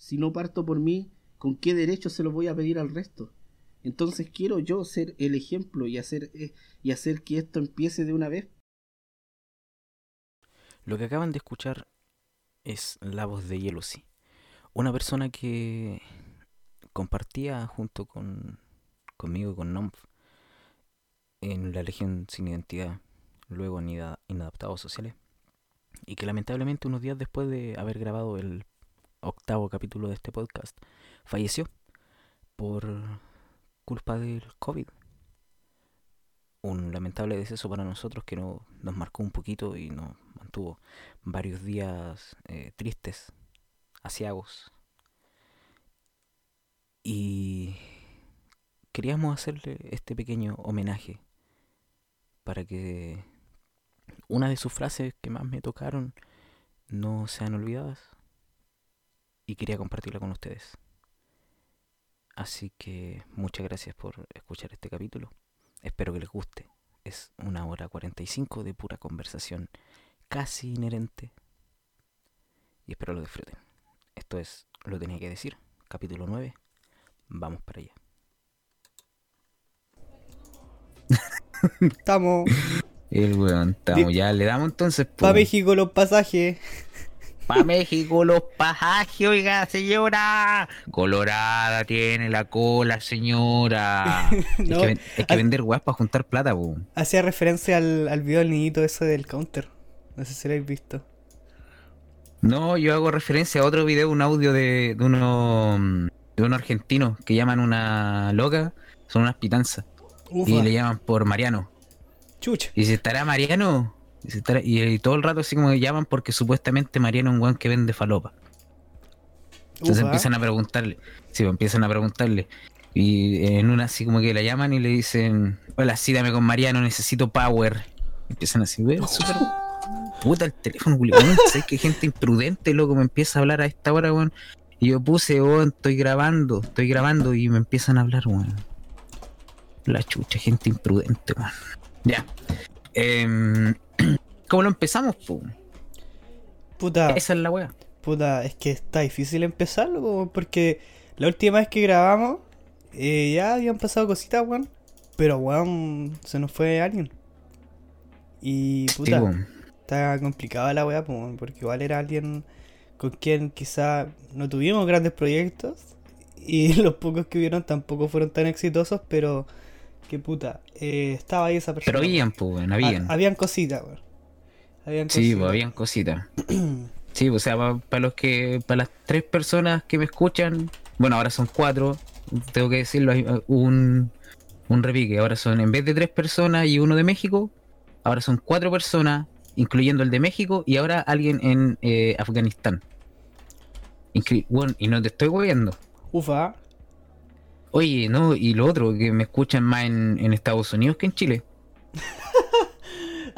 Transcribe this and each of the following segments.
Si no parto por mí, ¿con qué derecho se lo voy a pedir al resto? Entonces quiero yo ser el ejemplo y hacer, eh, y hacer que esto empiece de una vez. Lo que acaban de escuchar es la voz de Yellow una persona que compartía junto con conmigo con Nomf en la Legión sin Identidad, luego en Inadaptados Sociales, y que lamentablemente unos días después de haber grabado el octavo capítulo de este podcast, falleció por culpa del COVID. Un lamentable deceso para nosotros que no, nos marcó un poquito y nos mantuvo varios días eh, tristes, asiagos. Y queríamos hacerle este pequeño homenaje para que una de sus frases que más me tocaron no sean olvidadas y quería compartirla con ustedes. Así que muchas gracias por escuchar este capítulo. Espero que les guste. Es una hora 45 de pura conversación casi inherente. Y espero lo disfruten. Esto es Lo tenía que decir, capítulo 9. Vamos para allá. Estamos. El weón, estamos. Ya le damos entonces. Para México los pasajes. Para México los pasajes, oiga, señora. Colorada tiene la cola, señora. hay, que, vender weas para juntar plata, po. Hacía referencia al, al video del niñito ese del counter. No sé si lo habéis visto. No, yo hago referencia a otro video, un audio de, de uno de unos argentinos que llaman una loca, son unas pitanzas. Y le llaman por Mariano. Chucha. Y si estará Mariano, y, todo el rato así como que llaman porque supuestamente Mariano es un guan que vende falopa. Entonces empiezan a preguntarle, sí, pues, empiezan a preguntarle. Y en una así como que la llaman y le dicen, hola, sí, dame con Mariano, necesito power. empiezan así, ver, súper... Puta el teléfono, weón. sé que gente imprudente, loco, me empieza a hablar a esta hora, weón. Y yo puse, oh, estoy grabando, estoy grabando y me empiezan a hablar, weón. La chucha, gente imprudente, weón. Ya. Eh, ¿Cómo lo empezamos, Puta. Esa es la weá. Puta, es que está difícil empezarlo, porque la última vez que grabamos, eh, ya habían pasado cositas, weón. Pero, weón, se nos fue alguien. Y, puta, está complicada la weá, porque igual era alguien con quien quizá no tuvimos grandes proyectos. Y los pocos que hubieron tampoco fueron tan exitosos, pero que puta, eh, estaba ahí esa persona. Pero habían, pues, habían. habían cositas, weón. Sí, pues habían cositas. sí, o sea, para los que, para las tres personas que me escuchan, bueno, ahora son cuatro, tengo que decirlo, hay uh, un, un repique, ahora son, en vez de tres personas y uno de México, ahora son cuatro personas, incluyendo el de México, y ahora alguien en eh, Afganistán. bueno, y no te estoy moviendo. Ufa. Oye, no, y lo otro, que me escuchan más en, en Estados Unidos que en Chile.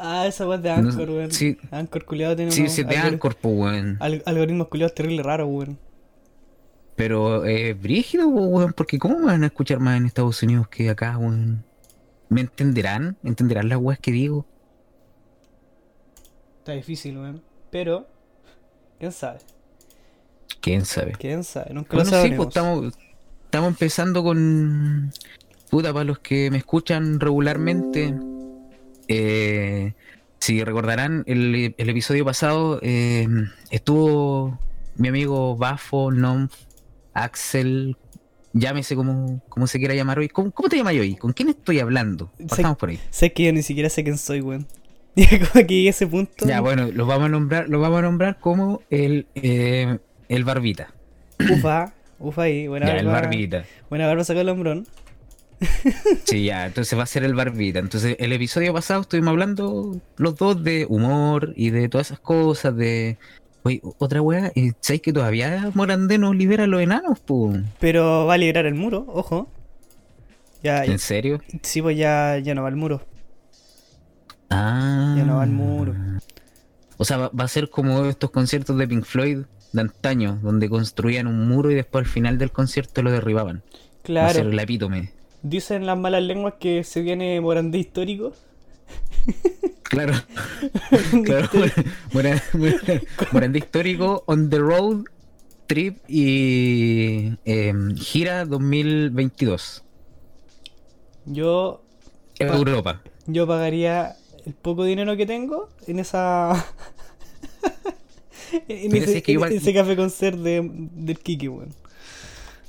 Ah, esa weá de Anchor, weón. Sí. Anchor culiado tiene Sí, sí, de Anchor, pues, weón. algoritmos culiados terrible raro, weón. Pero es eh, brígido, weón, porque ¿cómo me van a escuchar más en Estados Unidos que acá, weón? ¿Me entenderán? ¿Entenderán las weas que digo? Está difícil, weón. Pero, ¿quién sabe? ¿Quién sabe? ¿Quién sabe? Nunca lo sí, pues estamos, estamos empezando con... Puta, para los que me escuchan regularmente eh, si recordarán, el, episodio pasado eh, estuvo mi amigo Bafo, Nom, Axel, llámese como, como se quiera llamar hoy. ¿Cómo, te llamas hoy? ¿Con quién estoy hablando? Pasamos por ahí. Sé que yo ni siquiera sé quién soy, weón. aquí ese punto. Ya, bueno, lo vamos a nombrar, lo vamos a nombrar como el, eh, el Barbita. Ufa, ufa ahí, buena ya, el Barbita. Buena barba sacó el hombrón. Sí, ya, entonces va a ser el Barbita. Entonces, el episodio pasado estuvimos hablando los dos de humor y de todas esas cosas, de... Oye, otra weá, ¿sabes que todavía Morandeno libera a los enanos, Pero va a liberar el muro, ojo. Ya, ¿En serio? Sí, pues ya, ya no va al muro. Ah. Ya no va al muro. O sea, va, a ser como estos conciertos de Pink Floyd de antaño, donde construían un muro y después al final del concierto lo derribaban. Claro. Va a ser el epítome. Dicen las malas lenguas que se viene Morandé histórico. Claro. claro. Morandé histórico on the road Trip y em, Gira 2022. Yo, Europa. yo pagaría el poco dinero que tengo en esa. en Mira, ese, es que en igual- ese café concert de, del Kiki, weón.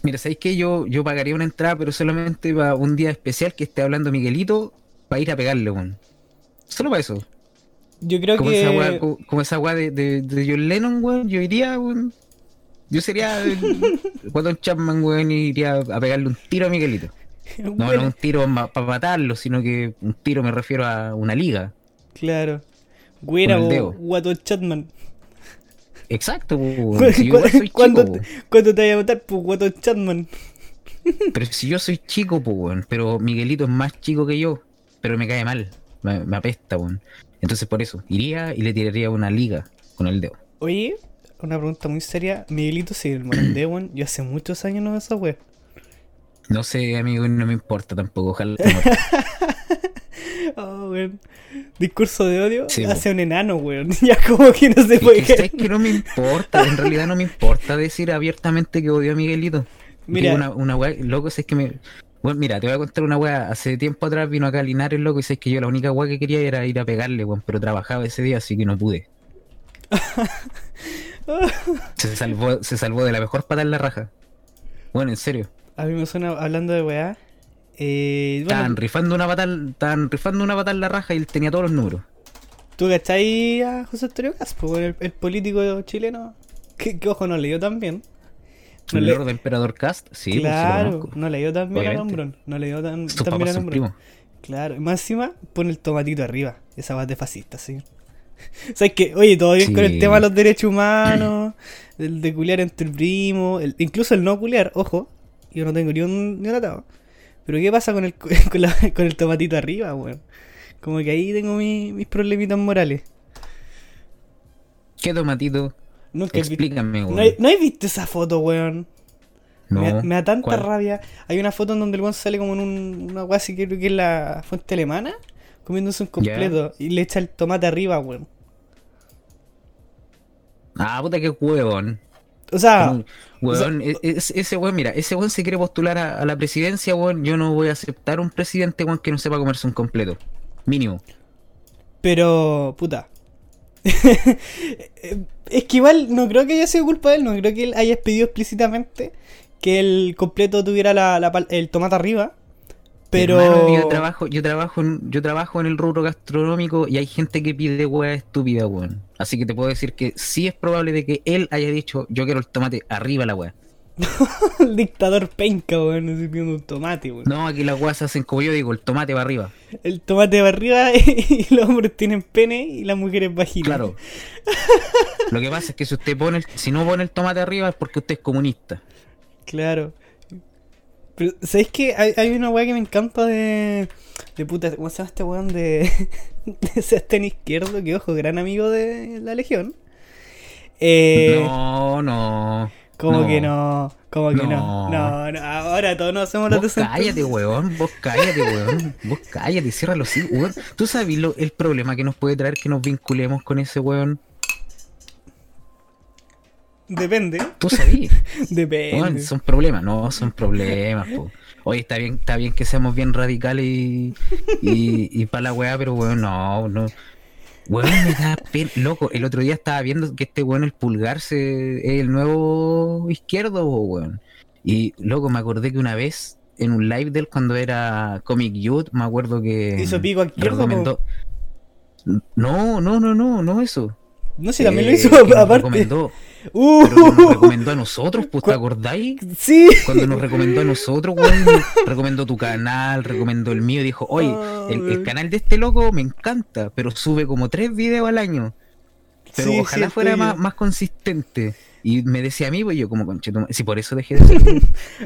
Mira, ¿sabéis que yo, yo pagaría una entrada, pero solamente para un día especial que esté hablando Miguelito para ir a pegarle, weón? Solo para eso. Yo creo Como que. esa como, como esa weá de, de, de John Lennon, weón, yo iría, weón. Yo sería Guatón Chapman, weón, y iría a pegarle un tiro a Miguelito. No, Bueno, no un tiro para matarlo, sino que un tiro me refiero a una liga. Claro. Güera, o. Guato Chatman. Exacto, weón. ¿Cu- Si yo igual cu- soy ¿Cuándo, chico, te, po. cuándo te vaya a matar? Pues Guato Chatman. pero si yo soy chico, weón, pero Miguelito es más chico que yo, pero me cae mal, me, me apesta, weón. Entonces por eso, iría y le tiraría una liga con el dedo. Oye, una pregunta muy seria. Miguelito, si el weón. Yo hace muchos años no veo esa wea. No sé, amigo, no me importa tampoco, ojalá. Oh, weón. Discurso de odio Sí, hacia un enano, weón. Ya como que no se Es puede que. ¿sabes que no me importa, en realidad no me importa decir abiertamente que odio a Miguelito. Mira. Una, una weá, loco, es que me. Bueno, mira, te voy a contar una weá. Hace tiempo atrás vino acá a Linares, loco, y sabes que yo la única weá que quería era ir a pegarle, weón, pero trabajaba ese día, así que no pude. Se salvó, se salvó de la mejor pata en la raja. Bueno, en serio. A mí me suena hablando de weá. Eh, bueno, Estaban rifando una pata, estaban rifando una pata en la raja y él tenía todos los números. ¿tú cachai a José Antonio Caspo, el, el político chileno? Que, que ojo, no leyó tan bien. No el le- Lord Emperador Cast, sí, pues, claro, conozco. no leyó tan bien a. Lombrón. No leyó tan, Sus tan bien papás a primos. Claro, y más encima pone el tomatito arriba. Esa va de fascista, sí. ¿Sabes qué? Oye, todo bien con el tema de los derechos humanos, el de culiar entre el primo, el- incluso el no culiar, ojo, yo no tengo ni un, ni un atado. Pero ¿qué pasa con el, con, la- con el tomatito arriba, weón? Como que ahí tengo mi- mis problemitas morales. ¿Qué tomatito? Nunca Explícame, ¿No, weón. hay- no visto esa foto, weón? No, me, da- me da tanta ¿cuál? rabia. Hay una foto en donde el weón sale como en un- una weá que creo que es la fuente alemana, comiéndose un completo y le echa el tomate arriba, weón. Ah, puta que huevón. O sea, Weón, e- es- ese weón, mira, ese weón se quiere postular a, a la presidencia, weón. Yo no voy a aceptar un presidente, weón, que no sepa comerse un completo. Mínimo. pero, puta. es que igual no creo que haya sido culpa de él, no creo que él haya pedido explícitamente que el completo tuviera la, la pal- el tomate arriba. Pero. Hermano, yo trabajo, yo trabajo en, yo trabajo en el rubro gastronómico y hay gente que pide weá estúpida, weón. Así que te puedo decir que sí es probable de que él haya dicho, yo quiero el tomate arriba la weá. el dictador penca, weón, así pidiendo un tomate, weón. No, aquí las weas se hacen como yo digo, el tomate va arriba. El tomate va arriba y los hombres tienen pene y las mujeres vagina. Claro. Lo que pasa es que si usted pone, el- si no pone el tomate arriba es porque usted es comunista. Claro. Pero, ¿sabéis que hay, hay una weá que me encanta de. de puta. ¿Cómo se llama este weón de. de Sebastián Izquierdo? Que ojo, gran amigo de la Legión. Eh, no, no. como no. que no. Como que no. No. No. Ahora todos nos hacemos los Vos cállate, weón. Vos cállate, weón. Vos cállate, ciérralo así, weón. ¿Tú sabes lo, el problema que nos puede traer que nos vinculemos con ese weón? Depende. ¿Tú sabías? Depende. Son problemas, no, son problemas, po. Oye, está bien, está bien que seamos bien radicales y, y, y para la weá, pero weón, no, no. Weón, me da pena. Loco, el otro día estaba viendo que este weón, el pulgar, se, es el nuevo izquierdo, weón. Y loco, me acordé que una vez en un live de él cuando era Comic Youth, me acuerdo que. Hizo pico a izquierdo, recomendó. No, no, no, no, no eso. No sé, también lo Eh, hizo aparte. recomendó, Uh, pero nos recomendó a nosotros, pues, ¿te acordáis? sí. Cuando nos recomendó a nosotros, weón, recomendó tu canal, recomendó el mío, dijo, oye, Ah, el, canal de este loco me encanta, pero sube como tres videos al año. Pero Sí, ojalá sí, fuera más, más consistente. Y me decía a mí, pues yo como conchetum, si por eso dejé de ser.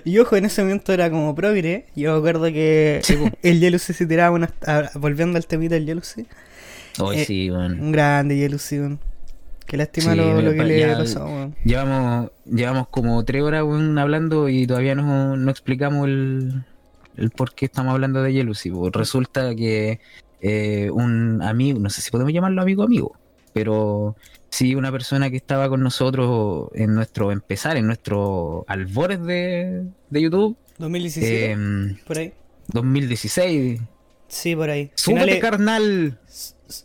Y ojo, en ese momento era como progre. Yo me acuerdo que Sí, el Jealousy se tiraba unas. a- Volviendo al temita del Jealousy. Hoy Eh, sí, weón. Un grande Jealousy, weón. Qué lástima Sí, lo, que le pasó, weón. Llevamos, llevamos como tres horas weón, hablando y todavía no, no explicamos el, el por qué estamos hablando de Jealousy. pues. Resulta que eh, un amigo, no sé si podemos llamarlo amigo amigo, pero sí una persona que estaba con nosotros en nuestro empezar, en nuestro albores de, de YouTube. 2017, em, por ahí. 2016. Sí, por ahí. ¡Súbete, Finales, carnal!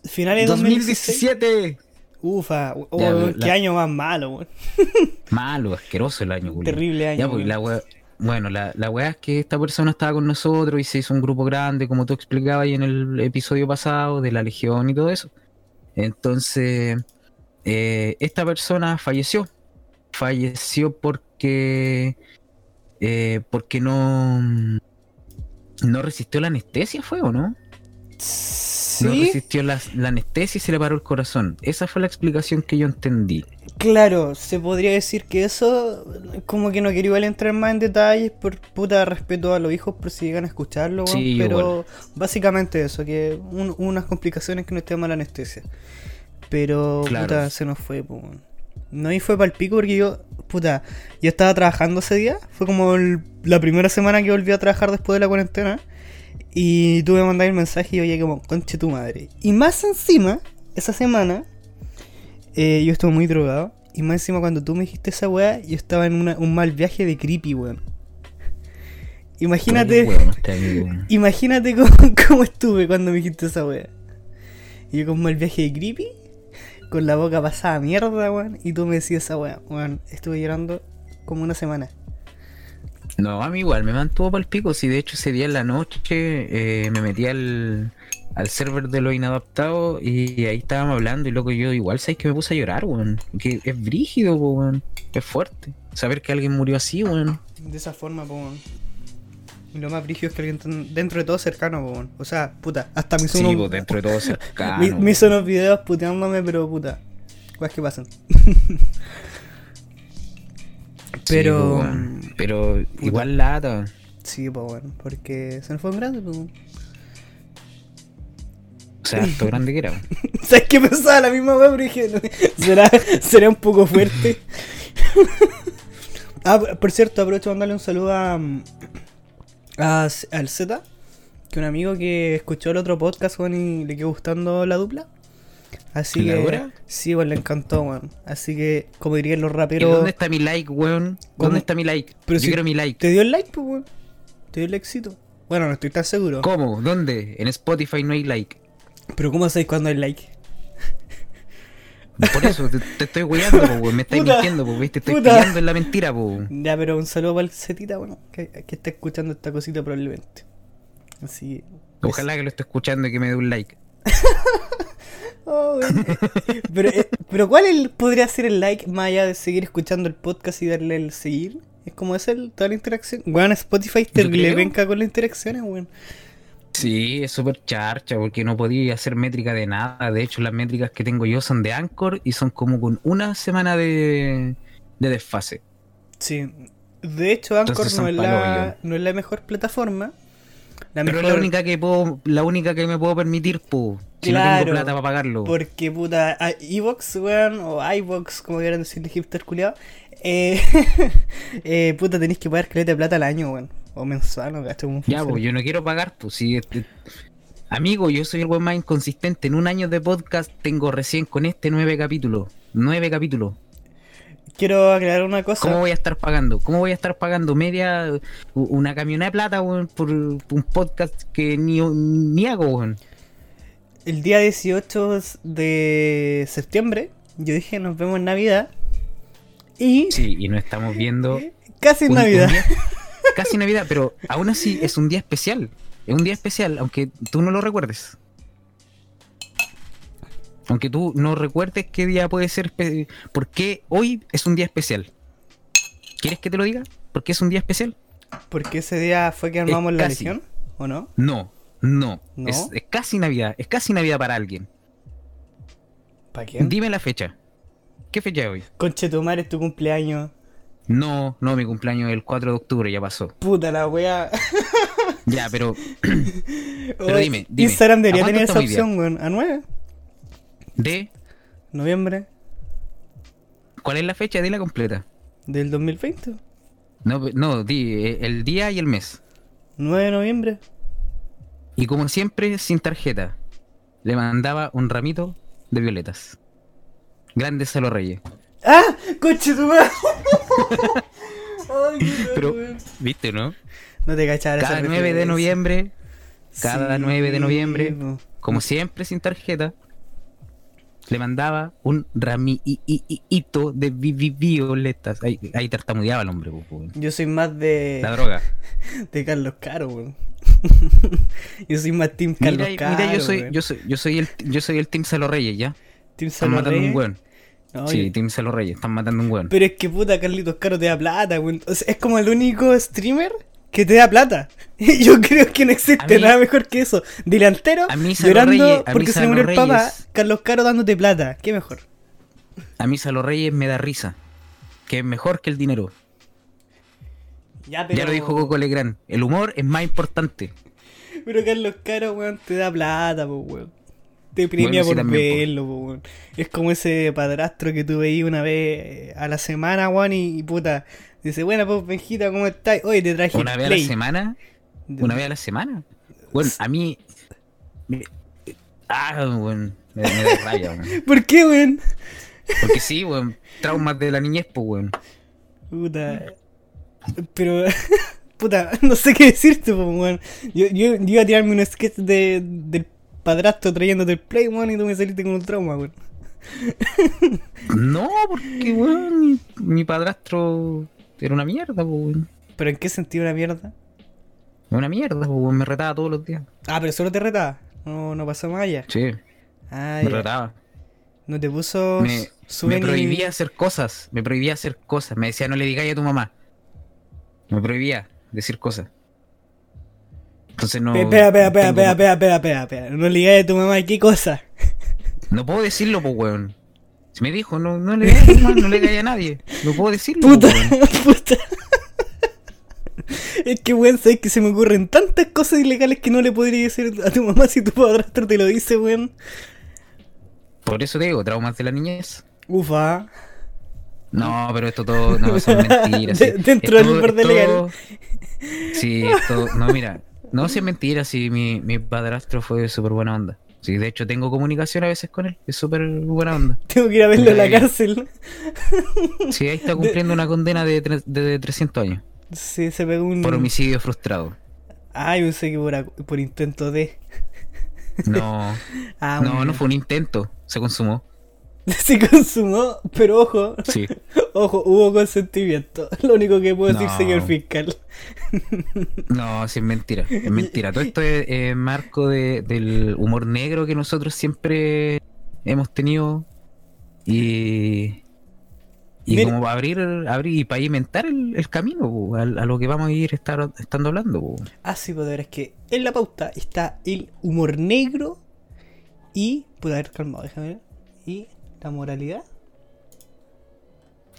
finales de 2017. 2017. Ufa, oh, Ya, qué la- año más malo, weón. Malo, asqueroso el año. Terrible año. Ya, pues, la wea- bueno, la, la weá es que esta persona estaba con nosotros y se hizo un grupo grande, como tú explicabas ahí en el episodio pasado, de la Legión y todo eso. Entonces, eh, esta persona falleció. Falleció porque. eh, porque no. No resistió la anestesia, ¿fue o no? No Sí, resistió la, la anestesia y se le paró el corazón. Esa fue la explicación que yo entendí. claro, se podría decir que eso, como que no igual entrar más en detalles por puta respeto a los hijos por si llegan a escucharlo, Sí, pero igual. básicamente eso, que un- unas complicaciones que no esté mala anestesia. Pero, Claro. puta, se nos fue. No, y fue para el pico porque yo, puta, yo estaba trabajando ese día, fue como el- la primera semana que volví a trabajar después de la cuarentena. Y tuve que mandar el mensaje y yo llegué como, conche tu madre. Y más encima, esa semana, eh, yo estuve muy drogado. Y más encima cuando tú me dijiste esa weá, yo estaba en una- un mal viaje de creepy, weón. Imagínate, este imagínate cómo, cómo estuve cuando me dijiste esa weá. Y yo con un mal viaje de creepy, con la boca pasada a mierda, weón. Y tú me decías esa weá, weón. Estuve llorando como una semana. No, a mí igual me mantuvo para el pico. Si de hecho ese día en la noche eh, me metí al, al server de los inadaptados y ahí estábamos hablando. Y loco, yo igual sabes que me puse a llorar, weón. Que es brígido, weón. Es fuerte. Saber que alguien murió así, weón. De esa forma, weón. Y lo más brígido es que alguien dentro de todo cercano, weón. O sea, puta, hasta me hizo Sí, unos- dentro de todo cercano. me, me hizo unos videos puteándome, pero puta. Cosas que pasan. Sí, pero. po, weón. Pero igual lata. Sí, pues bueno, porque se nos fue un grande, pues. O sea, harto grande que era. ¿Sabes qué pensaba la misma weá? Pero dije, será, será un poco fuerte. ah, por- por cierto, aprovecho para mandarle un saludo a, a- al Z, que un amigo que escuchó el otro podcast, weón, y le quedó gustando la dupla. Así ¿La que. dura? Sí, bueno, le encantó, weón. Así que, como dirían los ¿Y raperos. dónde está mi like, weón? ¿Cómo? ¿Dónde está mi like? Pero Yo si- quiero mi like. ¿Te dio el like, pues, weón? ¿Te dio el éxito? Bueno, no estoy tan seguro. ¿Cómo? ¿Dónde? En Spotify no hay like. Pero, ¿cómo sabéis cuándo hay like? Por eso te, te estoy weyando, weón. Me estáis mintiendo, po, ¿viste? Estoy puta. pillando en la mentira, po. Ya, pero un saludo para el Zetita, bueno, que, que está escuchando esta cosita probablemente. Así. Ojalá que lo esté escuchando y que me dé un like. Oh, pero, eh, pero ¿cuál el- podría ser el like más allá de seguir escuchando el podcast y darle el seguir? Es como es el, toda la interacción. Weón, Spotify te le venca con las interacciones, weón. Sí, es súper charcha porque no podía hacer métrica de nada. De hecho, las métricas que tengo yo son de Anchor y son como con una semana de, de desfase. Sí. De hecho, Anchor Entonces no es, la, no es la mejor plataforma. La Pero mejor, es la única que puedo, la única que me puedo permitir, po. Si no Claro, tengo plata para pagarlo. Porque puta, a- Evox, weón, o iVox, como quieran decirle hipster culiado, eh, eh, puta, tenéis que pagar caleta de plata al año, weón. O mensual, no gasto como Ya, pues yo no quiero pagar, pues si este- Amigo, yo soy el weón más inconsistente. En un año de podcast tengo recién con este nueve capítulos. Nueve capítulos. Quiero aclarar una cosa. ¿Cómo voy a estar pagando? ¿Cómo voy a estar pagando media una camioneta de plata weón, por un podcast que ni, ni hago, weón? El día 18 de septiembre, yo dije nos vemos en Navidad. Y Sí, y no estamos viendo casi en Navidad. día- casi Navidad, pero aún así es un día especial. Es un día especial, aunque tú no lo recuerdes. Aunque tú no recuerdes qué día puede ser, espe- ¿por qué hoy es un día especial? ¿Quieres que te lo diga? ¿Por qué es un día especial? Porque ese día fue que armamos la legión, ¿o no? No, no. ¿No? Es, es casi Navidad, es casi Navidad para alguien. ¿Para quién? Dime la fecha. ¿Qué fecha es hoy? Conche tu madre, es tu cumpleaños. No, no, mi cumpleaños es el 4 de octubre, ya pasó. Puta la wea. Ya, pero Pero dime, dime, Instagram ¿a debería tener esa opción, weón. ¿A 9? de Noviembre ¿cuál es la fecha? Dila completa. del 2020. No, no, di eh, el día y el mes. 9 de noviembre. Y como siempre, sin tarjeta. Le mandaba un ramito de violetas. Grande Salo Reyes. ¡Ah! ¡Coche tu madre! Pero. ¿viste, no? No te cachaba esa Cada 9 de noviembre, cada Sí, 9 de noviembre, como siempre sin tarjeta, le mandaba un ramito de vi- vi- violetas. Ahí, ahí tartamudeaba el hombre, weón. Yo soy más de, La droga. de Carlos Caro, weón. yo soy más Team Mira, Carlos Caro. mira, yo soy, yo soy, yo soy el, yo soy el Team Salo Reyes, ¿ya? Team Están Salo matando un weón. No, sí, yo- Team Salo Reyes, están matando un weón. Pero es que puta, Carlitos Caro te da plata, weón. O sea, es como el único streamer que te da plata. Yo creo que no existe mí- nada mejor que eso. Delantero, A mí llorando Reyes- a mí porque se murió el papá. Carlos Caro dándote plata. ¿Qué mejor? A mí Salo Reyes me da risa. Que es mejor que el dinero. Ya, Ya lo dijo Coco Legrand. El humor es más importante. Pero Carlos Caro, weón, te da plata, po, weón. Te premia Bueno, por po. verlo, po, weón. Es como ese padrastro que tú veías una vez eh, a la semana, weón, y, y puta. Dice, buena, pues, Benjita, ¿cómo estás? Oye, te traje Una vez a la Play. semana. Una vez a la semana. Bueno, a mí. me- ah, weón. Me, me da rabia, weón. ¿Por qué, weón? Porque sí, weón. Traumas de la niñez, pues, weón. Puta. Pero. Puta, no sé qué decirte, weón. Yo, yo, yo iba a tirarme un sketch de, del padrastro trayéndote el play, weón, y tú me saliste con un trauma, weón. No, porque, weón. Mi, padrastro era una mierda, weón. ¿Pero en qué sentido una mierda? Una mierda, weón. Me retaba todos los días. Ah, pero solo te retaba. No, no pasó más allá. Sí, Ah, me ya. retaba. No te puso. Me, me y- prohibía hacer cosas. Me prohibía hacer cosas. Me decía, no le digáis a tu mamá. Me prohibía decir cosas. Entonces no. Pe- Espera, espera, espera, espera, espera, espera, espera, espera. No le digas a tu mamá qué cosa. No puedo decirlo, pues, weón. Si me dijo, no, no le mamá, no le a nadie. No puedo decirlo, Puta, weón. puta. Es que, weón, sabes que se me ocurren tantas cosas ilegales que no le podría decir a tu mamá si tu padrastro te lo dice, weón. Por eso te digo, traumas de la niñez. Ufa. No, pero esto todo no son mentiras. Sí. dentro Esto- del borde esto- legal. Sí, esto, no, mira, no es mentira, sí, mi, mi padrastro fue súper buena onda. Sí, de hecho tengo comunicación a veces con él, es súper buena onda. Tengo que ir a verlo a la cárcel. Sí, ahí está cumpliendo una condena de, tre- de 300 años Sí, se pegó un. por homicidio frustrado. Ay, pensé que por, por intento de. No, Ah, no, no fue un intento, se consumó. Se consumó, pero ojo, Sí, ojo, hubo consentimiento. Lo único que puedo decir, No. señor fiscal. no, sí, es mentira, es mentira. Todo esto es eh, marco de- del humor negro que nosotros siempre hemos tenido y, y Mira- como para abrir, abrir y pavimentar el, el camino a, a lo que vamos a ir estar, estando hablando. po. Ah, sí, pues de verdad es que en la pauta está el humor negro y. Pude haber calmado, déjame ver. Y la moralidad.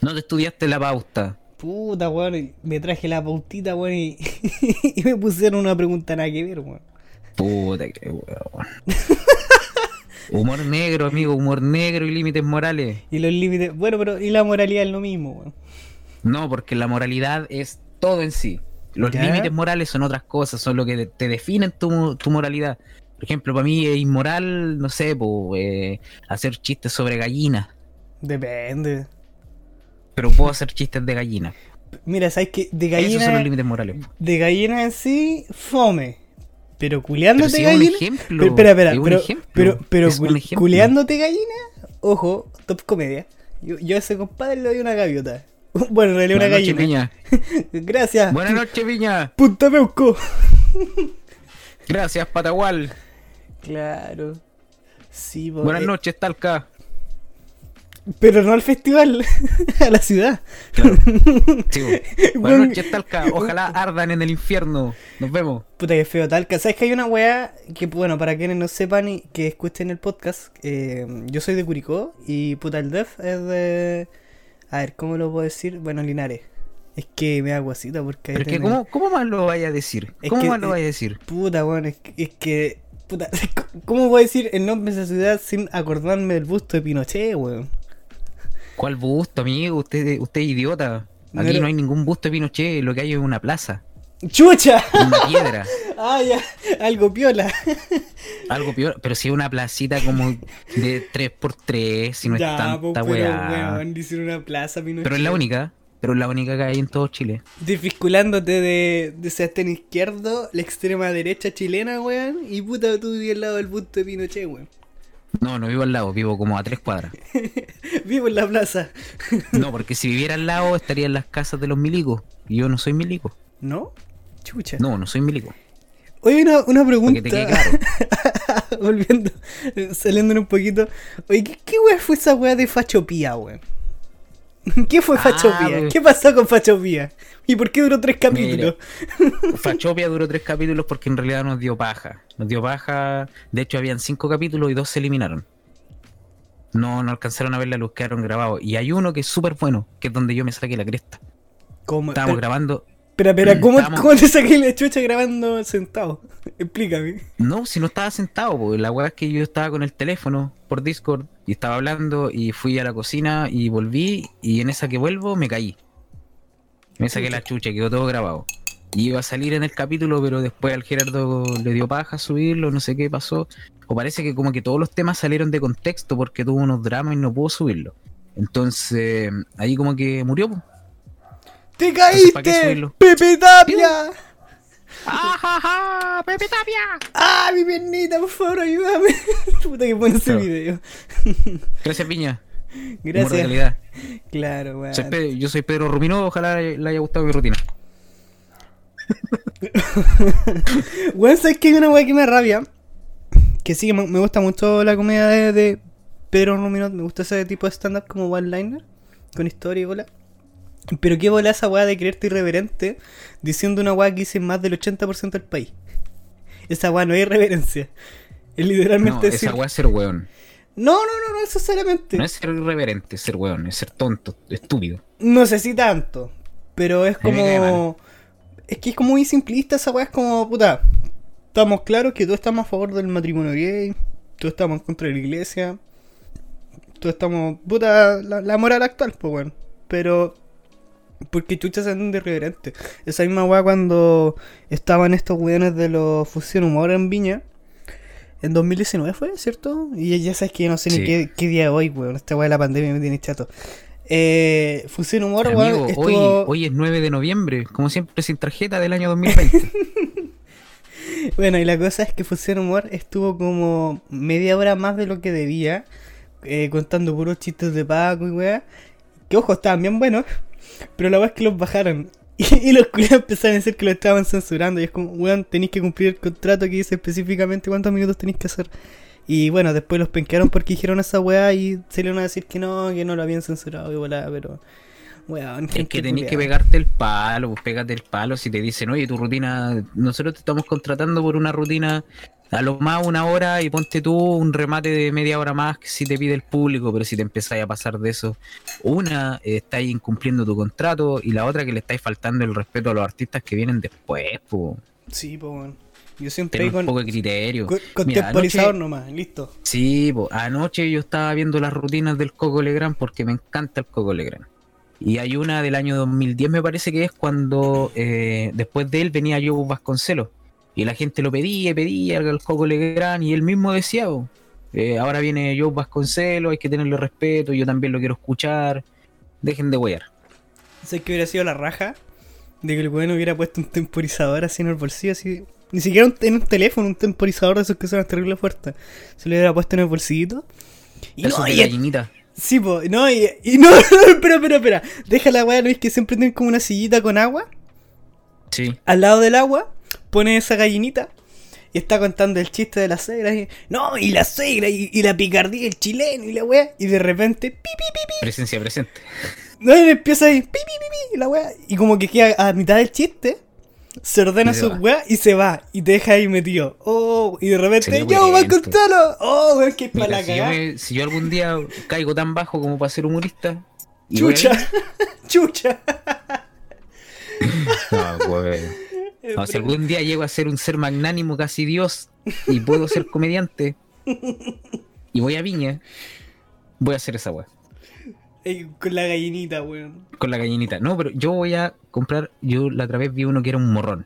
No te estudiaste la pauta. Puta, weón, me traje la pautita, weón, y, y me pusieron una pregunta nada que ver, weón. Puta que weón. Humor negro, amigo, humor negro y límites morales. Y los límites. Bueno, pero y la moralidad es lo mismo, weón. No, porque la moralidad es todo en sí. Los Ya. límites morales son otras cosas, son lo que te definen tu, tu moralidad. Por ejemplo, para mí es inmoral, no sé, po, eh, hacer chistes sobre gallinas. Depende. Pero puedo hacer chistes de gallinas. Mira, ¿sabes qué? De Esos son los gallina. límites morales. po. De gallina en sí, fome. Pero Pero culeándote si es un gallina. ejemplo. Pero, espera, espera, es un pero, ejemplo, pero, pero es un cul- ejemplo. culeándote gallina, ojo, top comedia. Yo, yo a ese compadre le doy una gaviota. Bueno, en realidad una noches, gallina. Piña. Gracias. Buenas noches, Piña. Punta Peuco. Gracias, Patagual. Claro. Sí, po, Buenas eh, noches, Talca. Pero no al festival, a la ciudad. Claro. Sí, po. Bueno, Buenas noches, Talca. Ojalá ardan en el infierno. Nos vemos. Puta que feo tal. ¿Sabes que hay una weá que, bueno, para quienes no sepan y que escuchen el podcast, eh, yo soy de Curicó y puta el Def es de... A ver, ¿cómo lo puedo decir? Bueno, Linares. Es que me da guasita porque... Pero es que, ¿cómo, ¿cómo más lo vaya a decir? Es ¿Cómo que- más lo vaya a decir? Puta, es, que- es que... Puta, ¿cómo voy a decir el nombre de esa ciudad sin acordarme del busto de Pinochet, weón? ¿Cuál busto, amigo? Usted, usted es idiota. Aquí Pero- no hay ningún busto de Pinochet. Lo que hay es una plaza. ¡Chucha! Una piedra. Ah, ya, algo piola. Algo peor, pero si es una placita como de 3x3, si no ya, es tanta pues, pero, weá. weón, dicen una plaza, Pinochet. Pero es la única, pero es la única que hay en todo Chile. Desfisculándote de, de Sebastián Izquierdo, la extrema derecha chilena, weón. Y puta, tú vives al lado del punto de Pinochet, weón. No, no vivo al lado, vivo como a tres cuadras. Vivo en la plaza. No, porque si viviera al lado estaría en las casas de los milicos. Y yo no soy milico. ¿No? Chucha. No, no soy milico. Oye, una, una que te quede pregunta. claro. Volviendo, saliendo un poquito. Oye, ¿qué, qué weá fue esa weá de Fachopía, weón? ¿Qué fue Ah, Fachopía? pues. ¿Qué pasó con Fachopía? ¿Y por qué duró tres capítulos? Fachopia duró tres capítulos porque en realidad nos dio paja. Nos dio paja. De hecho, habían cinco capítulos y dos se eliminaron. No, no alcanzaron a ver la luz, quedaron grabados. Y hay uno que es súper bueno, que es donde yo me saqué la cresta. ¿Cómo? Estábamos Pero, grabando. Espera, espera, ¿cómo, estábamos- ¿cómo te saqué la chucha grabando sentado? Explícame. No, si no estaba sentado, porque la weá es que yo estaba con el teléfono por Discord y estaba hablando y fui a la cocina y volví y en esa que vuelvo me caí. Me saqué la chucha, quedó todo grabado. Y iba a salir en el capítulo, pero después al Gerardo le dio paja subirlo, no sé qué pasó. O parece que como que todos los temas salieron de contexto porque tuvo unos dramas y no pudo subirlo. Entonces, ahí como que murió. ¡Te ¿para qué caíste! ¡Pepe Tapia! ¡Ajaja! ¡Pepe Tapia! ¡Ah, mi piernita, por favor, ayúdame! Puta que pone ese Claro. video. Gracias, Piña. Gracias. calidad. Claro, weón. Yo soy Pedro Rubino, ojalá le haya gustado mi rutina. Weón, ¿sabes que hay una weá que me da rabia? Que sí, que me, me gusta mucho la comedia de, de Pedro Rumino. Me gusta ese tipo de stand-up como one-liner, con historia y bola. Pero qué bola esa weá de creerte irreverente diciendo una weá que dice más del 80% del país. Esa weá no es irreverencia. Es No, literalmente decir. esa weá es ser weón. No, no, no, no necesariamente. No es ser irreverente, es ser weón, es ser tonto, estúpido. No sé si tanto. Pero es como. Es que es como muy simplista esa weá. Es como, puta. Estamos claros que tú estamos a favor del matrimonio gay. Tú estamos en contra de la iglesia. Tú estamos. Puta, la, la moral actual, pues bueno. Pero. Porque chucha se anda irreverente. Esa misma weá cuando estaban estos weones de los Fusión Humor en Viña. En 2019 fue, ¿cierto? Y ya sabes que yo no sé ni qué, qué día hoy, weón. Esta weá de la pandemia me tiene chato. Eh, Fusión Humor, weón, Amigo, estuvo... hoy, hoy es 9 de noviembre, como siempre sin tarjeta del año 2020. Bueno, y la cosa es que Fusión Humor estuvo como media hora más de lo que debía, eh, contando puros chistes de Paco y weá. Que ojo, estaban bien buenos, pero la weá es que los bajaron. Y, y los culiados empezaron a decir que lo estaban censurando. Y es como, weón, tenéis que cumplir el contrato que dice específicamente cuántos minutos tenéis que hacer. Y bueno, después los penquearon porque dijeron esa weá y salieron a decir que no, que no lo habían censurado y volá, pero. Weón, es que tenés que pegarte el palo, pues pégate el palo si te dicen, oye, tu rutina, nosotros te estamos contratando por una rutina a lo más una hora y ponte tú un remate de media hora más que si te pide el público, pero si te empezáis a pasar de eso, una, eh, estáis incumpliendo tu contrato y la otra que le estáis faltando el respeto a los artistas que vienen después, pues. Sí, pues. Yo siempre ahí un con, poco de criterio. con, con Mira, temporizador anoche- nomás, listo. Sí, po, anoche yo estaba viendo las rutinas del Coco Legrand porque me encanta el Coco Legrand. Y hay una del año 2010 me parece que es cuando eh, después de él venía Joe Vasconcelos. Y la gente lo pedía, y pedía al Coco Legrand y él mismo decía, po, eh, ahora viene Joe Vasconcelos, hay que tenerle respeto, yo también lo quiero escuchar. Dejen de wear. ¿Sabes que hubiera sido la raja? De que el weón hubiera puesto un temporizador así en el bolsillo, así. Ni siquiera un- en un teléfono, un temporizador de esos que son terrible fuerte. Se lo hubiera puesto en el bolsito. Y Eso no, de y- gallinita. sí, po, no, y, no, espera, espera, espera. Deja la weá, ¿no es que siempre tienen como una sillita con agua? Sí. Al lado del agua, pone esa gallinita. Y está contando el chiste de la suegra. Y, no, y la suegra, y, y la picardía, el chileno, y la weá. Y de repente, pi, pi, pi, pi, Presencia presente. No, y empieza ahí, pi, pi, pi, pi, la wea. Y como que queda a mitad del chiste, se ordena su wea y se va. Y te deja ahí metido. Oh, y de repente, yo, va contarlo. Oh, weón, que es para la si, yo me- si yo algún día caigo tan bajo como para ser humorista. Chucha, chucha. No, pues. No, si algún día llego a ser un ser magnánimo, casi Dios, y puedo ser comediante, y voy a Viña, voy a hacer esa weá. Con la gallinita, weón. Con la gallinita. No, pero yo voy a comprar. Yo la otra vez vi uno que era un morrón.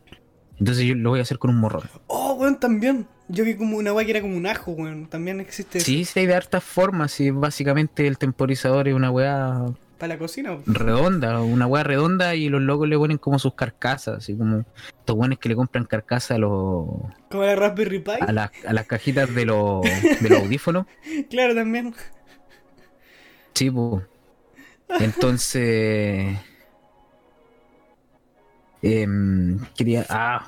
Entonces yo lo voy a hacer con un morrón. Oh, weón, también. Yo vi como una weá que era como un ajo, weón. También existe Sí, sí, hay de hartas formas. Y básicamente el temporizador es una weá para la cocina. redonda, una weá redonda y los locos le ponen como sus carcasas, así como estos weones que le compran carcasas a los Como la Raspberry Pi. a las, a las cajitas de los, de los audífonos. Claro, también. Sí, po. Entonces. em, quería. Ah,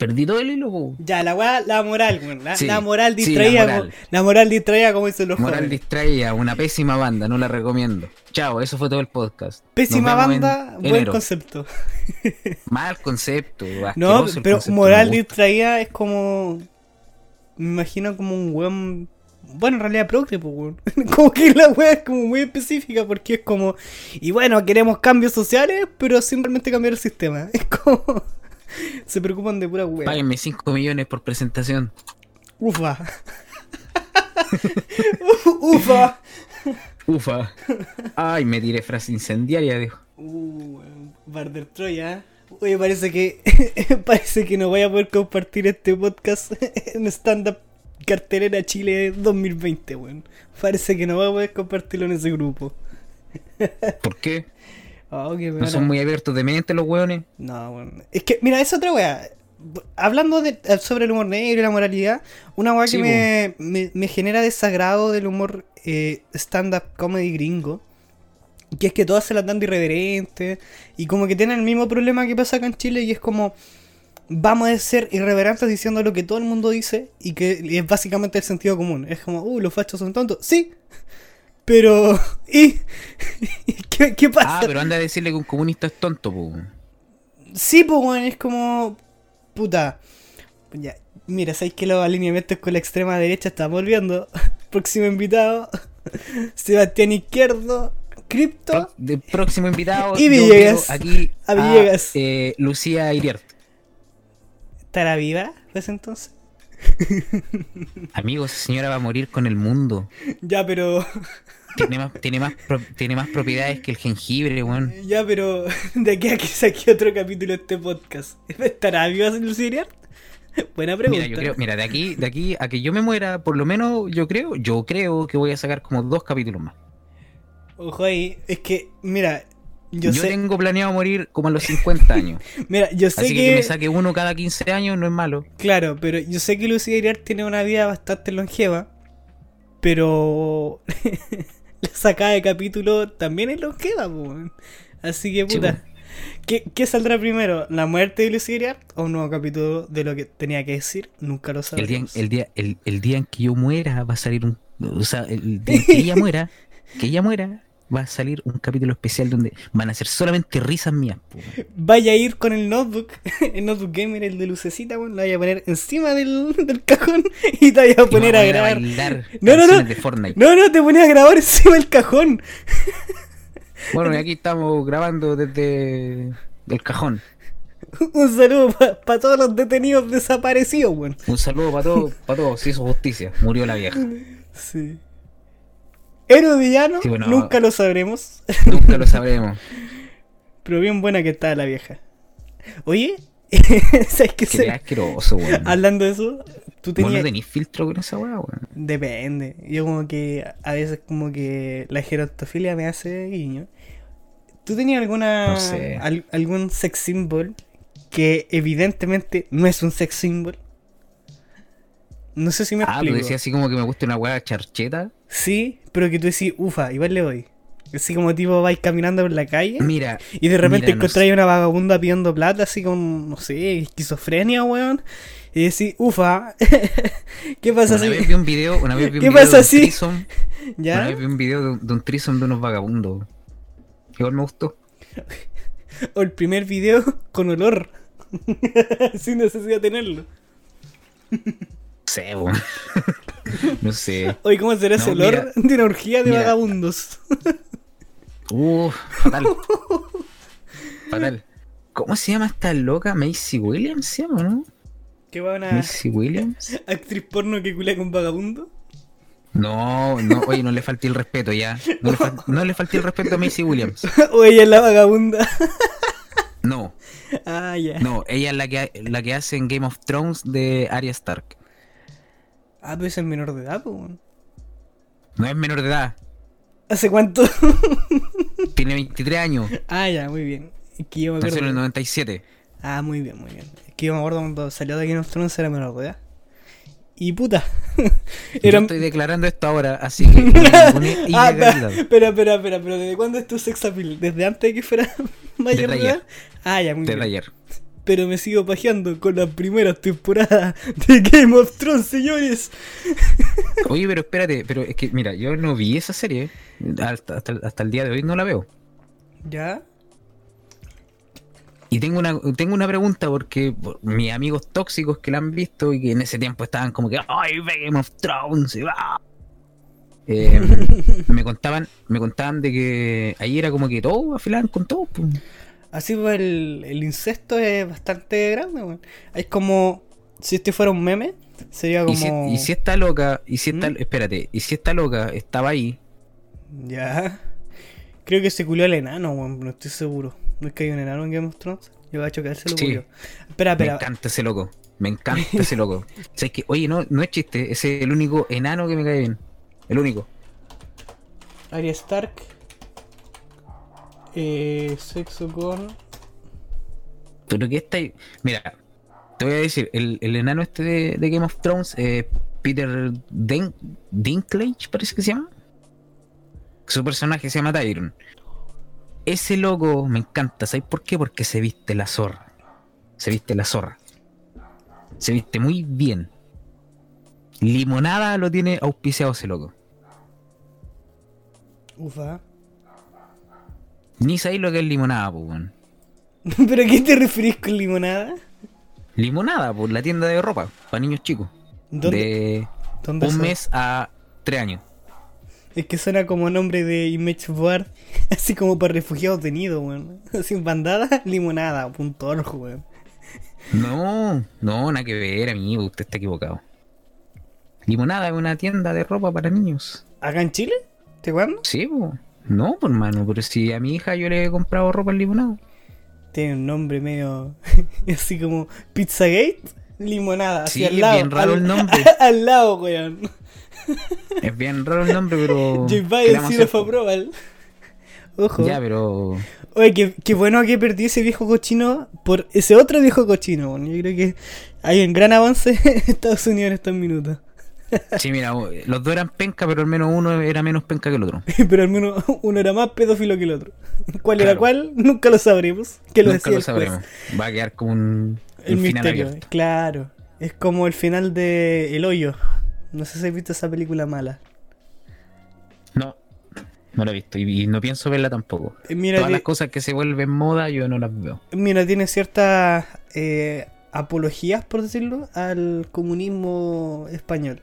perdí todo el hilo, po. Ya, la weá, la moral, weón. La, Sí, la moral distraída. la La moral. moral. la moral distraída, como dicen los Moral jóvenes. distraída, una pésima banda, no la recomiendo. Chao, eso fue todo el podcast. Pésima en banda, buen enero. concepto. Mal concepto, No, pero concepto, moral distraída es como. Me imagino como un weón. Bueno, en realidad progre, pues, weón. Como que la weá es como muy específica porque es como. Y bueno, queremos cambios sociales, pero simplemente cambiar el sistema. Es como. Se preocupan de pura weá. Páguenme 5 millones por presentación. Ufa. Ufa. Ufa. Ay, me tiré frase incendiaria, dijo. Uh, Barder Troya. Oye, parece que parece que no voy a poder compartir este podcast en Stand Up Cartelera Chile 2020, weón. Parece que no voy a poder compartirlo en ese grupo. ¿Por qué? Oh, qué ¿No son muy abiertos de mente los hueones? No, weón. Es que, mira, es otra weá. Hablando de, sobre el humor negro y la moralidad, una Sí, que me, me, me genera desagrado del humor eh, stand-up comedy gringo, que es que todas se la dan de irreverente y como que tienen el mismo problema que pasa acá en Chile y es como vamos a ser irreverentes diciendo lo que todo el mundo dice y que es básicamente el sentido común. Es como, uh, los fachos son tontos. Sí, pero... ¿Y? ¿Qué, qué pasa? Ah, pero anda a decirle que un comunista es tonto, po. Sí, pues, weón, es como. Puta. Ya, mira, ¿sabéis que los alineamientos con la extrema derecha estamos volviendo? Próximo invitado: Sebastián Izquierdo, Crypto. Pro- de próximo invitado. Y Villegas. Aquí A Villegas. eh, Lucía Iriart. ¿Estará viva desde entonces? Amigo, esa señora va a morir con el mundo. Ya, pero. Tiene más, tiene más, pro- tiene más propiedades que el jengibre, weón. Ya, pero. De aquí a que saque otro capítulo de este podcast. ¿Estará viva Lucía Iriart? Buena pregunta. Mira, yo creo, mira, de aquí, de aquí a que yo me muera, por lo menos yo creo, yo creo que voy a sacar como dos capítulos más. Ojo ahí, es que, mira. Yo, Yo, sé. tengo planeado morir como a los 50 años. Mira, yo sé Así que, que me saque uno cada 15 años no es malo. Claro, pero yo sé que Lucía Iriart tiene una vida bastante longeva, pero la sacada de capítulo también es longeva, po, weón. Así que puta. ¿Qué, qué saldrá primero? ¿La muerte de Lucía Iriart o un nuevo capítulo de lo que tenía que decir? Nunca lo El día, sabremos. el, día, el, el día en que yo muera va a salir un... O sea, el día en que ella muera, que ella muera, va a salir un capítulo especial donde van a ser solamente risas mías. Vaya a ir con el notebook, el notebook gamer, el de lucecita, weón, lo vaya a poner encima del, del cajón y te vaya a poner a grabar. No, no, no. canciones de Fortnite. No, no, te pones a grabar encima del cajón. Bueno, y aquí estamos grabando desde el cajón. Un saludo para todos los detenidos desaparecidos, weón. Un saludo para todos, para todos, se hizo justicia, murió la vieja. Sí. Héroe villano, Sí, bueno. nunca lo sabremos. Nunca lo sabremos. Pero bien buena que está la vieja. Oye, ¿sabes qué? Se- asqueroso, weón. Hablando de eso, tú Vos no tenías. tenés filtro con esa weá, weón. Depende. Yo como que a veces como que la gerontofilia me hace guiño. ¿Tú tenías alguna No sé. al- algún sex symbol que evidentemente no es un sex symbol? No sé si me Ah, tú explico. decías así como que me gusta una weá charcheta. Sí, pero que tú decís, ufa, igual le doy. Así como tipo vais caminando por la calle Mira, y de repente mira, no encontráis una vagabunda pidiendo plata, así con, no sé, esquizofrenia, weón. Y decís, ufa, ¿qué pasa una si? vez vi un video, una vez vi un ¿Qué video pasa de un si- threesome, una ¿Ya? vez vi un video de, un- de un threesome de unos vagabundos. Igual me gustó. O el primer video con olor. Sin necesidad de tenerlo. No sé, no sé. Oye, ¿cómo será ese No, olor mira, de una orgía de mira. vagabundos? Uf, fatal. fatal. ¿Cómo se llama esta loca? Macy Williams, ¿se llama, no? ¿Qué va una Macy Williams. actriz porno que culea con vagabundo? No, no, oye, no le falté el respeto ya. No le, fal- no le falté el respeto a Macy Williams. o ella es la vagabunda. No, Ah, ya. no, ella es la que, la que hace en Game of Thrones de Arya Stark. Ah, pero ese es menor de edad, pues, weón. No es menor de edad, ¿Hace cuánto? tiene 23 años, ah, ya, muy bien. Es que yo me nació en el acuerdo. 97. Ah, muy bien, muy bien. Es que yo me acuerdo cuando salió de Game of Thrones era menor de edad. Y puta. Yo estoy declarando esto ahora, así que Ah, espera, espera, espera, pero ¿desde cuándo es tu sex appeal? ¿Desde antes de que fuera mayor de edad? Ah, ya, muy Desde bien. ayer. Pero me sigo pajeando con la primera temporada de Game of Thrones, señores. Oye, pero espérate, pero es que, mira, yo no vi esa serie. Hasta, hasta, hasta el día de hoy no la veo. ¿Ya? Y tengo una, tengo una pregunta porque por- mis amigos tóxicos que la han visto y que en ese tiempo estaban como que, ¡ay, Game of Thrones! y va". Eh, me contaban me contaban de que ahí era como que todo afilaban con todo. pues. Así pues el, el incesto es bastante grande, weón. Es como si este fuera un meme, sería como... Y, si, y si esta loca, y si esta, ¿Mm? espérate, y si esta loca estaba ahí, Ya. Creo que se culió al enano, weón, no estoy seguro. ¿No es que hay un enano en Game of Thrones? Yo hecho que él se lo Sí. culió. Espera, me espera. encanta ese loco. Me encanta ese loco. ¿Sabes que Oye, no, no es chiste, ese es el único enano que me cae bien. El único. Arya Stark. Eh, sexo con. Pero que está ahí. Mira, te voy a decir, el, el enano este de, de Game of Thrones, eh, Peter Din- Dinklage, parece que se llama. Su personaje se llama Tyrion. Ese loco me encanta, ¿sabes por qué? Porque se viste la zorra. Se viste la zorra. Se viste muy bien. Limonada lo tiene auspiciado ese loco. Ufa. Ni sabéis lo que es limonada, pues, weón. ¿Pero a qué te referís con limonada? Limonada, pues, la tienda de ropa para niños chicos. ¿Dónde? De ¿Dónde un son? mes a tres años. Es que suena como nombre de Image Board. Así como para refugiados detenidos, weón. Sin bandada, limonada, punto org, weón. No, no, nada que ver, amigo, usted está equivocado. Limonada es una tienda de ropa para niños. ¿Acá en Chile? ¿Te cuándo? Sí, po. No, por mano, pero si a mi hija yo le he comprado ropa en limonada. Tiene un nombre medio. así como Pizzagate, limonada. Así Sí, al es lado. bien raro al, el nombre. al lado, weón. Es bien raro el nombre, pero. J ¿qué le Biden sí lo fue. Ojo. Ya, pero. Oye, qué, qué bueno que perdí ese viejo cochino por ese otro viejo cochino. weón. Yo creo que hay un gran avance en Estados Unidos en estos minutos. Sí, mira, los dos eran penca, pero al menos uno era menos penca que el otro. Pero al menos uno era más pedófilo que el otro. ¿Cuál era cuál? Nunca lo sabremos. Que lo Nunca lo sabremos. Va a quedar como un, El un final misterio, abierto. claro. Es como el final de El Hoyo. No sé si has visto esa película mala. No, no lo he visto y, y no pienso verla tampoco. Eh, Mira, Todas que- las cosas que se vuelven moda yo no las veo. mira tiene ciertas eh, apologías, por decirlo, al comunismo español.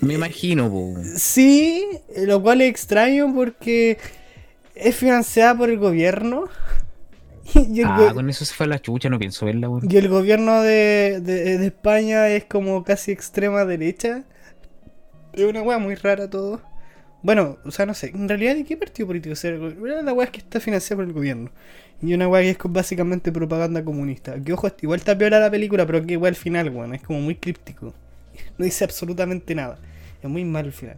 Me imagino, po. Sí, lo cual es extraño porque es financiada por el gobierno. Y el, Ah, go- con eso se fue a la chucha, no pienso verla, weón. y el gobierno de, de- de España es como casi extrema derecha. Es una wea muy rara todo. Bueno, o sea, no sé, en realidad, ¿de qué partido político es? La wea es que está financiada por el gobierno. Y una wea que es básicamente propaganda comunista. Que ojo, igual está peor la película, pero que igual al final, weón, es como muy críptico. No dice absolutamente nada. Es muy mal el final.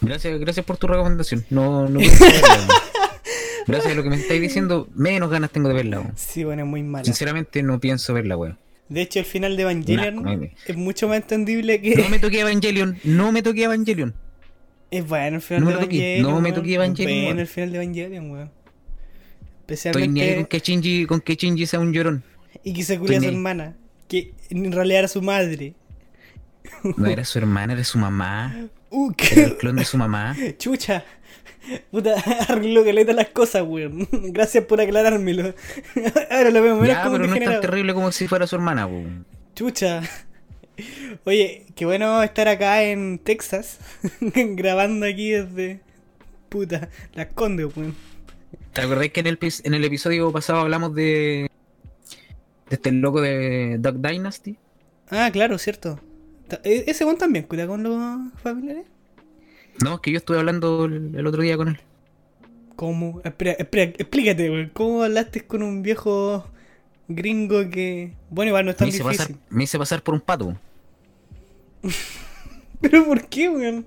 Gracias, gracias por tu recomendación. No, no. Gracias a lo que me estáis diciendo, menos ganas tengo de verla, weón. Sí, bueno, es muy mala. Sinceramente no pienso verla, weón. De hecho, el final de Evangelion Nah, es mucho más entendible que. No me toqué Evangelion, no me toqué Evangelion. Es bueno el final No de me toqué, Evangelion. no me toqué Evangelion, Es bueno el final de Evangelion, weón. Estoy ni ahí con Especialmente. que Shinji, con que Shinji sea un llorón. Y que se culia a su hermana. Que en realidad era su madre. No era su hermana, era su mamá. Uh, Era el clon de su mamá. chucha. Puta, arregló caleta las cosas, weón. Gracias por aclarármelo. Ahora lo veo menos Ya, como pero no es tan terrible como si fuera su hermana, weón. Chucha. Oye, qué bueno estar acá en Texas. grabando aquí desde. Puta, las condes, weón. ¿Te acordáis que en el, en el episodio pasado hablamos de. De este loco de Duck Dynasty? Ah, claro, cierto. E- ¿Ese weón también cuida con los familiares? No, es que yo estuve hablando el, el otro día con él. ¿Cómo? Espera, espera, explícate, weón. ¿Cómo hablaste con un viejo gringo que. Bueno, igual no es tan Me hice, difícil. pasar, me hice pasar por un pato. ¿Pero por qué, weón?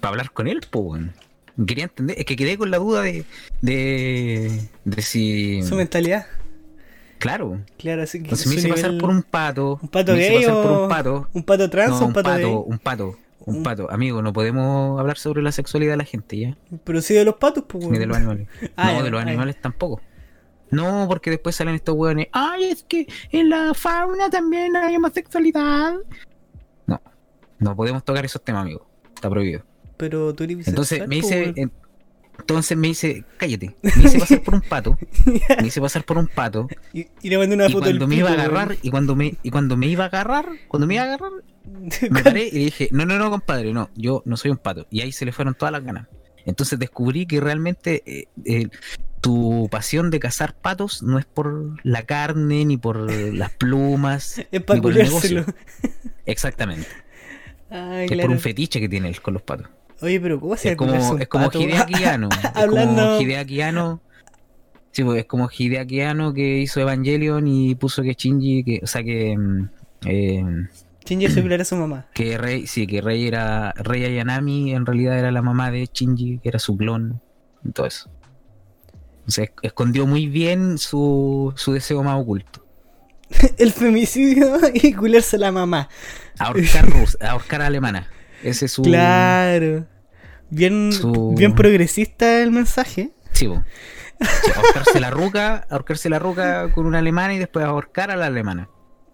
Para hablar con él, pues, weón. Quería entender, es que quedé con la duda de. de. de si. Su mentalidad. Claro. Claro, así que. Entonces me hice pasar por un pato. ¿Un pato me hice gay pasar por o- un pato. ¿Un pato trans No, o un pato, pato, gay? un pato, un Un- pato. Amigo, no podemos hablar sobre la sexualidad de la gente, ¿ya? Pero sí de los patos, pues, Ni de los animales. Ah, no, de los ah, animales tampoco. No, porque después salen estos hueones. Ay, es que en la fauna también hay homosexualidad. No, no podemos tocar esos temas, amigo. Está prohibido. Pero tú eres Entonces me hice. weón. En- Entonces me hice. Cállate. Me hice pasar por un pato. Me hice pasar por un pato. Y, y le mandé una Y foto del cuando me iba a agarrar, y cuando me, y cuando me iba a agarrar, cuando me iba a agarrar, me paré y dije, no, no, no, compadre, no, yo no soy un pato. Y ahí se le fueron todas las ganas. Entonces descubrí que realmente eh, eh, tu pasión de cazar patos no es por la carne, ni por las plumas, Es para ni por el negocio. Exactamente. Es por un fetiche que tiene él con los patos. Oye, pero ¿cómo se Es como, es como Hideaki Anno. Es Hablando- como Hideaki Anno. Sí, pues, es como Hideaki Anno que hizo Evangelion y puso que Shinji, que, o sea que... mm, eh, Shinji se culiara a su mamá. que Rey, sí, que Rey era Rey Ayanami en realidad era la mamá de Shinji, que era su clon, y todo eso. O sea, esc- escondió muy bien su, su deseo más oculto. El femicidio y culiarse a la mamá. Ahorcar, rus- ahorcar alemana. Ese es su. Claro. Bien, su- bien progresista el mensaje. Sí, ahorcarse la ruca, ahorcarse la ruca con una alemana y después ahorcar a la alemana.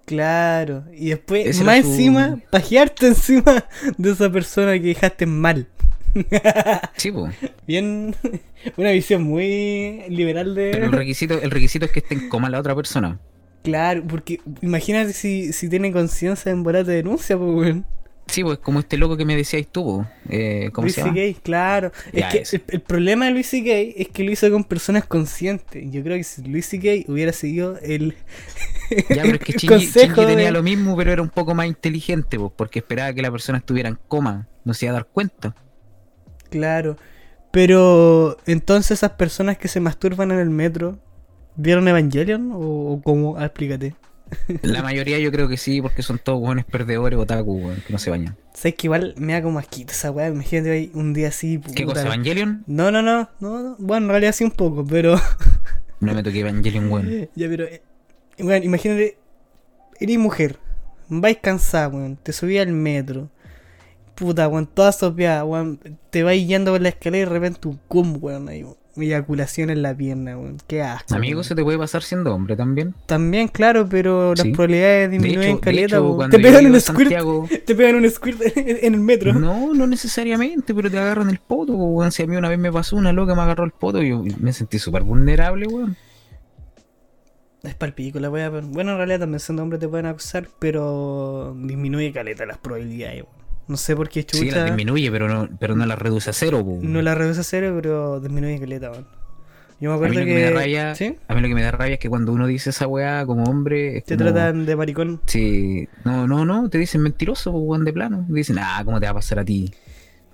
Claro. Y después, Ese más su- encima, pajearte encima de esa persona que dejaste mal. Sí. Bien. Una visión muy liberal de. Pero el requisito, el requisito es que esté en coma la otra persona. Claro, porque imagínate si, si tiene conciencia en volar de denuncia, pues, weón. Sí, pues como este loco que me decíais tú, po. Eh, ¿cómo Luis se llama? C.K., claro. Ya, es que el, el problema de Luis C.K. es que lo hizo con personas conscientes. Yo creo que si Luis C.K. hubiera seguido el, Ya, pero es que Shinji tenía de- lo mismo, pero era un poco más inteligente, pues, porque esperaba que la persona estuviera en coma, no se iba a dar cuenta. Claro. Pero entonces esas personas que se masturban en el metro, ¿vieron Evangelion? ¿O, o cómo? Ah, explícate. La mayoría yo creo que sí, porque son todos buenos perdedores otaku, weón, que no se bañan. ¿Sabes que igual me da como asquito esa weá? Imagínate ahí un día así. ¿Qué puta. cosa, Evangelion? No, no, no, no, no. Bueno, en realidad sí un poco, pero. No me toqué Evangelion, weón. ya, pero. eh, Bueno, imagínate. Eres mujer. Vais cansada, weón. Te subí al metro. Puta, weón. Toda sopeada, weón. Te vais yendo por la escalera y de repente un cum, weón. Ahí, eyaculación en la pierna, weón. Qué asco. Amigo, weón. se te puede pasar siendo hombre también. También, claro, pero las Sí. probabilidades De disminuyen caleta, hecho Te pegan un squirt. Santiago, Te pegan un squirt en, el metro. no, no necesariamente, pero te agarran el poto, po, weón. Si a mí una vez me pasó una loca, me agarró el poto y yo me sentí súper vulnerable, weón. Es palpico la wea, pero bueno, en realidad también siendo hombre te pueden acusar, pero disminuye caleta las probabilidades, weón. No sé por qué Sí, chucha la disminuye, pero no, pero no la reduce a cero, no la reduce a cero, pero disminuye caleta, weón. Yo me A mí acuerdo lo que, que, me da rabia, ¿sí? a mí lo que me da rabia es que cuando uno dice esa weá como hombre, es te como- tratan de maricón. Sí, no, no, no, te dicen mentiroso, weón, de plano. Dicen, ah, ¿cómo te va a pasar a ti?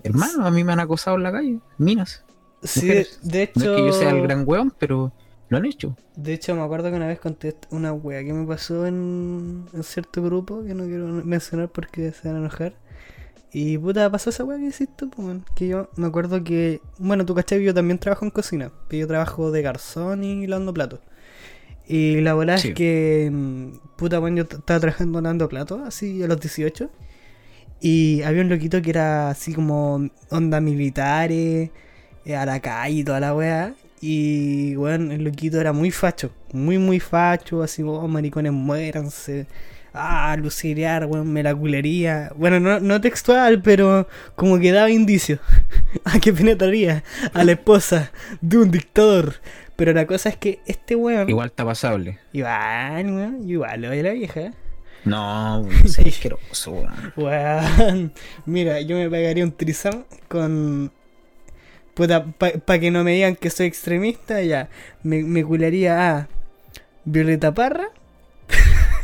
Hermano, a mí me han acosado en la calle, minas. Sí, mujeres. de hecho, No es que yo sea el gran weón, pero lo han hecho. de hecho me acuerdo que una vez conté una wea que me pasó en, en cierto grupo, que no quiero mencionar porque se van a enojar. Y puta, pasó esa wea que hiciste pues. Que yo me acuerdo que, bueno, tú cachai, yo también trabajo en cocina. Yo trabajo de garzón y lavando platos. Y la verdad Sí. es que, mm, puta, bueno, yo estaba trabajando lavando platos, así a los 18. Y había un loquito que era así como onda militares, eh, a la calle y toda la wea. Y, bueno, el loquito era muy facho, muy, muy facho, así oh, maricones, muéranse. Ah, lucirear, weón, me la culería. Bueno, no, no textual, pero como que daba indicios. a que penetraría a la esposa de un dictador. Pero la cosa es que este weón. Igual está pasable. Igual, weón, igual, lo de la vieja. No, soy asqueroso, weón. Weón. Mira, yo me pagaría un trisam con. Puta, para que no me digan que soy extremista, ya. Me, me culearía a Violeta Parra,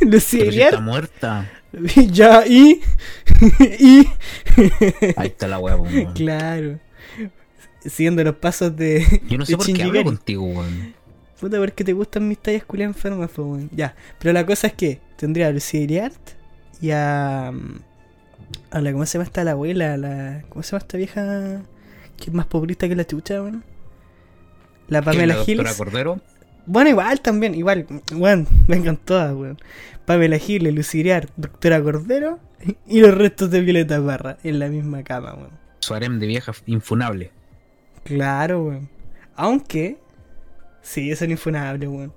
Lucía Pero si está Iliar, muerta. ya, y. y. Ahí está la po, weón. claro. siguiendo los pasos de. Yo no sé por qué hablo contigo, weón. Puta, porque te gustan mis tallas culiadas enfermas, pues, weón. Ya. Pero la cosa es que tendría a Lucía Iriart y a. mm, A la. ¿Cómo se llama esta la abuela? La, ¿Cómo se llama esta vieja? Que es más populista que la chucha, weón. La ¿Quién, Pamela la doctora Giles. Cordero? Bueno, igual también, igual. Weón, vengan todas, weón. Pamela Giles, Lucía Iriart, Doctora Cordero y los restos de Violeta Barra en la misma cama, weón. Su harem de vieja infunable. Claro, weón. Aunque. Sí, eso es infunable, weón.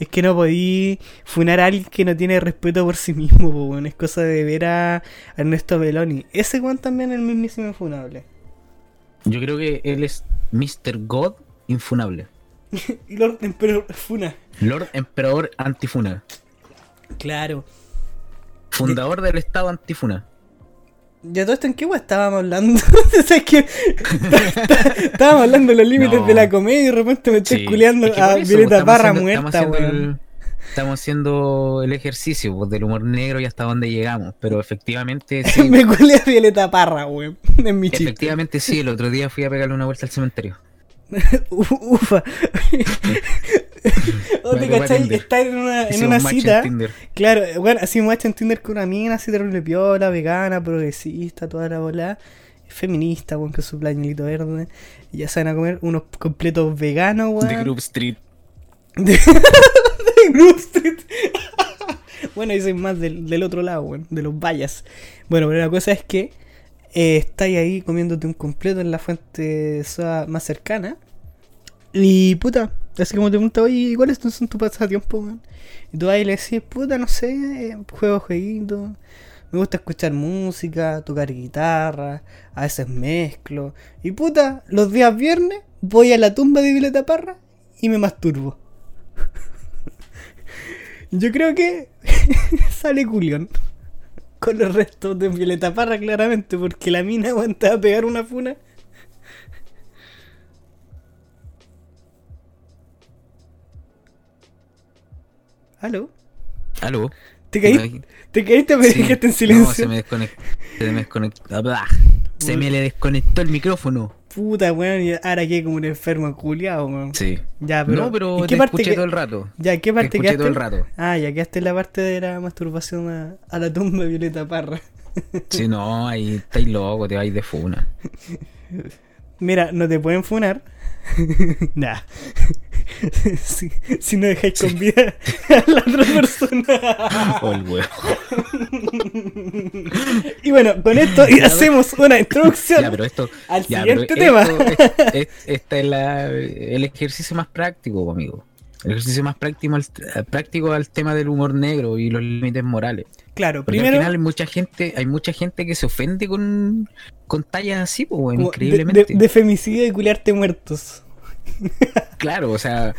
Es que no podí funar a alguien que no tiene respeto por sí mismo, weón. Es cosa de ver a Ernesto Belloni. Ese weón también es el mismísimo infunable. Yo creo que él es Mr. God infunable. Lord Emperor Funa. Lord Emperador Antifuna. Claro. Fundador del Estado Antifuna. Ya todo esto en qué weón estábamos hablando. o sea, es que estábamos hablando de los límites No. de la comedia y de repente me estoy Sí. culeando Es que a Violeta haciendo- muerta, weón. Estamos haciendo el ejercicio pues, del humor negro y hasta dónde llegamos. Pero efectivamente sí. me culé a Violeta Parra, weón. En mi chiste. efectivamente sí. El otro día fui a pegarle una vuelta al cementerio. Ufa. ¿O te cachai? En una, en una en cita. Tinder. Claro, bueno, así match en Tinder con una mina, así terrible piola, vegana, progresista, toda la bola. Feminista, weón, con su plañelito verde. Y ya van a comer unos completos veganos, weón. De Group Street. De, Grove Street. bueno, yo soy más del, del otro lado, weón, de los vallas. Bueno, pero la cosa es que eh, estáis ahí comiéndote un completo en la fuente más cercana. Y puta, así como te pregunta, oye, ¿cuáles son tus pasatiempos, weón? Y tú ahí le decís, puta, no sé, juego jueguitos. Me gusta escuchar música, tocar guitarra, a veces mezclo. Y puta, los días viernes voy a la tumba de Violeta Parra y me masturbo. Yo creo que sale culión. Con los restos de Violeta Parra, claramente, porque la mina aguantaba pegar una funa. ¿Aló? ¿Aló? ¿Te caíste? ¿Te caíste o me Sí. dejaste en No, silencio? se me desconectó. Se me desconectó. Se me le desconectó el micrófono. Puta, weón, y ahora que como un enfermo culiado, weón. Sí. Ya, pero. no, pero ¿en te parte escuché que- todo el rato. Ya, ¿en ¿qué Te parte escuché quedaste? todo el rato. Ah, ya quedaste en la parte de la masturbación a, a la tumba de Violeta Parra. Si no, ahí estáis loco, te vais de funa. Mira, no te pueden funar. nah. si, si no dejáis con vida a la otra persona. Oh, el huevo. y bueno, con esto hacemos una introducción Ya, pero esto. al ya, pero siguiente tema. esto- es- es- Este es la- el ejercicio más práctico, amigo. El ejercicio más práctico al, práctico al tema del humor negro y los límites morales. claro, Porque primero. al final hay mucha gente, hay mucha gente que se ofende con, con tallas así, pues, de- increíblemente. De, de femicidio y culiarte muertos. Claro, o sea,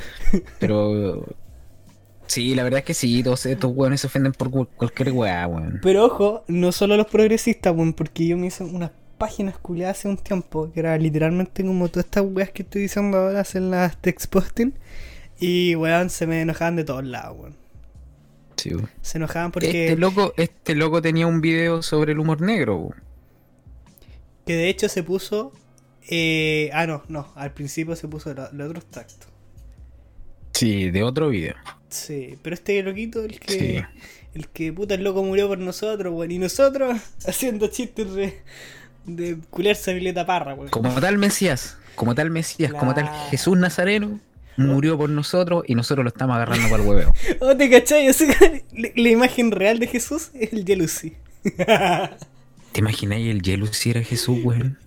pero sí, la verdad es que sí, todos estos weones se ofenden por cu- cualquier weá, weón. Pero ojo, no solo los progresistas, weón, porque yo me hice unas páginas culiadas hace un tiempo, que era literalmente como todas estas weas que estoy diciendo ahora hacen las text posting. Y weón, se me enojaban de todos lados, weón. Sí, weón. Se enojaban porque. Este loco, este loco tenía un video sobre el humor negro, weón. Que de hecho se puso. Eh, ah, no, no. Al principio se puso el otro extracto. Sí, de otro video. Sí, pero este loquito, el que. Sí. El que puta el loco murió por nosotros, weón. Y nosotros haciendo chistes de. De culiarse a Violeta Parra, weón. Como tal Mesías, como tal Mesías, como tal. Jesús Nazareno, murió por nosotros y nosotros lo estamos agarrando para el hueveo. Oh, te cachai, la, imagen real de Jesús es el Jealousy. ¿Te imagináis el Yelu si era Jesús, weón?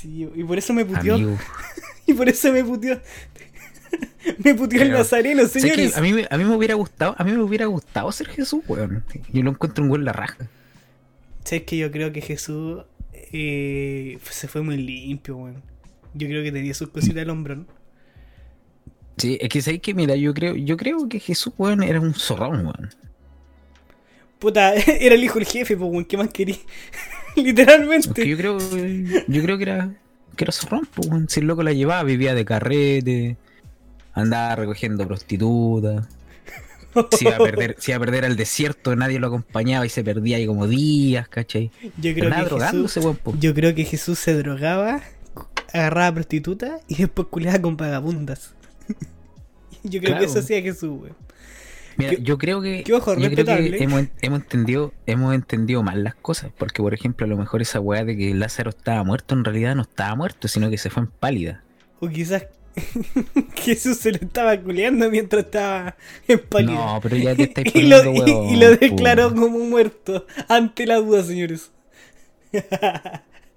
Sí, y por eso me puteó. Amigo. Y por eso me puteó. me puteó el nazareno, ¿Sabes señores. a, mí, me- a mí me hubiera gustado, a mí me hubiera gustado ser Jesús, weón. Yo lo encuentro un buen la raja. ¿Sabes que yo creo que Jesús eh, se fue muy limpio, weón? Yo creo que tenía sus cositas al hombro, ¿no? Sí, es que sabéis que mira, yo creo, yo creo que Jesús, weón, era un zorrón, weón. Puta, era el hijo del jefe, pues, weón, ¿qué más quería? Literalmente. yo creo, yo creo que era, que era zorrón, pues, weón. Si el loco la llevaba, vivía de carrete, andaba recogiendo prostitutas. Se iba a perder, se iba a perder al desierto, nadie lo acompañaba y se perdía ahí como días, ¿cachai? Yo creo, que Jesús, yo creo que Jesús se drogaba agarraba prostitutas y después culeaba con vagabundas. yo creo que eso hacía Jesús, weón. Mira, ¿Qué- yo creo que, yo creo que hemos, hemos entendido, hemos entendido mal las cosas. Porque, por ejemplo, a lo mejor esa weá de que Lázaro estaba muerto, en realidad no estaba muerto, sino que se fue en pálida. O quizás Jesús se lo estaba culeando mientras estaba en pálida. No, pero ya te estáis y, lo, y- lo declaró como muerto ante la duda, señores.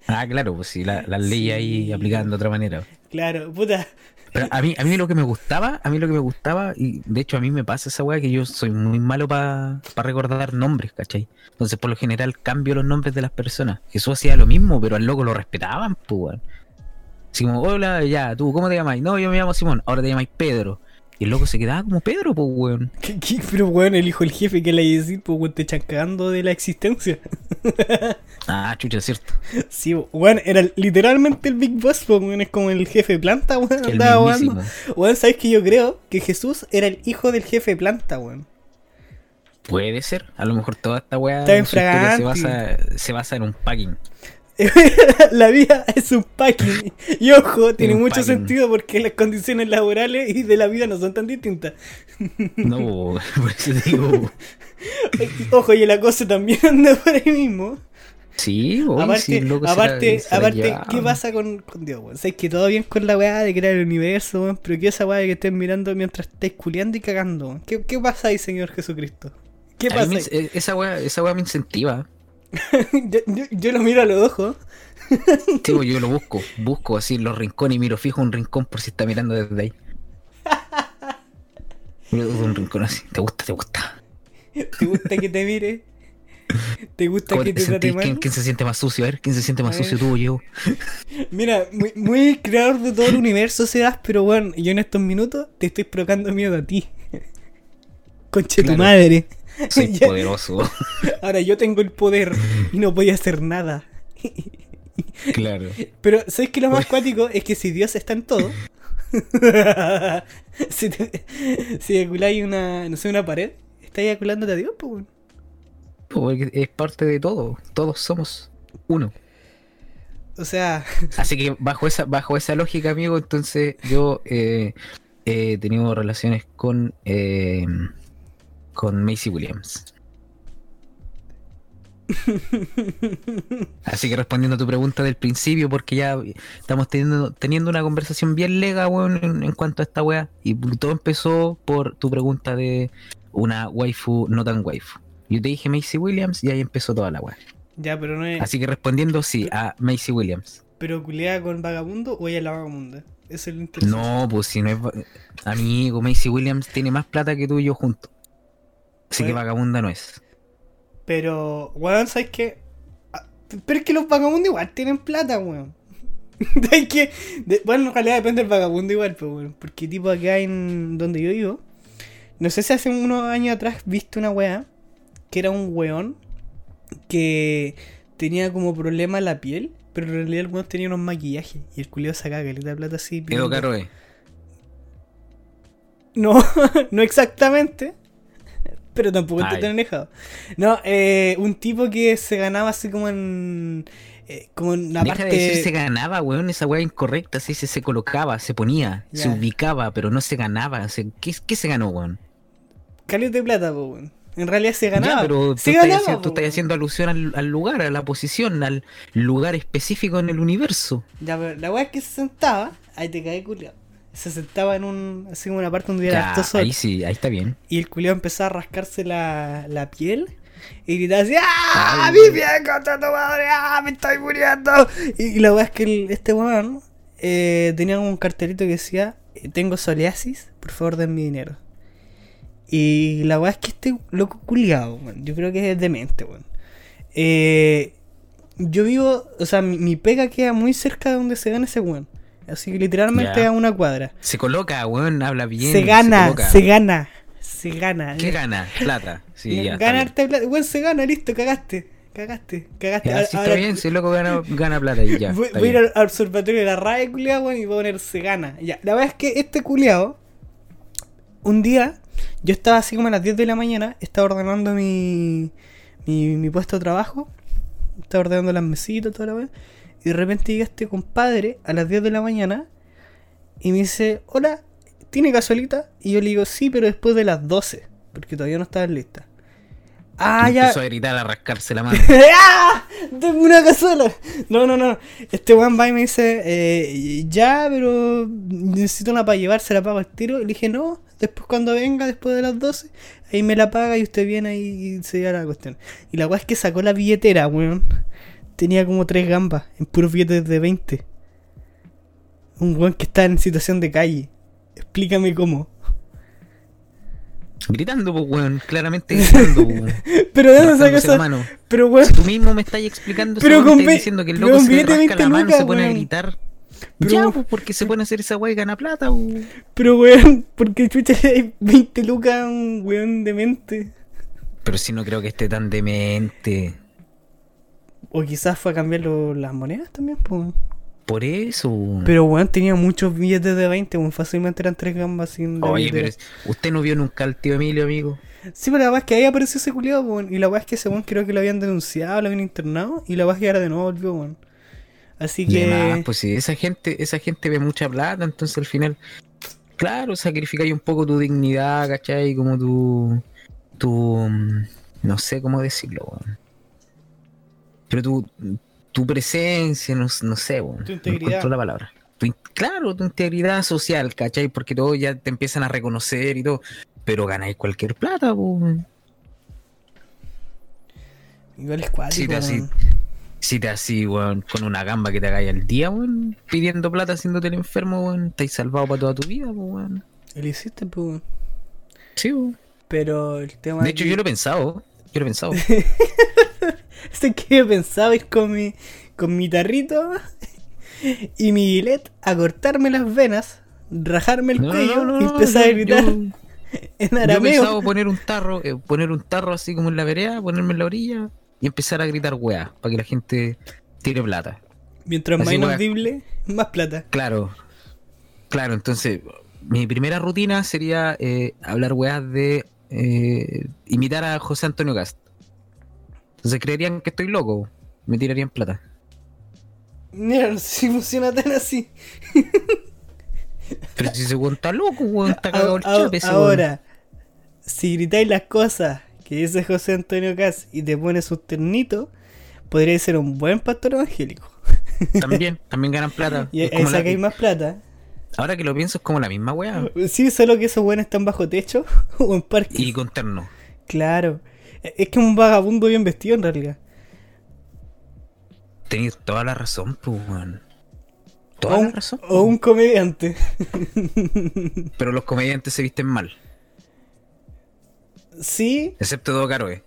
Ah, claro, pues sí, la, la ley ahí aplicando de otra manera. Claro, puta. Pero a mí, a mí lo que me gustaba, a mí lo que me gustaba, y de hecho a mí me pasa esa weá que yo soy muy malo para recordar nombres, ¿cachai? Entonces por lo general cambio los nombres de las personas. Jesús hacía lo mismo, pero al loco lo respetaban, pues weón. Así como, hola, ya, tú, ¿cómo te llamáis? No, yo me llamo Simón, ahora te llamáis Pedro. Y el loco se quedaba como Pedro, pues weón. ¿Qué- qué? Pero bueno, el hijo del jefe, que le hay decir? Pues weón, te echan cagando de la existencia. Ah, chucha, es cierto. Sí, weón, era literalmente el Big Boss, pues, weón, es como el jefe planta, weón, El andaba jugando. Weón, ¿sabes que yo creo que Jesús era el hijo del jefe planta, weón? Puede ser, a lo mejor toda esta weá se basa, se basa en un packing. la vida es un packing. Y ojo, tiene Un mucho packing. sentido porque las condiciones laborales y de la vida no son tan distintas. No, por eso digo. Ojo, y el acoso también anda por ahí mismo. Sí, oye, aparte, sí, loco aparte, aparte. ¿qué pasa con, con Dios, weón? Sabes que todo bien con la weá de crear el universo, weón, pero ¿qué esa weá de que estés mirando mientras estés culiando y cagando? ¿Qué, ¿Qué pasa ahí, Señor Jesucristo? ¿Qué pasa me- ahí? eh, esa weá, esa weá me incentiva. yo, yo- yo lo miro a los ojos. Sí, pues, yo lo busco, busco así los rincones y miro fijo un rincón por si está mirando desde ahí. Miro desde un rincón así, ¿te gusta? ¿Te gusta? ¿Te gusta que te mire? ¿Te gusta ¿Cómo que te te trate mal? quién se siente más sucio? A ver, ¿quién se siente más sucio tú o yo? Mira, muy, muy creador de todo el universo serás, pero bueno, yo en estos minutos te estoy provocando miedo a ti. Conche tu Claro. madre. Soy poderoso. Ahora yo tengo el poder y no voy a hacer nada. claro. Pero, ¿sabes qué lo más cuático? Es que si Dios está en todo. si, te, si eyaculáis una, no sé, una pared, está eyaculándote a Dios, pues. Porque es parte de todo. Todos somos uno. O sea, Así que bajo esa, bajo esa lógica, amigo, entonces yo eh, he tenido relaciones con eh, con Macy Williams. Así que respondiendo a tu pregunta del principio, porque ya estamos teniendo, teniendo una conversación bien lega, weón, en, en cuanto a esta weá. Y todo empezó por tu pregunta de una waifu no tan waifu. Yo te dije Macy Williams y ahí empezó toda la weá. ya, pero no es. Así que respondiendo sí a Macy Williams. ¿Pero culea con vagabundo o ella es la vagabunda? Es interesante. No, pues si no es. Amigo, Macy Williams tiene más plata que tú y yo juntos. Así que Bueno. vagabunda no es. Pero, weón, ¿sabes qué? Ah, Pero es que los vagabundos igual tienen plata, weón. Hay que. de- bueno, en realidad depende del vagabundo igual, pero weón. Porque tipo acá en donde yo vivo. No sé si hace unos años atrás viste una weá. Que era un weón. Que tenía como problema la piel. Pero en realidad el weón tenía unos maquillajes. Y el culio sacaba caleta de plata así. Pidiendo- caro, eh. No, no exactamente. Pero tampoco está tan alejado. No, eh, un tipo que se ganaba así como en. eh, como en la Deja de decir se parte. ganaba, weón. Esa weá incorrecta. Se dice se colocaba, se ponía, se ubicaba, pero no se ganaba. Se- ¿qué, qué se ganó, weón? Caleta de plata, weón. En realidad se ganaba. Ya, pero tú se estás, ganaba, haciendo, tú estás haciendo alusión al, al lugar, a la posición, al lugar específico en el universo. Ya, pero la weá es que se sentaba. Ahí te cae culiao. Se sentaba en un. así como una parte donde hubiera harto sol. ahí sí, ahí está bien. Y el culiao empezaba a rascarse la, la piel. Y gritaba así, ¡Ah! ¡Mi piel contra tu madre! ¡Ah! ¡Me estoy muriendo! Y, la weá es que el- este weón eh, tenía un cartelito que decía: eh, Tengo psoriasis, por favor den mi dinero. Y la weá es que este loco culiado, weón. Yo creo que es demente, weón. Eh, yo vivo, o sea, mi, mi pega queda muy cerca de donde se gana ese weón. Así que literalmente a una cuadra. Se coloca, weón, habla bien. se gana, se gana, se gana. ¿Qué gana? Plata. Sí, ya. Ganarte plata. Weón, se gana, listo, cagaste. Cagaste, cagaste. Ya, Ahora- ahora está bien, si el loco gana, gana plata y ya. voy, a ir al, observatorio de la RAE, culiao, weón, y voy a poner se gana. Ya, la verdad es que este culiao, un día, yo estaba así como a las 10 de la mañana, estaba ordenando mi, mi, mi puesto de trabajo, estaba ordenando las mesitas, toda la weá. Y de repente llega este compadre a las 10 de la mañana y me dice, hola, ¿tiene gasolita? Y yo le digo, sí, pero después de las 12, porque todavía no estaba lista. Ah, ya. Empezó a gritar, a rascarse la mano. ¡Ah! ¡Dame una cazuela! No, no, no. Este weón va y me dice, eh, ya, pero necesito una para llevar, se la pago al tiro. Y le dije, no, después cuando venga, después de las 12, ahí me la paga y usted viene ahí y se lleva la cuestión. Y la weá es que sacó la billetera, weón. Tenía como tres gambas en puros billetes de 20. Un weón que está en situación de calle. Explícame cómo. Gritando, pues, weón. Claramente gritando, pues, weón. Pero de dónde sacas. Pero weón. Si tú mismo me estás explicando Pero eso, me con estás diciendo que el loco con se billete de rasca 20 la mano lucas, se pone a gritar. Pero- Ya, pues, porque se pone a hacer esa weá y gana plata, weón. Pero weón, porque chucha dais 20 lucas un weón demente. Pero si no creo que esté tan demente. O quizás fue a cambiar lo- las monedas también, pues. Por eso. Pero weón tenía muchos billetes de 20, weón. Fácilmente eran tres gambas sin Oye, pero es- usted no vio nunca al tío Emilio, amigo. Sí, pero la weá es que ahí apareció ese culiado, weón. Y la weá es que ese weón creo que lo habían denunciado, lo habían internado. Y la weá es que ahora de nuevo volvió, weón. Así que. además, pues si esa gente, esa gente ve mucha plata, entonces al final, claro, sacrificáis un poco tu dignidad, ¿cachai? Como tu. tu. mm, no sé cómo decirlo, weón. Pero tu, tu presencia, no, no sé, weón. Tu integridad. la palabra. Tu claro, tu integridad social, ¿cachai? Porque todos ya te empiezan a reconocer y todo. Pero ganáis cualquier plata, weón. Igual es cuático, Sí, te así-. Si te así, weón, con una gamba que te hagáis al día, weón, pidiendo plata haciéndote el enfermo, weón, estáis salvado para toda tu vida, pues, weón. Lo hiciste, pues, weón. Sí, weón. Pero el tema. De hecho, yo lo he pensado, yo lo he pensado. Sé que pensaba ir con mi, con mi tarrito y mi gilet a cortarme las venas, rajarme el No, cuello no, no, y empezar a yo- gritar Yo, en yo arameo. pensado poner un tarro, eh, poner un tarro así como en la vereda, ponerme en la orilla y empezar a gritar weá, para que la gente tire plata. Mientras más así, weá. inaudible, más plata. Claro, claro, entonces mi primera rutina sería eh, hablar weas de eh, imitar a José Antonio Cast. Entonces creerían que estoy loco, me tirarían plata. Mira, no sé si funciona tan así. Pero si weón está loco, weón, está cagado el A- a- chape ese weón. ahora, si gritáis las cosas que dice José Antonio Cas y te pones un ternito, podría ser un buen pastor evangélico. También, también ganan plata. Y Es ahí sacáis más plata. Ahora que lo pienso es como la misma wea. Sí, solo que esos buenos están bajo techo o en parques. Y con terno. Claro. Es que un vagabundo bien vestido en realidad. Tenéis toda la razón, pues weón. Toda O la un, razón. o un comediante. Pero los comediantes se visten mal. Sí, Excepto Do Caroe.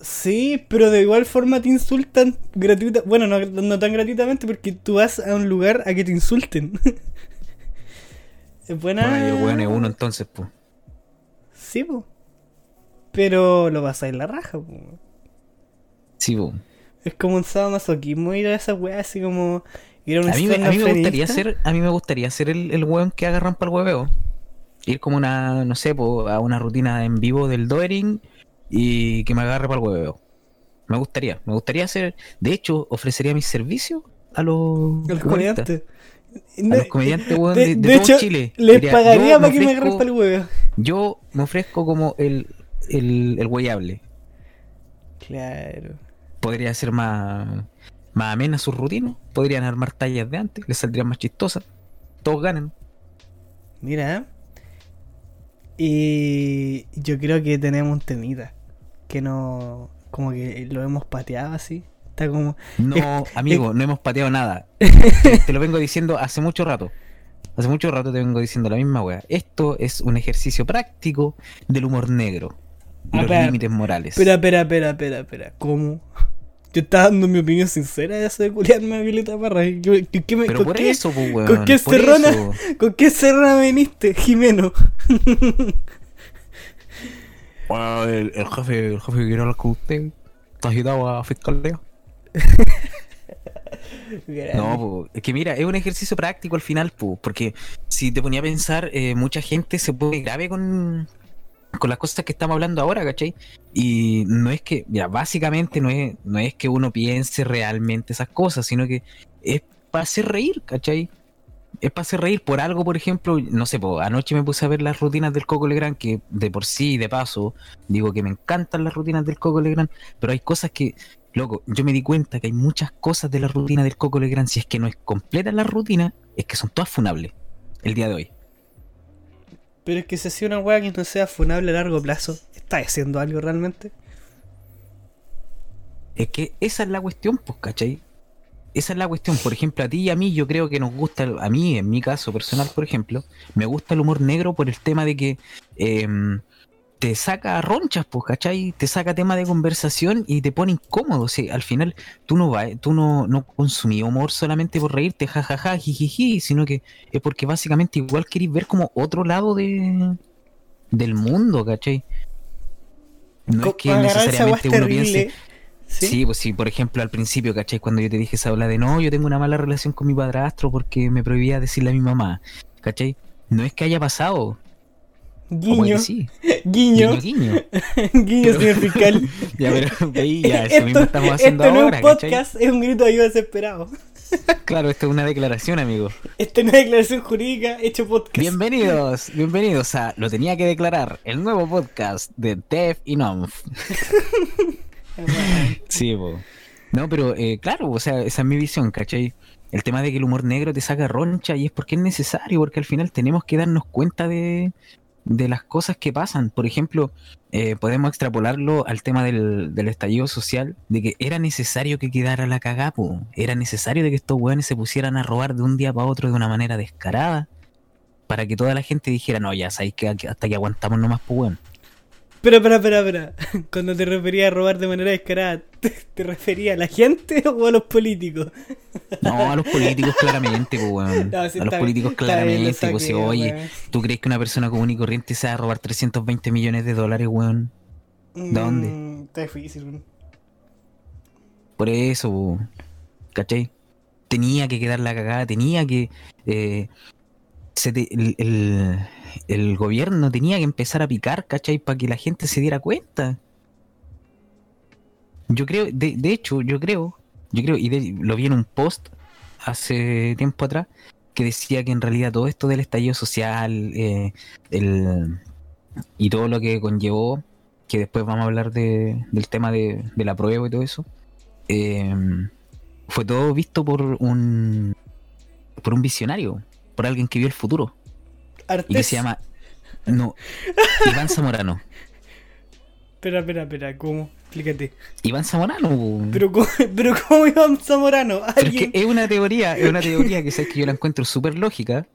sí, pero de igual forma te insultan gratuita. Bueno, no, no tan gratuitamente porque tú vas a un lugar a que te insulten. es buena. Bueno, es uno entonces, pues. Sí, po. Pero lo vas a ir la raja, po. Sí, pues. Es como un sadomasoquismo ir a esa weá así como ir a un A mí, me- a mí me gustaría ser, a mí me gustaría ser el, el weón que agarran para el hueveo. Ir como una, no sé, po, a una rutina en vivo del Doering y que me agarre para el hueveo. Me gustaría, me gustaría hacer, de hecho, ofrecería mis servicios a los, El humoristas, comediante. a los comediantes weón, De, de, de de todo hecho, Chile. les Diría, pagaría para que me agarren para el huevo. Yo me ofrezco como el, el, el. Claro. Podría ser más, más amena su rutina. Podrían armar tallas de antes, les saldrían más chistosas. Todos ganan. Mira. Y yo creo que tenemos un temita. Que no. Como que lo hemos pateado así. Está como. No, amigo, no hemos pateado nada. Te, te lo vengo diciendo hace mucho rato. Hace mucho rato te vengo diciendo la misma wea. Esto es un ejercicio práctico del humor negro. Y los límites morales. Espera, espera, espera, espera, espera. ¿Cómo? Yo estaba dando mi opinión sincera de eso de culiarme a Violeta Parra. ¿Qué- qué- me- Pero con por qué- eso, pues, weón. ¿Con qué por cerrona? eso. ¿Con qué serrana viniste, Jimeno? Bueno, el, el jefe, el jefe que quiere hablar con usted. Está agitado a fiscalía. No, po, es que mira, es un ejercicio práctico al final, po, porque si te ponía a pensar, eh, mucha gente se pone grave con, con las cosas que estamos hablando ahora, ¿cachai? Y no es que, mira, básicamente no es, no es que uno piense realmente esas cosas, sino que es para hacer reír, ¿cachai? Es para hacer reír por algo, por ejemplo, no sé, po, anoche me puse a ver las rutinas del Coco Legrand, que de por sí, de paso, digo que me encantan las rutinas del Coco Legrand, pero hay cosas que, loco, yo me di cuenta que hay muchas cosas de la rutina del Coco Legrand, si es que no es completa la rutina, es que son todas funables el día de hoy. Pero es que si hacía una weá que no sea funable a largo plazo, ¿está haciendo algo realmente? Es que esa es la cuestión, pues, ¿cachai? Esa es la cuestión. Por ejemplo, a ti y a mí, yo creo que nos gusta, a mí, en mi caso personal, por ejemplo, me gusta el humor negro por el tema de que em, te saca ronchas, pues, ¿cachai? Te saca tema de conversación y te pone incómodo. O sea, al final, tú no vas, tú no, no consumís humor solamente por reírte, jajaja, jijiji, sino que es porque básicamente igual querís ver como otro lado de del mundo, ¿cachai? No es que weá necesariamente uno terrible, piense. ¿sí? Sí, pues sí, por ejemplo, al principio, ¿cachai? Cuando yo te dije esa habla de no, yo tengo una mala relación con mi padrastro porque me prohibía decirle a mi mamá, ¿cachai? No es que haya pasado, Guiño, sí, guiño, guiño, guiño. señor fiscal. Ya, pero ahí ya, eso mismo estamos haciendo esto no ahora, es un ¿cachai? podcast, es un grito de ayuda desesperado. Claro, esto es una declaración, amigo. Esta es una declaración jurídica hecho podcast. Bienvenidos, bienvenidos a Lo tenía que declarar, el nuevo podcast de Def y Nomf. Sí, po. No, pero eh, claro, o sea, esa es mi visión, ¿cachai? El tema de que el humor negro te saca roncha y es porque es necesario, porque al final tenemos que darnos cuenta de, de las cosas que pasan. Por ejemplo, eh, podemos extrapolarlo al tema del, del estallido social, de que era necesario que quedara la cagá, po. Era necesario de que estos weones se pusieran a robar de un día para otro de una manera descarada, para que toda la gente dijera, no, ya sabéis que hasta que aguantamos nomás, pues weón. Pero, espera, espera, espera. Cuando te refería a robar de manera descarada, ¿te, te refería a la gente o a los políticos? No, a los políticos claramente, pues weón. No, sí, a los políticos bien, claramente, pues si oye, weón. ¿tú crees que una persona común y corriente se va a robar 320 millones de dólares, weón? ¿Dónde? Mm, está difícil, weón. Por eso, po, ¿cachai? Tenía que quedar la cagada, tenía que... eh, se te- el, el- el gobierno tenía que empezar a picar, ¿cachai? Para que la gente se diera cuenta. Yo creo, de, de hecho, yo creo, yo creo, y lo vi en un post hace tiempo atrás, que decía que en realidad todo esto del estallido social eh, el, y todo lo que conllevó, que después vamos a hablar de- del tema de, de la prueba y todo eso, eh, fue todo visto por un por un visionario, por alguien que vio el futuro y que se llama no Iván Zamorano. Espera, espera, espera, ¿cómo? Explícate. Iván Zamorano. Pero, ¿cómo, pero ¿cómo Iván Zamorano? Es que es una teoría, es una teoría que sabes que yo la encuentro súper lógica.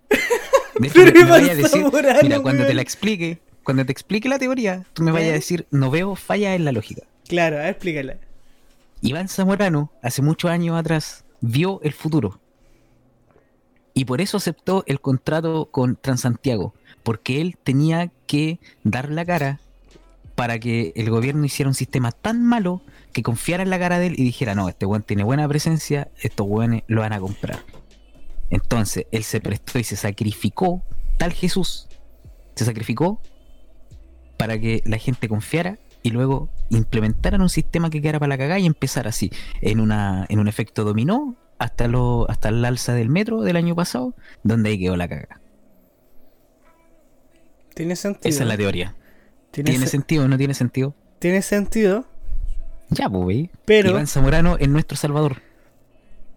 De Pero me- Iván decir, Zamorano, mira, cuando te la explique, cuando te explique la teoría, tú me vayas a decir, no veo falla en la lógica. Claro, a ver, explícala. Iván Zamorano, hace muchos años atrás, vio el futuro. Y por eso aceptó el contrato con Transantiago, porque él tenía que dar la cara para que el gobierno hiciera un sistema tan malo que confiara en la cara de él y dijera, no, este weón tiene buena presencia, estos weones lo van a comprar. Entonces, él se prestó y se sacrificó, tal Jesús, se sacrificó para que la gente confiara y luego implementaran un sistema que quedara para la cagada y empezar así, en una en un efecto dominó hasta lo hasta el alza del metro del año pasado, donde ahí quedó la caga. Tiene sentido. Esa es la teoría. Tiene, ¿Tiene se- sentido o no tiene sentido? tiene sentido, Ya, pues, pero. Iván Zamorano es nuestro salvador.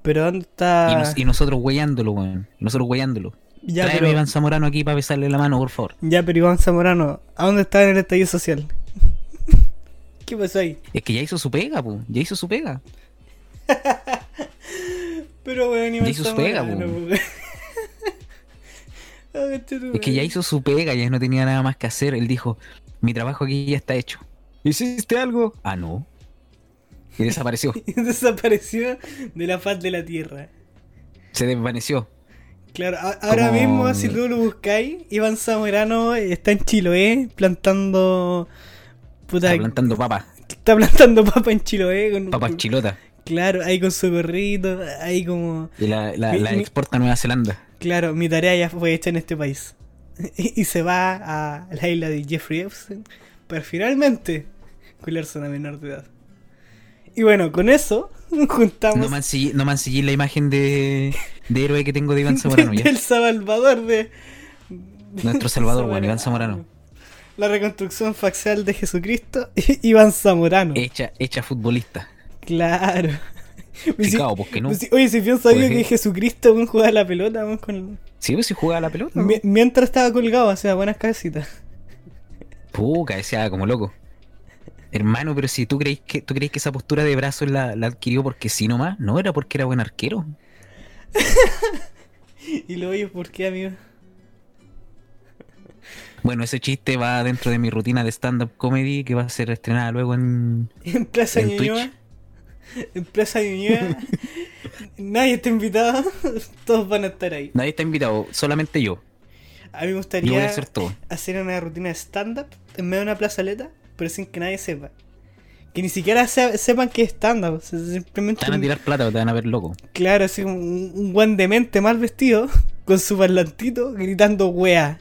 Pero ¿dónde Y, está.? nos- y nosotros weyándolo, weón. Nosotros weyándolo. ya, Tráeme pero, a Iván Zamorano aquí para besarle la mano, por favor. ya, pero Iván Zamorano, ¿a dónde está en el estallido social? ¿Qué pasó ahí? Es que ya hizo su pega, pues. Ya hizo su pega. Pero, weón, Iván hizo su pega, weón. Ah, Es que ya hizo su pega, ya no tenía nada más que hacer. Él dijo, mi trabajo aquí ya está hecho. ¿Hiciste algo? Ah, no. Y desapareció. Desapareció de la faz de la tierra. Se desvaneció. Claro, ahora Como- mismo, si tú lo buscáis, Iván Zamorano está en Chiloé plantando. Puta, Está plantando papas. está plantando papa en Chiloé. Con, Papas chilotas. Claro, ahí con su gorrito, ahí como. Y la, la, Mi- la mi- exporta a Nueva Zelanda. Claro, mi tarea ya fue hecha en este país. Y, se va a la isla de Jeffrey Epstein para finalmente culiarse a una menor de edad. Y bueno, con eso juntamos. No mancillé, no mancillé la imagen de, de héroe que tengo de Iván Zamorano, ya. del Salvador de. Nuestro Salvador, bueno, Iván Zamorano. La reconstrucción facial de Jesucristo, Iván Zamorano. Hecha, hecha futbolista. Claro. Pues no. oye, si bien sabía que. Jesucristo jugaba la pelota weón, con... Sí, pues si jugaba la pelota. Mi- mientras estaba colgado, o sea, buenas cabecitas. Puca, decía como loco. Hermano, pero si tú crees que tú crees que esa postura de brazos la, la adquirió porque sí nomás, no era porque era buen arquero. Y lo oye, ¿por qué, amigo? Bueno, ese chiste va dentro de mi rutina de stand-up comedy que va a ser estrenada luego en. En Plaza En Ñuñoa. En Plaza Ñuñoa. Nadie está invitado. Todos van a estar ahí. Nadie está invitado, solamente yo. A mí me gustaría hacer una rutina de stand-up en medio de una plazoleta, pero sin que nadie sepa. Que ni siquiera se- sepan que es stand-up. o sea, simplemente. Te van a tirar plata o te van a ver loco. Claro, así como un, un guan de mente mal vestido, con su parlantito, gritando wea.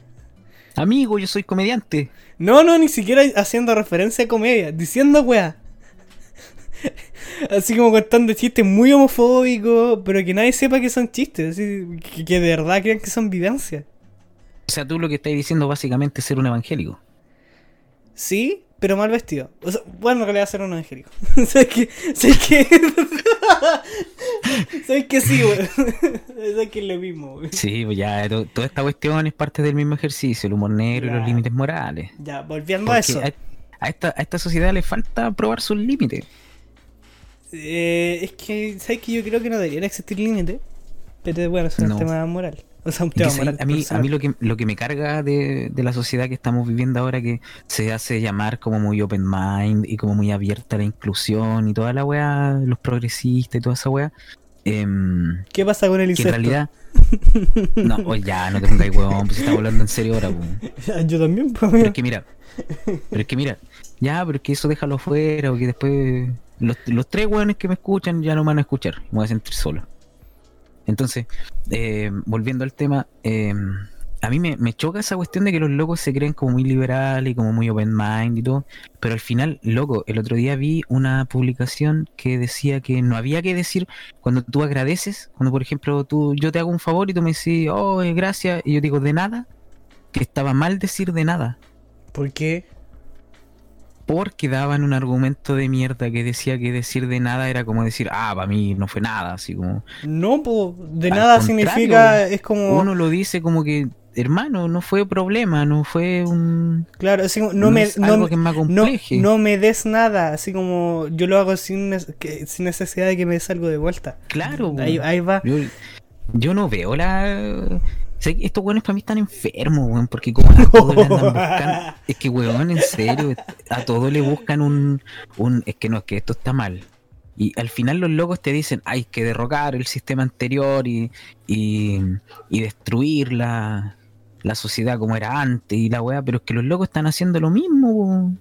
Amigo, yo soy comediante. No, no, ni siquiera haciendo referencia a comedia, diciendo wea. Así como contando chistes muy homofóbicos, pero que nadie sepa que son chistes, así, que, que de verdad crean que son vivencias. O sea, tú lo que estás diciendo básicamente es ser un evangélico. Sí, pero mal vestido. O sea, bueno, en realidad ser un evangélico. ¿Sabes que ¿Sabes que ¿Sabes que sí, weón? ¿Sabes que es lo mismo, weón? Sí, pues ya, to- toda esta cuestión es parte del mismo ejercicio, el humor negro y los límites morales. Ya, volviendo a eso. a, a esta, a esta sociedad le falta probar sus límites. Eh, es que, ¿sabes que Yo creo que no deberían existir límites. Pero bueno, es No. un tema moral. O sea, un tema moral. a mí, a mí lo que lo que me carga de, de la sociedad que estamos viviendo ahora que se hace llamar como muy open mind y como muy abierta a la inclusión y toda la weá, los progresistas y toda esa weá, em, ¿Qué pasa con el que en realidad no, oye, ya no te pongas huevón, pues si estamos hablando en serio ahora, pues. Yo también, pues, Pero es que mira, pero es que mira, ya, pero es que eso déjalo fuera, o que después los, tres hueones que me escuchan ya no me van a escuchar, me voy a sentir solo. Entonces, eh, volviendo al tema, eh, a mí me, me choca esa cuestión de que los locos se creen como muy liberales y como muy open mind y todo, pero al final, loco, el otro día vi una publicación que decía que no había que decir cuando tú agradeces, cuando por ejemplo tú, yo te hago un favor y tú me decís, oh, eh, gracias, y yo digo de nada, que estaba mal decir de nada ¿Por qué? Porque daban un argumento de mierda que decía que decir de nada era como decir, ah, para mí no fue nada, así como No, pues, de Al nada significa. Es como. uno lo dice como que, hermano, no fue problema, no fue un... Claro, así como. No, me, es no, algo me- que me no, no me des nada. Así como. Yo lo hago sin, que- sin necesidad de que me des algo de vuelta. Claro, Ahí, ahí va. yo, yo no veo la... O sea, estos weones para mí están enfermos, weón, porque como a todos le andan buscando... Es que, weón, en serio, a todos le buscan un, un... Es que no, es que esto está mal. Y al final los locos te dicen, hay que derrocar el sistema anterior y, y, y destruir la, la sociedad como era antes y la weá, pero es que los locos están haciendo lo mismo, weón.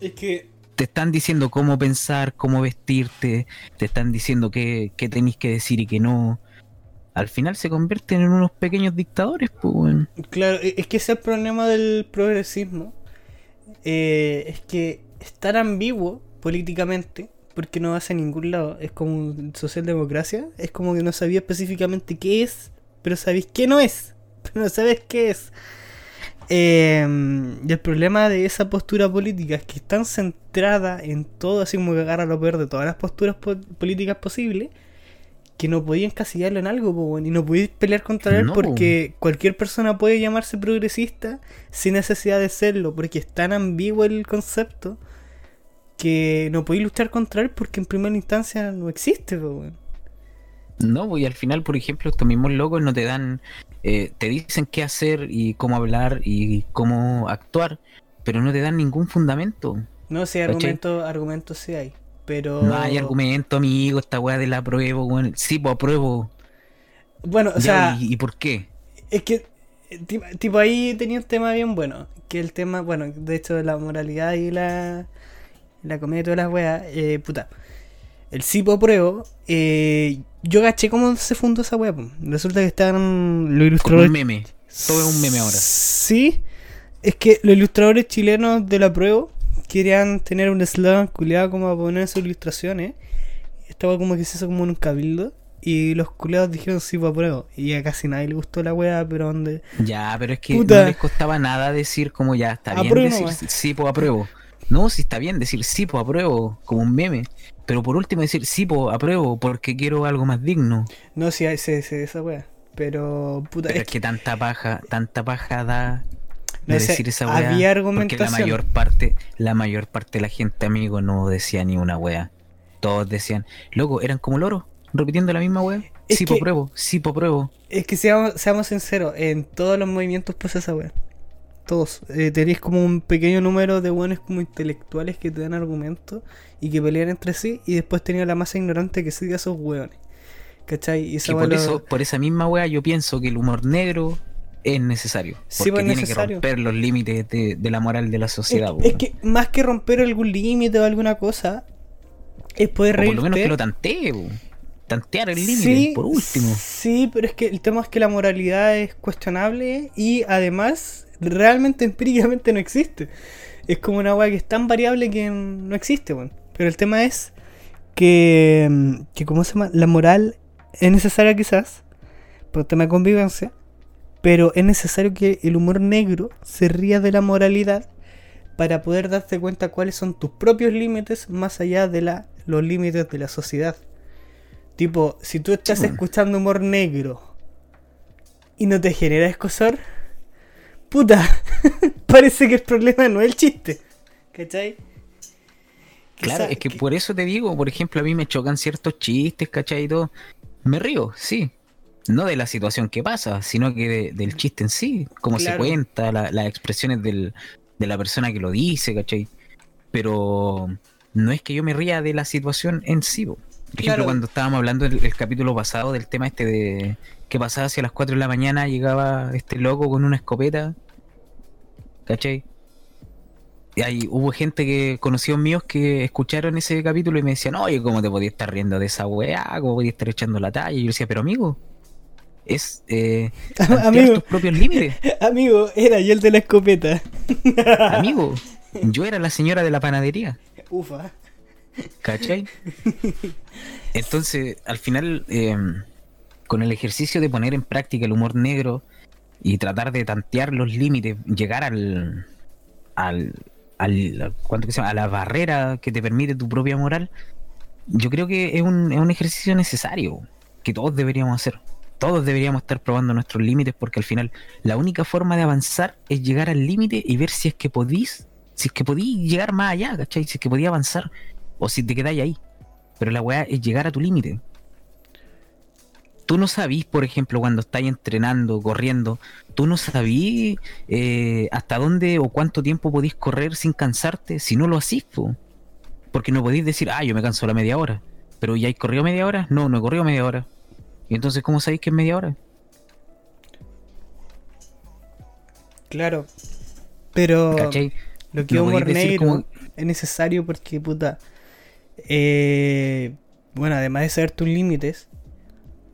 Es que. Te están diciendo cómo pensar, cómo vestirte, te están diciendo qué, qué tenéis que decir y qué no. Al final se convierten en unos pequeños dictadores, pues. Claro, e- es que ese es el problema del progresismo. Eh, es que es tan ambiguo políticamente, porque no va hacia ningún lado. Es como socialdemocracia, es como que no sabía específicamente qué es, pero sabéis qué no es, pero no sabes qué es. Eh, y el problema de esa postura política es que es tan centrada en todo, así como que agarra lo peor de todas las posturas po- políticas posibles, que no podía encasillarlo en algo, po, y no podías pelear contra él No, porque cualquier persona puede llamarse progresista sin necesidad de serlo, porque es tan ambiguo el concepto que no podéis luchar contra él porque en primera instancia no existe, po. No, y al final, por ejemplo, estos mismos locos no te dan, eh, te dicen qué hacer y cómo hablar y cómo actuar, pero no te dan ningún fundamento. No ¿Cachai? argumentos argumentos sí hay, pero... No hay argumento, amigo, esta weá de la apruebo, weón. Sí, pues apruebo. Bueno, o Ya, sea... ¿y, y por qué? Es que, ti- tipo, ahí tenía un tema bien bueno. Que el tema, bueno, de hecho, de la moralidad y la, la comedia y todas las weas, eh, puta. El Cipo pruebo, eh, yo caché cómo se fundó esa wea. po. Resulta que estaban los ilustradores. un meme. Todo es un meme ahora. Sí, es que los ilustradores chilenos de la prueba querían tener un eslogan culiado como a poner en sus ilustraciones. esta weá como que se hizo como en un cabildo. Y los culeados dijeron sí, pues apruebo. Y a casi nadie le gustó la weá, pero donde. Ya, pero es que Puta. no les costaba nada decir como ya está bien Apruebo decir nomás. sí, pues apruebo. No, si está bien decir sí, pues apruebo, como un meme. Pero por último decir sí, pues apruebo, porque quiero algo más digno. No, sí, sí, sí, esa weá. Pero, puta, Pero es es que tanta paja, tanta paja da No decir esa weá. había Porque la mayor parte, la mayor parte de la gente, amigo, no decía ni una weá. Todos decían, loco, eran como loros, repitiendo la misma weá. Sí, pues apruebo, sí, pues apruebo. Es que seamos, seamos sinceros, en todos los movimientos pasa esa weá. Todos. Eh, tenéis como un pequeño número de buenos como intelectuales que te dan argumentos y que pelean entre sí y después tenía la masa ignorante que sigue a esos weones. ¿Cachai? Y esa Y por lo- eso, por esa misma weá, yo pienso que el humor negro es necesario. Sí, Porque pues, tiene necesario. que romper los límites de, de la moral de la sociedad. es que más que romper algún límite o alguna cosa, es poder o por lo menos reírte. que lo tantee, tantear el límite, Sí, por último. Sí, pero es que el tema es que la moralidad es cuestionable y además realmente empíricamente no existe. Es como una weá que es tan variable que no existe, weón. Pero el tema es que, que ¿cómo se llama? La moral es necesaria quizás por tema de convivencia, pero es necesario que el humor negro se ría de la moralidad para poder darte cuenta cuáles son tus propios límites más allá de la, los límites de la sociedad. Tipo, si tú estás escuchando humor negro y no te genera escosor, puta, parece que el problema no es el chiste. ¿Cachai? Claro, es que por eso te digo, por ejemplo, a mí me chocan ciertos chistes, ¿cachai? Y todo. Me río, sí. No de la situación que pasa, sino que de- del chiste en sí, cómo se cuenta, la- las expresiones del- de la persona que lo dice, ¿cachai? Pero no es que yo me ría de la situación en sí. po. Por ejemplo, Claro. cuando estábamos hablando el, el capítulo pasado del tema este de que pasaba hacia las 4 de la mañana, llegaba este loco con una escopeta, ¿cachai? Y ahí hubo gente que, conocidos míos, que escucharon ese capítulo y me decían, oye, ¿cómo te podías estar riendo de esa weá? ¿Cómo podías estar echando la talla? Y yo decía, pero amigo, es eh, amigo, tus propios límites. amigo, era yo el de la escopeta. Amigo, yo era la señora de la panadería, Ufa. ¿cachai? Entonces, al final, eh, con el ejercicio de poner en práctica el humor negro y tratar de tantear los límites, llegar al, al, al ¿cuánto que se llama? a la barrera que te permite tu propia moral, yo creo que es un, es un ejercicio necesario que todos deberíamos hacer. Todos deberíamos estar probando nuestros límites porque al final la única forma de avanzar es llegar al límite y ver si es que podís, si es que podís llegar más allá, ¿cachai? Si es que podís avanzar o si te quedáis ahí. Pero la weá es llegar a tu límite. Tú no sabís, por ejemplo, cuando estáis entrenando, corriendo, tú no sabís eh, hasta dónde o cuánto tiempo podéis correr sin cansarte si no lo hacís, po. Porque no podéis decir, ah, yo me canso la media hora. Pero ya he corrido media hora. No, no he corrido media hora. Y entonces, ¿cómo sabéis que es media hora? Claro. Pero ¿Cachai? lo que No negro como- es necesario porque, puta. eh, bueno, además de saber tus límites,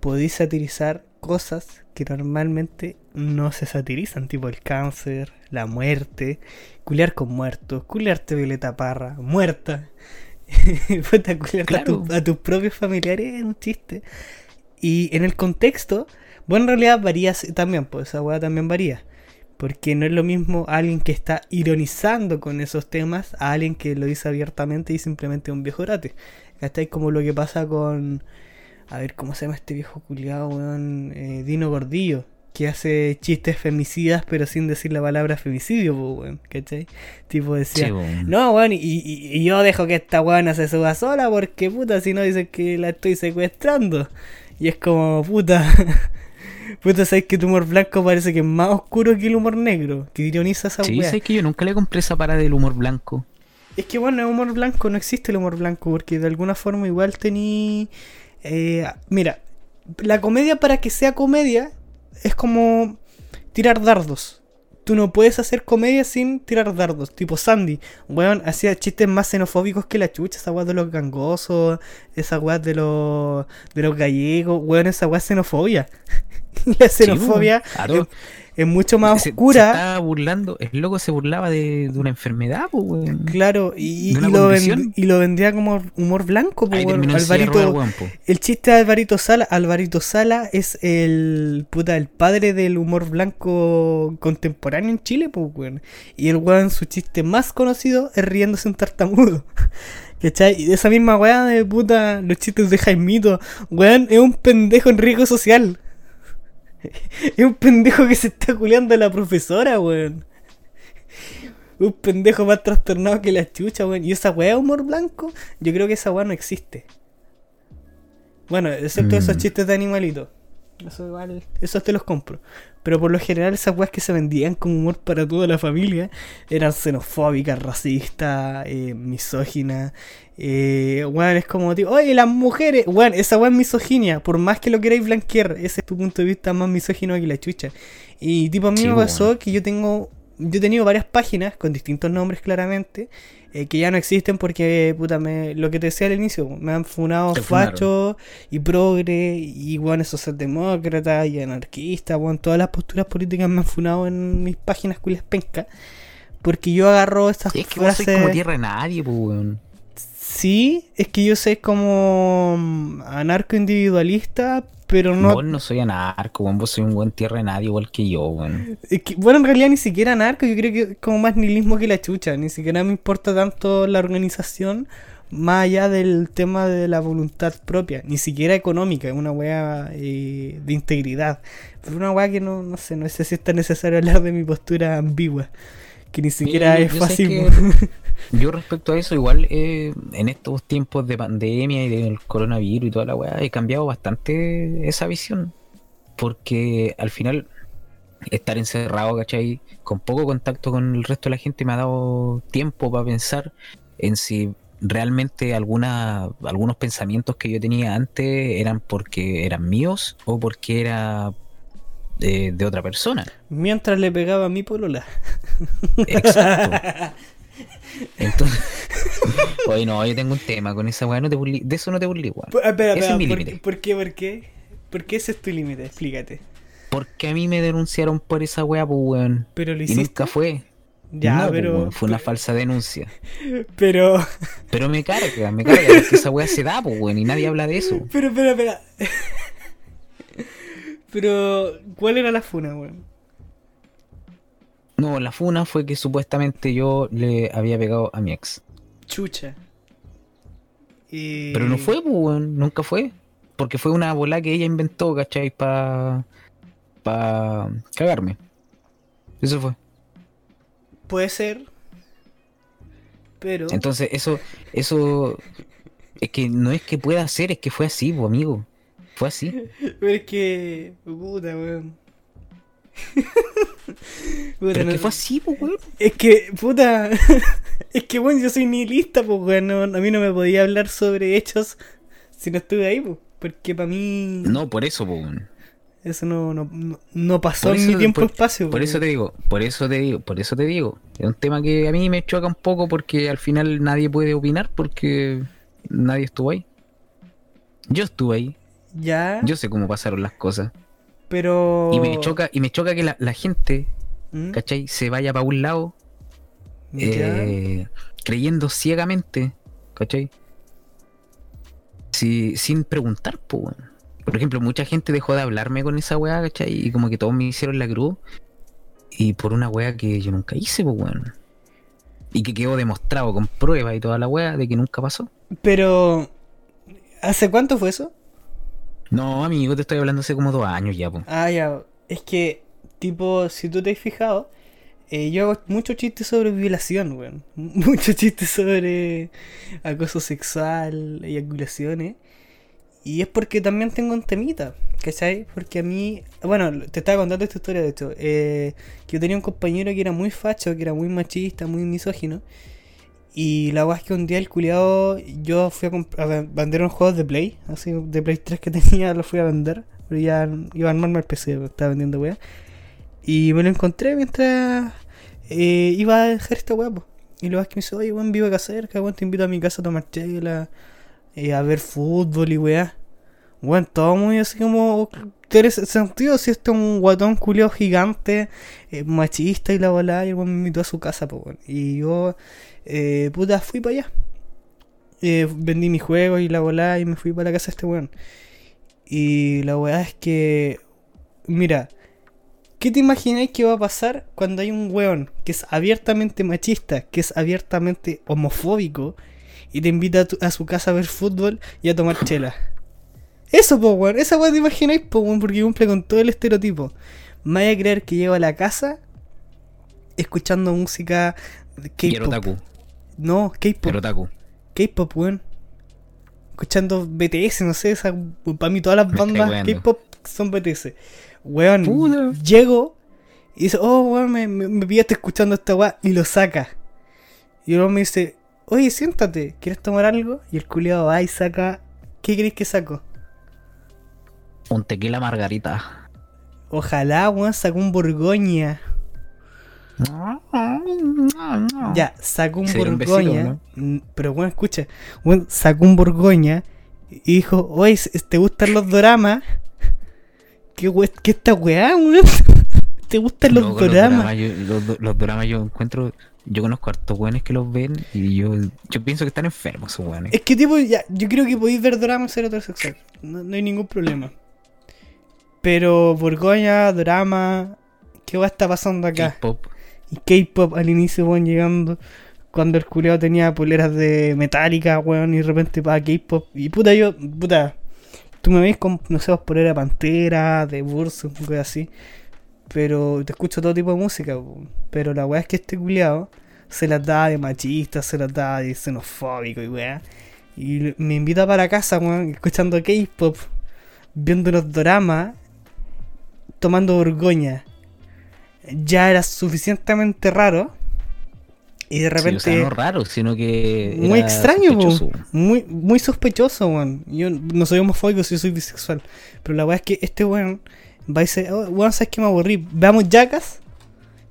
podéis satirizar cosas que normalmente no se satirizan, tipo el cáncer, la muerte, culiar con muertos, culiarte Violeta Parra, muerta. Puta, culiarte a, tu- Claro. a tus propios familiares es un chiste. Y en el contexto, bueno, en realidad varía también, pues esa weá también varía. Porque no es lo mismo alguien que está ironizando con esos temas a alguien que lo dice abiertamente y simplemente un viejo rate. ¿Cachai? Como lo que pasa con. A ver, ¿cómo se llama este viejo culiado, weón? Eh, Dino Gordillo. Que hace chistes femicidas, pero sin decir la palabra femicidio, weón. ¿Cachai? Tipo decía. Sí. No, weón, y, y- y yo dejo que esta weona se suba sola porque puta, si no dicen que la estoy secuestrando. Y es como, puta. puta, sabes que tu humor blanco parece que es más oscuro que el humor negro. Que ironiza esa Sí, weá. sé que yo nunca le compré esa para del humor blanco. Es que bueno, el humor blanco no existe el humor blanco porque de alguna forma igual tení... eh, mira, la comedia para que sea comedia es como tirar dardos. Tú no puedes hacer comedia sin tirar dardos. Tipo Sandy, weón, hacía chistes más xenofóbicos que la chucha. Esa weá de los gangosos, esa weá de los, de los gallegos, weón, esa weá es xenofobia. la xenofobia Sí, todo- es mucho más Se- oscura. Se estaba burlando, el loco se burlaba de, de una enfermedad, pues, weón. Claro, y, ¿De una y lo y vendía como humor blanco, pues, Ahí weón. Alvarito, po. el chiste de Alvarito Sala, Alvarito Sala es el puta, el padre del humor blanco contemporáneo en Chile, pues, weón. Y el weón, su chiste más conocido es riéndose un tartamudo. ¿Cachai? Y esa misma weá de puta, los chistes de Jaimito, weón, es un pendejo en riesgo social. Es un pendejo que se está culeando a la profesora, weón. Un pendejo más trastornado que la chucha, weón. Y esa weá de humor blanco, yo creo que esa weá no existe. Bueno, excepto Mm. esos chistes de animalitos. Eso igual, esos te los compro. Pero por lo general esas weas que se vendían como humor para toda la familia eran xenofóbicas, racistas, eh, misóginas. Eh, weón, es como, tío, oye, las mujeres, weón, esa wea es misoginia. Por más que lo queráis blanquear, ese es tu punto de vista más misógino que la chucha. Y tipo, a mí Sí, me pasó que yo tengo, yo he tenido varias páginas con distintos nombres claramente. Eh, que ya no existen porque, puta, me, lo que te decía al inicio, me han funado fachos y progre y bueno, socialdemócratas y anarquistas, bueno, todas las posturas políticas me han funado en mis páginas culias penca. Porque yo agarro estas Sí, es que vos sois frases. como tierra de nadie, pues, weón. Sí, es que yo soy como mm, anarco-individualista, pero no. Vos no soy anarco. Vos soy un buen tierra de nadie igual que yo, weón. es que, bueno, en realidad ni siquiera anarco, yo creo que es como más nihilismo que la chucha. Ni siquiera me importa tanto la organización, más allá del tema de la voluntad propia. Ni siquiera económica, es una wea eh, de integridad. Pero una wea que no, no sé, no sé si es tan necesario hablar de mi postura ambigua. Que ni siquiera es fascismo. Yo respecto a eso, igual eh, en estos tiempos de pandemia y del coronavirus y toda la weá, he cambiado bastante esa visión. Porque al final, estar encerrado, ¿cachai? Con poco contacto con el resto de la gente me ha dado tiempo para pensar en si realmente alguna, algunos pensamientos que yo tenía antes eran porque eran míos o porque era de, de otra persona. Mientras le pegaba a mi polola. Exacto. Entonces, oye, no, yo tengo un tema con esa weá, no te de eso no te burlí, weón. Pu- Espera, Ese espera, es mi ¿por, límite. ¿por qué? ¿Por qué? ¿Por qué ese es tu límite? Explícate. Porque a mí me denunciaron por esa weá, pues, weón. Pero lo Y nunca fue. Ya, No, pues, pero. fue una falsa denuncia. Pero. Pero me carga, me carga, porque esa weá se da, pues, weón, y nadie habla de eso. Pero, espera, espera. Pero, ¿cuál era la funa, weón? No, la funa fue que supuestamente yo le había pegado a mi ex. Chucha. Y... Pero no fue, pues, weón, nunca fue. Porque fue una bola que ella inventó, ¿cachai? Pa. pa. cagarme. Eso fue. Puede ser. Pero. Entonces, eso, eso es que no es que pueda ser, es que fue así, pues, amigo. Fue así. Pero es que. Puta, weón. Puta, Pero es no- que fue así, pues, weón. Es que, puta. es que, bueno, yo soy nihilista, pues, weón. no- a mí no me podía hablar sobre hechos si no estuve ahí, pues. Porque para mí. No, por eso, pues, weón. Eso no, no, no, pasó Por en mi tiempo por- espacio. Por pues. eso te digo, por eso te digo, por eso te digo. Es un tema que a mí me choca un poco porque al final nadie puede opinar porque nadie estuvo ahí. Yo estuve ahí, Ya. yo sé cómo pasaron las cosas. Pero. Y me choca, y me choca que la, la gente, ¿Mm? ¿cachai? Se vaya para un lado eh, creyendo ciegamente, ¿cachai? Si, sin preguntar, pues, weón. Por ejemplo, mucha gente dejó de hablarme con esa weá, ¿cachai? Y como que todos me hicieron la cruz. Y por una weá que yo nunca hice, pues, weón. Y que quedó demostrado con pruebas y toda la weá de que nunca pasó. Pero. ¿Hace cuánto fue eso? No, amigo, te estoy hablando hace como dos años ya, pues. Ah, ya. Es que, tipo, si tú te has fijado, eh, yo hago muchos chistes sobre violación, weón. Muchos chistes sobre acoso sexual, eyaculaciones. Y es porque también tengo un temita, ¿cachai? Porque a mí, bueno, te estaba contando esta historia de hecho, eh, que yo tenía un compañero que era muy facho, que era muy machista, muy misógino. Y la weá es que un día el culiado, yo fui a, a ven- vender unos juegos de Play, así de Play 3 que tenía, los fui a vender. Pero ya iba a armarme el PC, estaba vendiendo weá. Y me lo encontré mientras eh, iba a dejar esta weá, po. Y lo que me dice, oye, weón, vivo acá cerca, weón, te invito a mi casa a tomar chela, eh, a ver fútbol y weá. Weón, todo muy así como tiene sentido si este es un guatón culiao gigante, eh, machista y la bola, y el weón me invitó a su casa, pues, weón. Y yo, eh, puta, fui para allá. Eh, vendí mi juego y la bola y me fui para la casa de este weón. Y la weá es que, mira, ¿qué te imagináis que va a pasar cuando hay un weón que es abiertamente machista, que es abiertamente homofóbico y te invita a, tu- su casa a ver fútbol y a tomar chela? Eso, po. Esa weón te imagináis, po, porque cumple con todo el estereotipo. Me vaya a creer que llego a la casa escuchando música K-pop. No, K-pop. El otaku. K-pop, weón. Escuchando BTS, no sé, esa, para mí todas las Me bandas. K-pop son BTS. Weón, llego y dice, oh, weón, me, me, me pillaste escuchando esta weá y lo saca. Y luego me dice, oye, siéntate, ¿quieres tomar algo? Y el culiado va y saca, ¿qué crees que saco? Un tequila margarita. Ojalá, weón, sacó un Borgoña. Ya, sacó un Borgoña. ¿no? Pero bueno, escucha. Weón, sacó un Borgoña. Y dijo, oye, ¿te gustan los doramas? ¿Qué, we- qué esta weá, weón? ¿Te gustan los Loco, doramas? doramas, yo- los, do- los doramas yo encuentro. Yo conozco hartos weones que los ven y yo, yo pienso que están enfermos esos weones. Es que tipo, ya, yo creo que podéis ver doramas y ser heterosexual. No, no hay ningún problema. Pero Borgoña, drama, ¿qué va está pasando acá? K-pop. Y K-pop al inicio, weón, llegando. Cuando el culiao tenía poleras de metálica, weón, y de repente para K-pop. Y puta, yo, puta. Tú me ves con, no sé, polera de pantera, de Bursum, cosas así. Pero te escucho todo tipo de música, weón. Pero la weá es que este culiao se las da de machista, se las da de xenofóbico y weá. Y me invita para casa, weón, escuchando K-pop, viendo los doramas, tomando Borgoña ya era suficientemente raro. Y de Sí, repente. o sea, no raro, sino que. muy extraño, sospechoso. muy, muy sospechoso, weón. Yo no soy homofóbico, sí soy bisexual. Pero la weá es que este weón va y dice, oh, weón, ¿sabes que me aburrí? Veamos Jackas.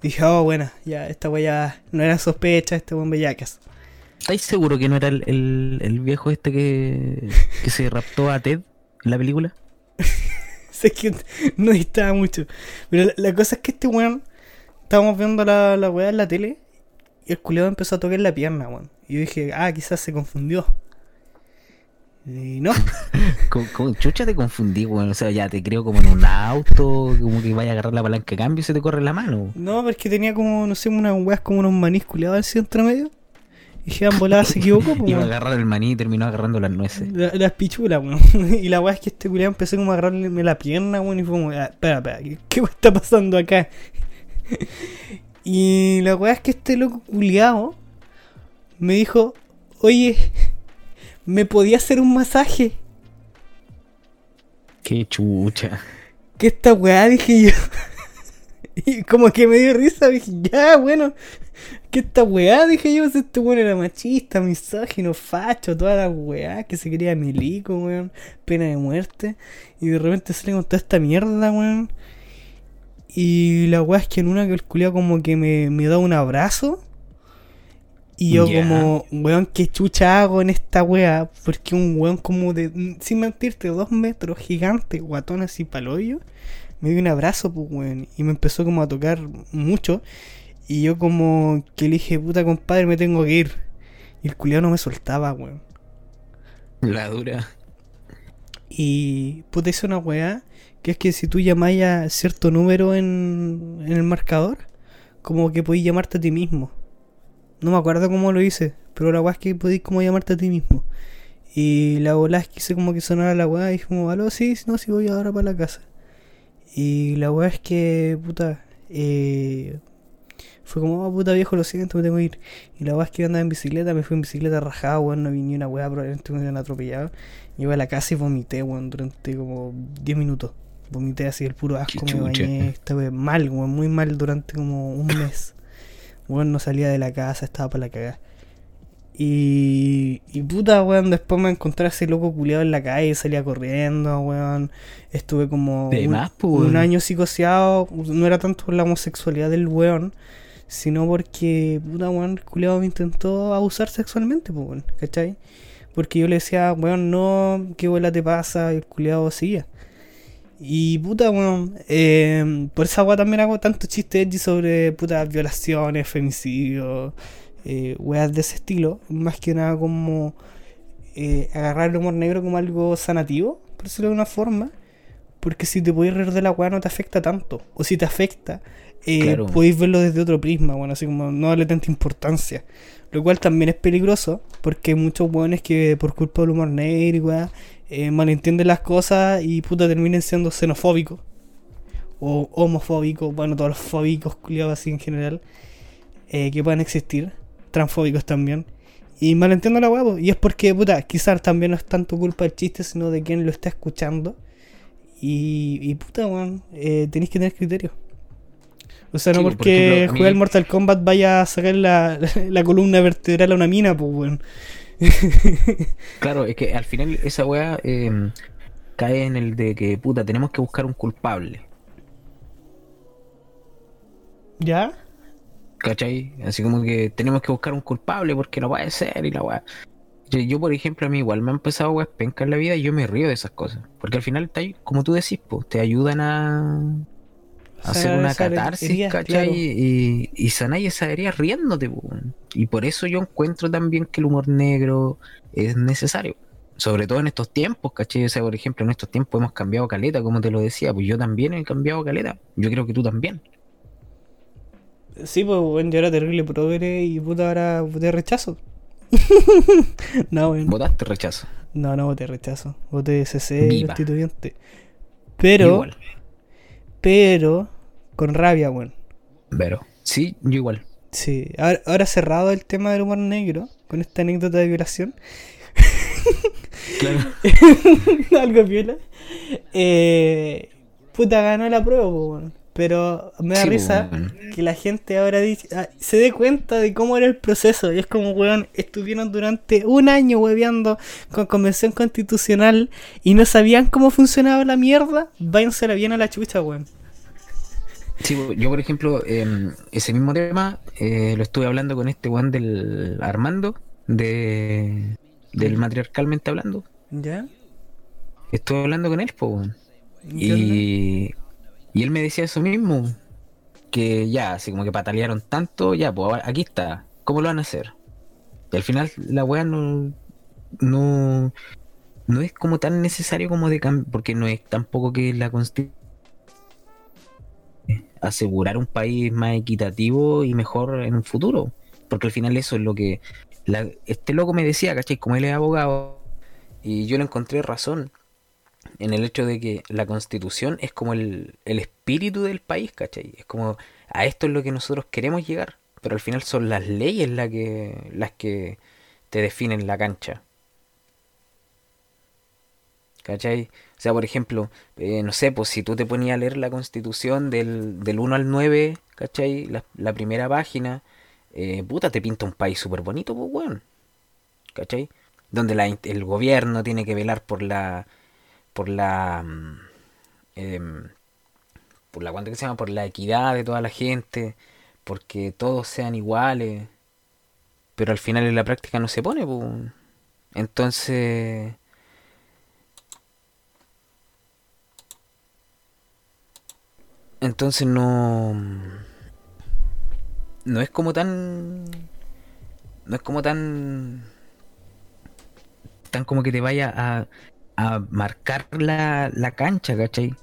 Y dije, oh, buena, ya, esta weá ya no era sospecha, este weón ve Jackas. ¿Estáis seguro que no era el, el- el viejo este que, que se raptó a Ted en la película? sé que no distaba mucho. Pero la, la cosa es que este weón, estábamos viendo la, la weá en la tele y el culiado empezó a tocar la pierna, weón. Y yo dije, ah, quizás se confundió. Y no, Como, como- chucha te confundí, weón. O sea, ya te creo como en un auto, como que vaya a agarrar la palanca de cambio y se te corre la mano. no, pero es que tenía como, no sé, unas weas como unos manís culiados así entre medio. Y dije, ah, volada se equivocó, pues, Iba a agarrar el maní y terminó agarrando las nueces. La- las pichulas, weón. Y la weá es que este culiado empezó como a agarrarme la pierna, weón. Y fue como, ah, espera, espera, ¿qué, qué weá está pasando acá? y la weá es que este loco culiado me dijo, oye, ¿me podía hacer un masaje? Qué chucha. ¿Qué esta weá? Dije yo. y como que me dio risa, dije, ya, bueno. ¿Qué esta weá? Dije yo, si este weón era machista, misógino, facho, toda la weá, que se quería milico, weón, pena de muerte. Y de repente sale con toda esta mierda, weón. Y la weá es que en una que el culiao como que me, me da un abrazo. Y yo como, weón, ¿qué chucha hago en esta weá? Porque un weón como de, sin mentirte, dos metros, gigante, guatón así paloyo, me dio un abrazo, pues weón. Y me empezó como a tocar mucho. Y yo como que le dije, puta compadre, me tengo que ir. Y el culiao no me soltaba, weón. La dura. Y puta hice una weá que es que si tú llamáis a cierto número en, en el marcador, como que podéis llamarte a ti mismo. No me acuerdo cómo lo hice, pero la weá es que podéis como llamarte a ti mismo. Y la bola es que hice como que sonara la weá y dije como, aló, sí, no, sí voy ahora para la casa. Y la weá es que, puta, eh, fue como, oh, puta viejo, lo siento, me tengo que ir. Y la weá es que yo andaba en bicicleta, me fui en bicicleta rajada, weón, no vi ni una weá, probablemente me hubieran atropellado. Llegué a la casa y vomité, weón, durante como 10 minutos. Vomité así el puro asco, me bañé, estaba mal, weón, muy mal durante como un mes. Weón, no salía de la casa, estaba para la cagada. Y, y puta, weón, después me encontré a ese loco culiado en la calle, salía corriendo, weón. Estuve como un, más, pues, un año psicoseado, no era tanto por la homosexualidad del weón, sino porque, puta, weón, el culiado me intentó abusar sexualmente, pues, weón, ¿cachai? Porque yo le decía, weón, no, qué bola te pasa, y el culiado seguía. Y puta, bueno, eh, por esa agua también hago tanto chiste edgy sobre puta violaciones, femicidios, eh, weas de ese estilo. Más que nada como eh, agarrar el humor negro como algo sanativo, por decirlo de una forma. Porque si te podéis reír de la wea no te afecta tanto. O si te afecta, eh, Claro. podéis verlo desde otro prisma, bueno, así como no darle tanta importancia. Lo cual también es peligroso, porque hay muchos weones que por culpa del humor negro y weá, eh, malentienden las cosas y puta terminen siendo xenofóbicos. O homofóbicos, bueno, todos los fóbicos culiados así en general, eh, que puedan existir, transfóbicos también. Y malentiendo la huevo. Y es porque, puta, quizás también no es tanto culpa del chiste, sino de quien lo está escuchando. Y, y puta, weón, eh, tenéis que tener criterio. O sea, no Sí, por porque juega el Mortal Kombat vaya a sacar la, la columna vertebral a una mina, pues, weón. Claro, es que al final esa weá eh, cae en el de que, puta, tenemos que buscar un culpable. ¿Ya? ¿Cachai? Así como que tenemos que buscar un culpable porque no puede ser y la weá. Yo, yo, por ejemplo, a mí igual me han empezado weas pencas en la vida y yo me río de esas cosas. Porque al final, como tú decís, pues, te ayudan a hacer una catarsis, heridas, ¿cachai? claro. Y, y sanar esa herida riéndote. Y por eso yo encuentro también que el humor negro es necesario. Sobre todo en estos tiempos, ¿cachai? O sea, por ejemplo, en estos tiempos hemos cambiado caleta, como te lo decía. Pues yo también he cambiado caleta. Yo creo que tú también. Sí, pues, weón, yo era terrible progre y puta, ahora voté rechazo. no, weón. Votaste rechazo. No, no voté rechazo. Voté CC Viva. constituyente. Pero, Igual. pero, con rabia, weón. Pero, sí, yo igual. Sí, ahora, ahora cerrado el tema del humor negro, con esta anécdota de violación, Claro. algo viola, eh, puta ganó la prueba, weón. pero me da Sí, risa que la gente ahora dice, ah, se dé cuenta de cómo era el proceso, y es como, weón, estuvieron durante un año hueveando con convención constitucional y no sabían cómo funcionaba la mierda, váyansela bien a la chucha, weón. Sí, yo por ejemplo, eh, ese mismo tema eh, lo estuve hablando con este Juan del Armando, de del matriarcalmente hablando. ¿Ya? Estuve hablando con él, y, y él me decía eso mismo, que ya, así como que patalearon tanto, ya, pues aquí está, ¿cómo lo van a hacer? Y al final la weá no, no, no es como tan necesario como de cambiar, porque no es tampoco que la constitución asegurar un país más equitativo y mejor en un futuro, porque al final eso es lo que este loco me decía, ¿cachai? Como él es abogado, y yo le encontré razón en el hecho de que la constitución es como el, el espíritu del país, ¿cachai? Es como a esto es lo que nosotros queremos llegar, pero al final son las leyes las que, las que te definen la cancha. ¿Cachai? O sea, por ejemplo, eh, no sé, pues si tú te ponías a leer la constitución del, del 1 al 9, ¿cachai? La, primera página, eh, puta, te pinta un país súper bonito, pues, weón. ¿Cachai? Donde la el gobierno tiene que velar por la por la mm, em, por la ¿cuánto que se llama? por la equidad de toda la gente porque todos sean iguales pero al final en la práctica no se pone pues. entonces entonces no no es como tan no es como tan tan como que te vaya a, a marcar la, la cancha, ¿cachai?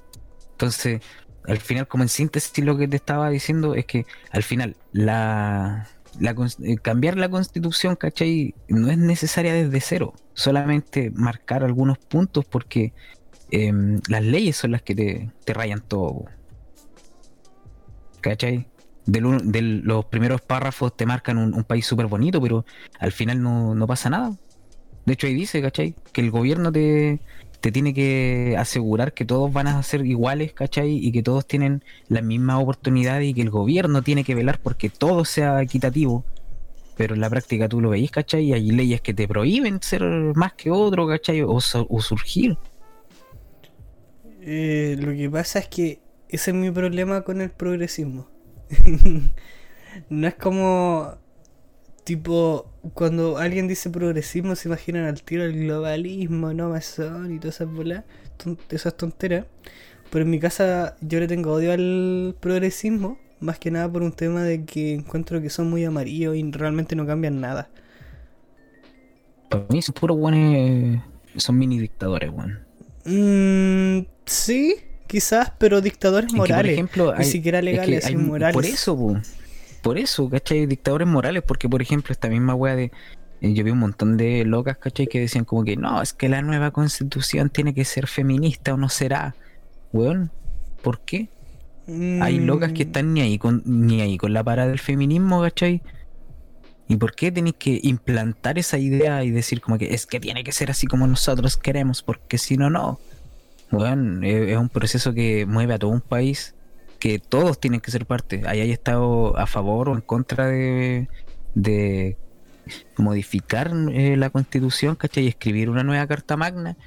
Entonces, al final, como en síntesis, lo que te estaba diciendo es que al final, la, eh, cambiar la constitución, ¿cachai? No es necesaria desde cero, solamente marcar algunos puntos porque em, las leyes son las que te, te rayan todo, ¿cachai? De los primeros párrafos te marcan un, país súper bonito, pero al final no, pasa nada. De hecho, ahí dice, ¿cachai? Que el gobierno te, tiene que asegurar que todos van a ser iguales, ¿cachai? Y que todos tienen las mismas oportunidades y que el gobierno tiene que velar porque todo sea equitativo. Pero en la práctica tú lo veis, ¿cachai? Hay leyes que te prohíben ser más que otro, ¿cachai? O surgir. Eh, lo que pasa es que ese es mi problema con el progresismo. no es como tipo cuando alguien dice progresismo se imaginan al tiro el globalismo, no masón y todas esas bolas, esas tonteras. Pero en mi casa yo le tengo odio al progresismo, más que nada por un tema de que encuentro que son muy amarillos y realmente no cambian nada. Para mí son puros buenos. Son mini dictadores, weón. Mm, sí, quizás, pero dictadores Es morales. por ejemplo, ni siquiera es que legales, hay- sino morales. Por eso, po. por eso, ¿cachai? Dictadores morales, porque por ejemplo, esta misma wea de. eh, Yo vi un montón de locas, ¿cachai? Que decían como que no, es que la nueva constitución tiene que ser feminista o no será. Weón, ¿por qué? Hay locas que Mm, están ni ahí con, ni ahí con la parada del feminismo, ¿cachai? ¿Y por qué tenéis que implantar esa idea y decir como que es que tiene que ser así como nosotros queremos, porque si no, no? Bueno, es, un proceso que mueve a todo un país, que todos tienen que ser parte. Ahí hay estado a favor o en contra de, de modificar eh, la constitución, ¿cachai? Y escribir una nueva carta magna.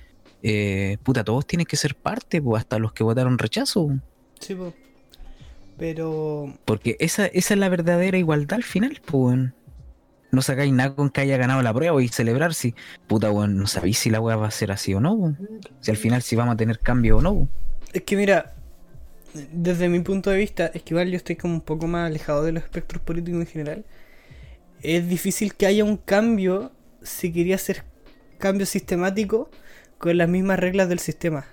Eh, puta, todos tienen que ser parte, pues, hasta los que votaron rechazo. Sí, po. Pero. Porque esa, esa es la verdadera igualdad al final, pues. No sacáis nada con que haya ganado la prueba y celebrar si, puta, weón, no sabéis si la weá va a ser así o no, weón. Si al final si vamos a tener cambio o no, weón. Es que mira, desde mi punto de vista, es que igual yo estoy como un poco más alejado de los espectros políticos en general. Es difícil que haya un cambio si quería hacer cambio sistemático con las mismas reglas del sistema.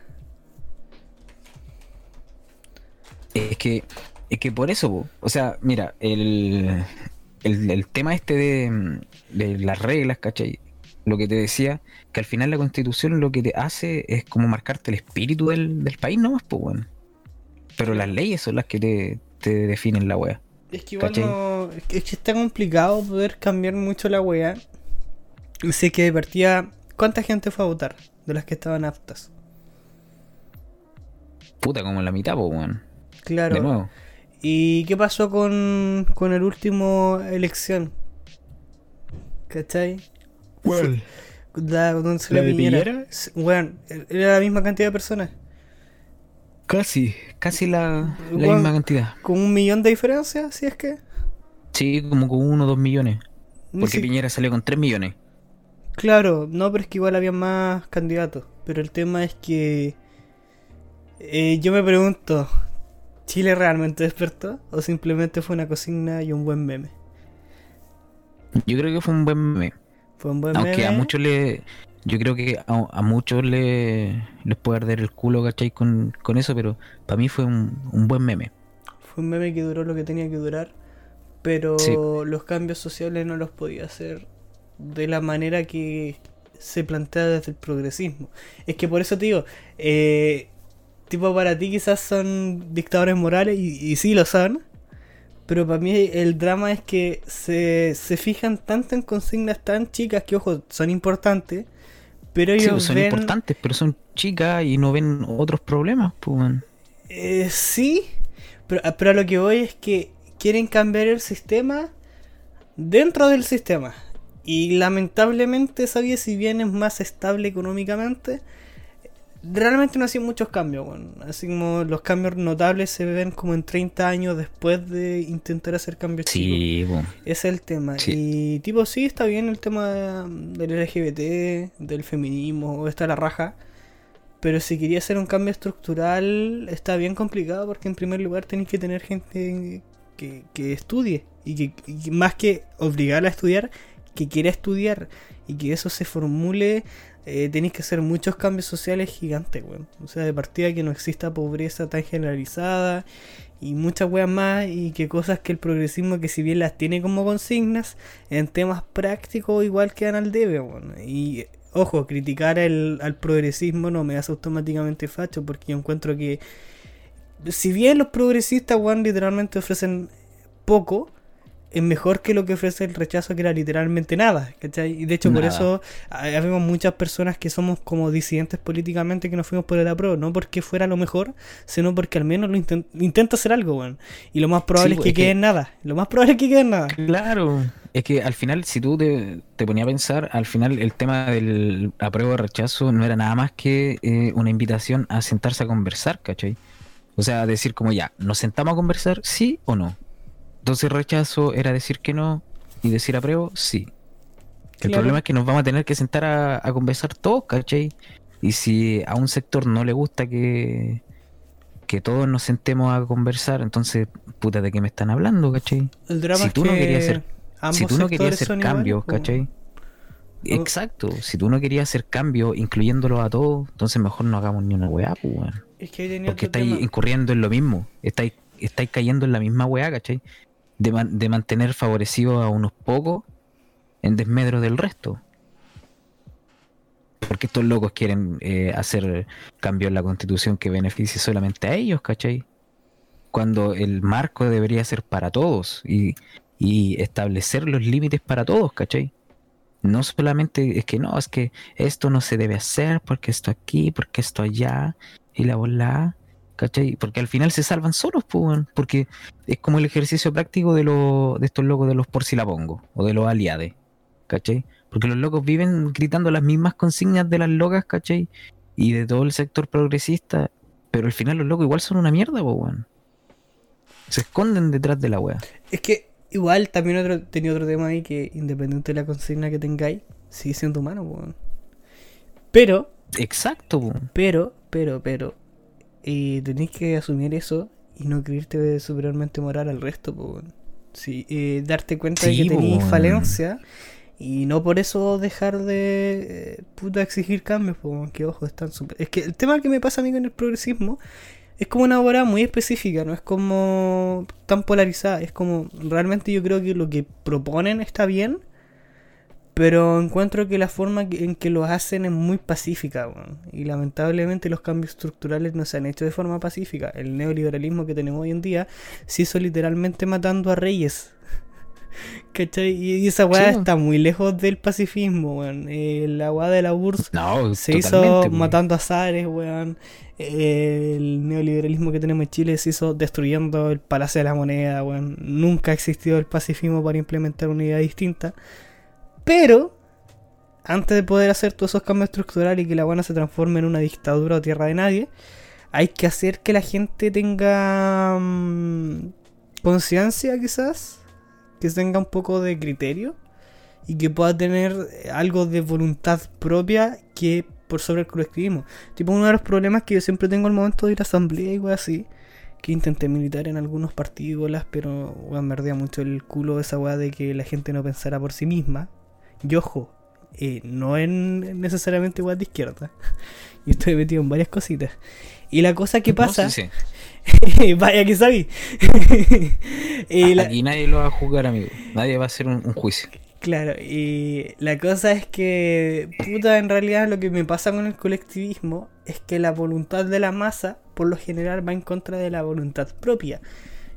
Es que, es que por eso, po. o sea, mira, el, el, el tema este de, de las reglas, ¿cachai? Lo que te decía, que al final la constitución lo que te hace es como marcarte el espíritu del, del país nomás, pues, weón. Pero las leyes son las que te, te definen la weá. Es que igual no. Es que, es que está complicado poder cambiar mucho la weá. Y sé que de partida. ¿Cuánta gente fue a votar? De las que estaban aptas. Puta, como la mitad, pues, weón. Claro. De nuevo. ¿Y qué pasó con, con el último elección? ¿Cachai? ¿Cuál? La, donde se ¿La de Piñera. Bueno, era la misma cantidad de personas. Casi, casi la, la misma cantidad. Con un millón de diferencia, si es que. Sí, como con uno o dos millones. Porque Piñera salió con tres millones. Claro, no, pero es que igual había más candidatos. Pero el tema es que. eh, yo me pregunto: ¿Chile realmente despertó? ¿O simplemente fue una consigna y un buen meme? Yo creo que fue un buen meme. Fue un buen Aunque meme. a muchos le. Yo creo que a, a muchos le, les puede arder el culo, ¿cachai? Con, con eso, pero para mí fue un, un buen meme. Fue un meme que duró lo que tenía que durar, pero Sí. los cambios sociales no los podía hacer de la manera que se plantea desde el progresismo. Es que por eso te digo, eh, tipo para ti quizás son dictadores morales, y, y sí lo son, pero para mí el drama es que se, se fijan tanto en consignas tan chicas que, ojo, son importantes, pero Sí, ellos pues son ven... importantes, pero son chicas y no ven otros problemas, pues. Eh, sí, pero, pero a lo que voy es que quieren cambiar el sistema dentro del sistema. Y lamentablemente esa vía, si bien es más estable económicamente, realmente no ha sido muchos cambios. bueno. Así como los cambios notables se ven como en 30 años después de intentar hacer cambios chicos. Sí, pues. Ese es el tema. Sí. Y tipo, sí, está bien el tema del LGBT, del feminismo, está la raja. Pero si quería hacer un cambio estructural, está bien complicado porque en primer lugar tenéis que tener gente que, que estudie. Y que y que más que obligarla a estudiar, que quiera estudiar. Y que eso se formule, eh, tenéis que hacer muchos cambios sociales gigantes, weón. O sea, de partida que no exista pobreza tan generalizada y muchas weas más y que cosas que el progresismo que si bien las tiene como consignas en temas prácticos igual quedan al debe weón. y ojo criticar el, al progresismo no me hace automáticamente facho porque yo encuentro que si bien los progresistas weón literalmente ofrecen poco es mejor que lo que ofrece el rechazo que era literalmente nada, ¿cachai? Y de hecho por eso hay- habemos muchas personas que somos como disidentes políticamente que nos fuimos por el apruebo, no porque fuera lo mejor, sino porque al menos lo inten- intenta hacer algo, weón. Y lo más probable Sí, es pues, que es que- quede en nada. Lo más probable es que quede en nada. Claro, es que al final, si tú te, te ponías a pensar, al final el tema del apruebo o rechazo no era nada más que eh, una invitación a sentarse a conversar, ¿cachai? O sea, decir como ya, ¿nos sentamos a conversar, sí o no? Entonces rechazo era decir que no y decir apruebo, sí. El Claro. problema es que nos vamos a tener que sentar a, a conversar todos, ¿cachai? Y si a un sector no le gusta que, que todos nos sentemos a conversar, entonces, puta, ¿de qué me están hablando, cachai? El drama Si es tú no que querías hacer- Si tú no querías hacer cambios, iguales, po. ¿cachai? Exacto, si tú no querías hacer cambios, incluyéndolos a todos, entonces mejor no hagamos ni una weá, pues. Es que Porque estáis tema. incurriendo en lo mismo. Estáis, estáis cayendo en la misma weá, ¿cachai? De, de mantener favorecidos a unos pocos en desmedro del resto. Porque estos locos quieren eh, hacer cambios en la constitución que beneficie solamente a ellos, ¿cachai? Cuando el marco debería ser para todos y, y establecer los límites para todos, ¿cachai? No solamente es que no, es que esto no se debe hacer porque esto aquí, porque esto allá y la bola, ¿cachai? Porque al final se salvan solos, pues, weón, porque es como el ejercicio práctico de, los de estos locos de los por si la pongo o de los aliades, ¿cachai? Porque los locos viven gritando las mismas consignas de las locas, ¿cachai? Y de todo el sector progresista, pero al final los locos igual son una mierda, pues, weón. Se esconden detrás de la wea. Es que igual también otro, tenía otro tema ahí que independiente de la consigna que tengáis, sigue siendo humano, po, weón. Pero, Exacto, po. pero, pero, pero, eh, tenéis que asumir eso y no creerte superiormente moral al resto, weón. Sí, eh, darte cuenta de que tenéis falencia y no por eso dejar de eh, puta exigir cambios, po, weón, que ojo, están súper... Es que el tema que me pasa a mí con el progresismo es como una obra muy específica, no es como tan polarizada, es como realmente yo creo que lo que proponen está bien, pero encuentro que la forma en que lo hacen es muy pacífica, weón. y lamentablemente los cambios estructurales no se han hecho de forma pacífica. El neoliberalismo que tenemos hoy en día se hizo literalmente matando a reyes. ¿Cachai? Y esa weá Sí. está muy lejos del pacifismo, weón. Eh, la weá de la URSS No, se hizo matando a zares, weón. El neoliberalismo que tenemos en Chile se hizo destruyendo el Palacio de la Moneda, weón. Nunca ha existido el pacifismo para implementar una idea distinta. Pero, antes de poder hacer todos esos cambios estructurales y que la buena se transforme en una dictadura o tierra de nadie, hay que hacer que la gente tenga mm, conciencia, quizás, que tenga un poco de criterio y que pueda tener eh, algo de voluntad propia que por sobre el colectivismo. Tipo, uno de los problemas que yo siempre tengo al momento de ir a asamblea y weas así, que intenté militar en algunos partidos, pero weón, me ardía mucho el culo esa weá de que la gente no pensara por sí misma. Y ojo, eh, no en necesariamente weas de izquierda. Yo estoy metido en varias cositas. Y la cosa que No, pasa, sí, sí. vaya que sabí. Y la- Aquí nadie lo va a juzgar, amigo. Nadie va a hacer un, un juicio. Claro, y la cosa es que, puta, en realidad lo que me pasa con el colectivismo es que la voluntad de la masa, por lo general, va en contra de la voluntad propia.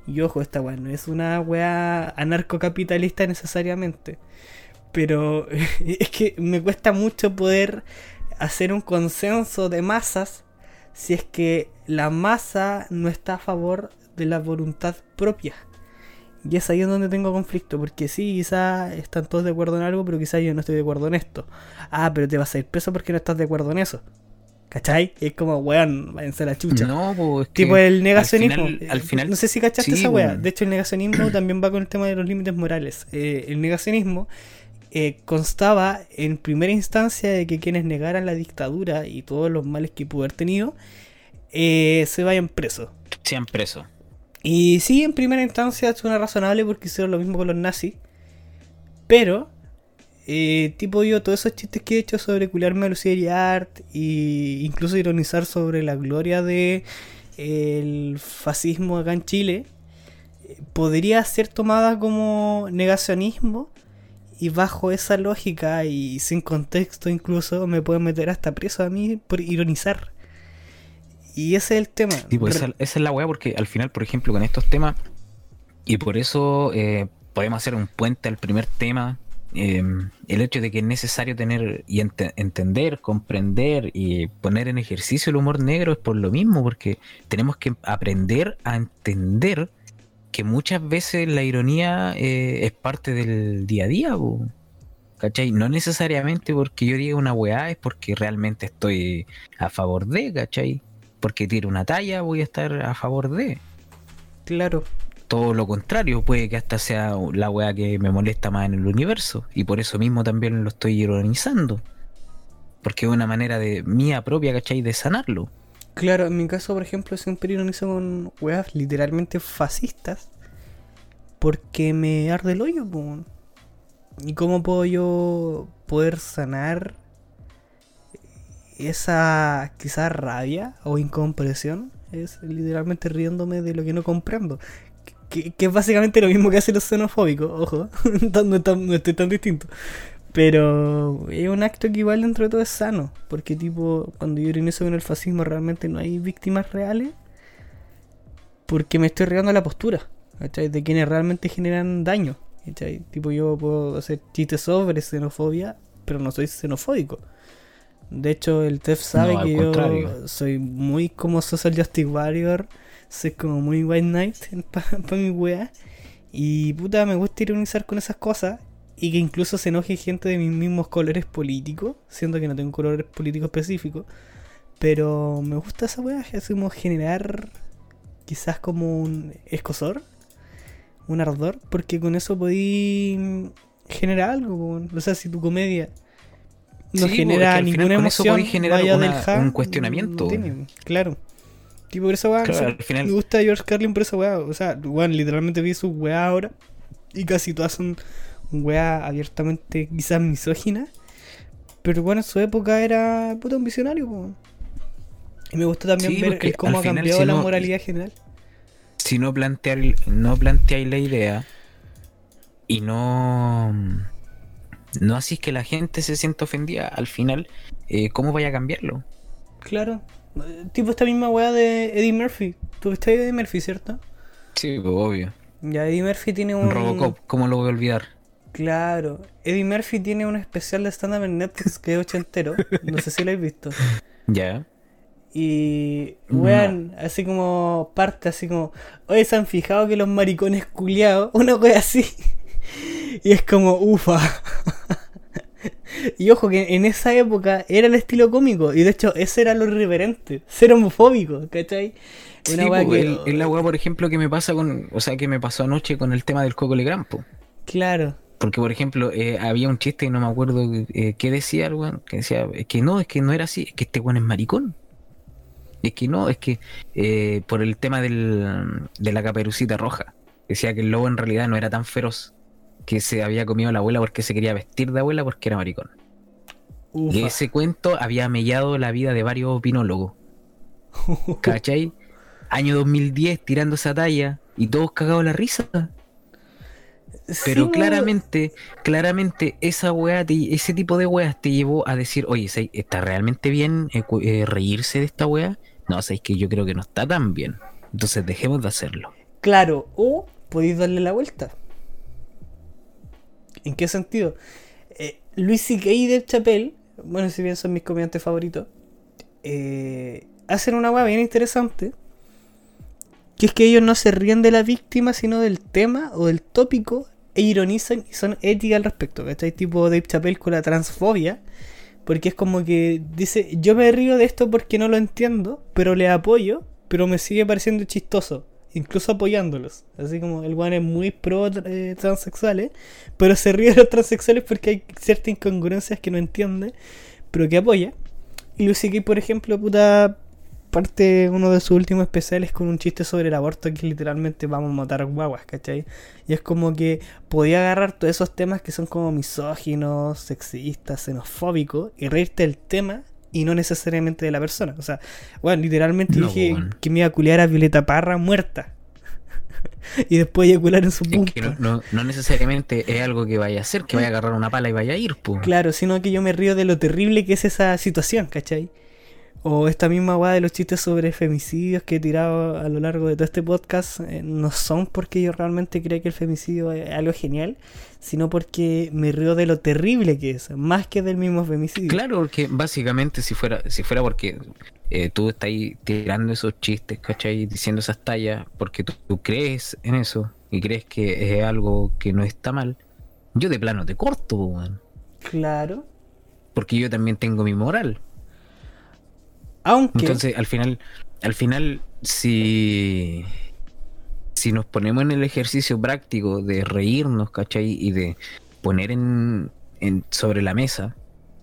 Y ojo, esta weá no es una weá anarcocapitalista necesariamente. Pero es que me cuesta mucho poder hacer un consenso de masas si es que la masa no está a favor de la voluntad propia. Y es ahí en donde tengo conflicto, porque sí, quizá están todos de acuerdo en algo, pero quizá yo no estoy de acuerdo en esto. Ah, pero te vas a ir preso porque no estás de acuerdo en eso. ¿Cachai? Es como, weón, váyanse a la chucha. No, pues. es tipo el negacionismo. Al final, al final- no sé si cachaste sí, esa weá. De hecho, el negacionismo también va con el tema de los límites morales. Eh, el negacionismo eh, constaba en primera instancia de que quienes negaran la dictadura y todos los males que pudo haber tenido eh, se vayan presos. sean presos. Y sí, en primera instancia suena razonable porque hicieron lo mismo con los nazis. Pero, eh, tipo yo, todos esos chistes que he hecho sobre culiarme a Lucía Iriart e incluso ironizar sobre la gloria de el fascismo acá en Chile, podría ser tomada como negacionismo y bajo esa lógica y sin contexto incluso me pueden meter hasta preso a mí por ironizar. Y ese es el tema. Sí, pues esa, esa es la weá, porque al final, por ejemplo, con estos temas, y por eso eh, podemos hacer un puente al primer tema, eh, el hecho de que es necesario tener y ente- entender, comprender y poner en ejercicio el humor negro es por lo mismo, porque tenemos que aprender a entender que muchas veces la ironía eh, es parte del día a día. No necesariamente porque yo diga una weá, es porque realmente estoy a favor de, ¿cachai? Porque tiro una talla, voy a estar a favor de. Claro. Todo lo contrario, puede que hasta sea la weá que me molesta más en el universo. Y por eso mismo también lo estoy ironizando. Porque es una manera de mía propia, ¿cachai? De sanarlo. Claro, en mi caso, por ejemplo, siempre ironizo con weas literalmente fascistas. Porque me arde el hoyo. ¿Y cómo puedo yo poder sanar esa quizás rabia o incomprensión? Es literalmente riéndome de lo que no comprendo. Que, que es básicamente lo mismo que hacen los xenofóbicos, ojo, no estoy tan distinto. Pero es un acto que igual dentro de todo es sano. Porque tipo, cuando yo ironizo con el fascismo realmente no hay víctimas reales. Porque me estoy riendo la postura. ¿cachai? De quienes realmente generan daño. ¿cachai? Tipo yo puedo hacer chistes sobre xenofobia. Pero no soy xenofóbico. De hecho el TEF sabe No, que yo soy muy como Social Justice Warrior. Soy como muy White Knight para mi wea. Y puta, me gusta ironizar con esas cosas. Y que incluso se enoje gente de mis mismos colores políticos. Siendo que no tengo un color político específico. Pero me gusta esa wea. Es como generar quizás como un escosor. Un ardor. Porque con eso podí generar algo. O sea, si tu comedia no Sí, genera ninguna emoción, generar vaya una- del ja, un cuestionamiento. tiene, claro. Tipo, por esa weá, Claro, final- me gusta George Carlin por esa weá. O sea, weón, literalmente vi sus weá ahora. Y casi todas son weá abiertamente quizás misóginas. Pero bueno, en su época era puta un visionario. po. Y me gusta también Sí, ver el cómo ha final, cambiado si la no- moralidad general. si no plantear no planteáis la idea y no no así que la gente se sienta ofendida al final eh, cómo vaya a cambiarlo Claro. Tipo esta misma weá de Eddie Murphy. ¿Tú viste Eddie Murphy, cierto? sí pues, obvio Ya, Eddie Murphy tiene un. Robocop cómo lo voy a olvidar Claro, Eddie Murphy tiene un especial de stand-up en Netflix que es ochentero. No sé si lo habéis visto. ya Y, No. weón, así como parte, así como, oye, se han fijado que los maricones culiados, una wea así. Y es como, ufa. Y ojo que en esa época era el estilo cómico. Y de hecho, ese era lo irreverente. Ser homofóbico, ¿cachai? Sí, Una wea po, que- el- es la weá por ejemplo que me pasa con o sea que me pasó anoche con el tema del Coco Legrand po. Claro. Porque por ejemplo eh, había un chiste y no me acuerdo eh, qué decía el weón que decía es que no es que no era así es que este weón es maricón es que no es que eh, por el tema del, de la caperucita roja decía que el lobo en realidad no era tan feroz que se había comido a la abuela porque se quería vestir de abuela porque era maricón Ufa. y ese cuento había mellado la vida de varios opinólogos ¿cachai? año 2010 tirando esa talla y todos cagados la risa pero Sí, claramente, claramente esa weá, te- ese tipo de weas te llevó a decir, oye, ¿sabes- ¿está realmente bien eh, eh, reírse de esta wea? No, sabéis que yo creo que no está tan bien. Entonces dejemos de hacerlo. Claro, o podéis darle la vuelta. ¿En qué sentido? Eh, Luis C.K. y Dave Chappelle, bueno, si bien son mis comediantes favoritos, eh, hacen una weá bien interesante. Que es que ellos no se ríen de la víctima, sino del tema o del tópico, e ironizan y son éticas al respecto. ¿Cachai? Tipo Dave Chappelle con la transfobia. Porque es como que dice, yo me río de esto porque no lo entiendo, pero le apoyo, pero me sigue pareciendo chistoso, incluso apoyándolos. Así como el one es muy pro eh, transexuales, pero se ríe de los transexuales porque hay ciertas incongruencias que no entiende, pero que apoya. Y Lucy Kay, por ejemplo, puta, parte uno de sus últimos especiales con un chiste sobre el aborto que literalmente vamos a matar guaguas, ¿cachai? Y es como que podía agarrar todos esos temas que son como misóginos, sexistas, xenofóbicos y reírte del tema y no necesariamente de la persona. O sea, bueno, literalmente No, dije que me iba a culiar a Violeta Parra muerta. y después eyacular en su Es punto. que no, no- no necesariamente es algo que vaya a hacer, que vaya a agarrar una pala y vaya a ir, pues. Claro, sino que yo me río de lo terrible que es esa situación, ¿cachai? O esta misma weá de los chistes sobre femicidios que he tirado a lo largo de todo este podcast eh, no son porque yo realmente creo que el femicidio es algo genial, sino porque me río de lo terrible que es, más que del mismo femicidio. Claro, porque básicamente si fuera, si fuera porque eh, tú estás ahí tirando esos chistes, ¿cachai? Diciendo esas tallas, porque tú, tú crees en eso y crees que es algo que no está mal, yo de plano te corto, weón. Claro. Porque yo también tengo mi moral. Entonces, al final, al final, si, si nos ponemos en el ejercicio práctico de reírnos, ¿cachai? Y de poner en, en- sobre la mesa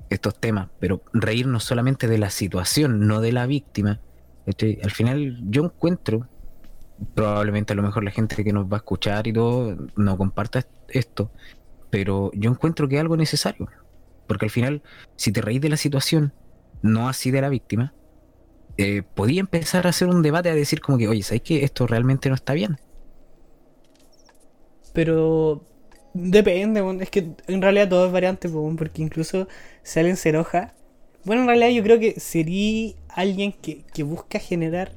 estos temas, pero reírnos solamente de la situación, no de la víctima, ¿cachai? Al final yo encuentro, probablemente a lo mejor la gente que nos va a escuchar y todo no comparta esto, pero yo encuentro que es algo necesario. Porque al final, si te reís de la situación, no así de la víctima, eh, podía empezar a hacer un debate a decir como que, oye, ¿sabes que esto realmente no está bien? Pero depende, es que en realidad todo es variante, porque incluso si alguien se enoja, bueno, en realidad yo creo que sería alguien que, que busca generar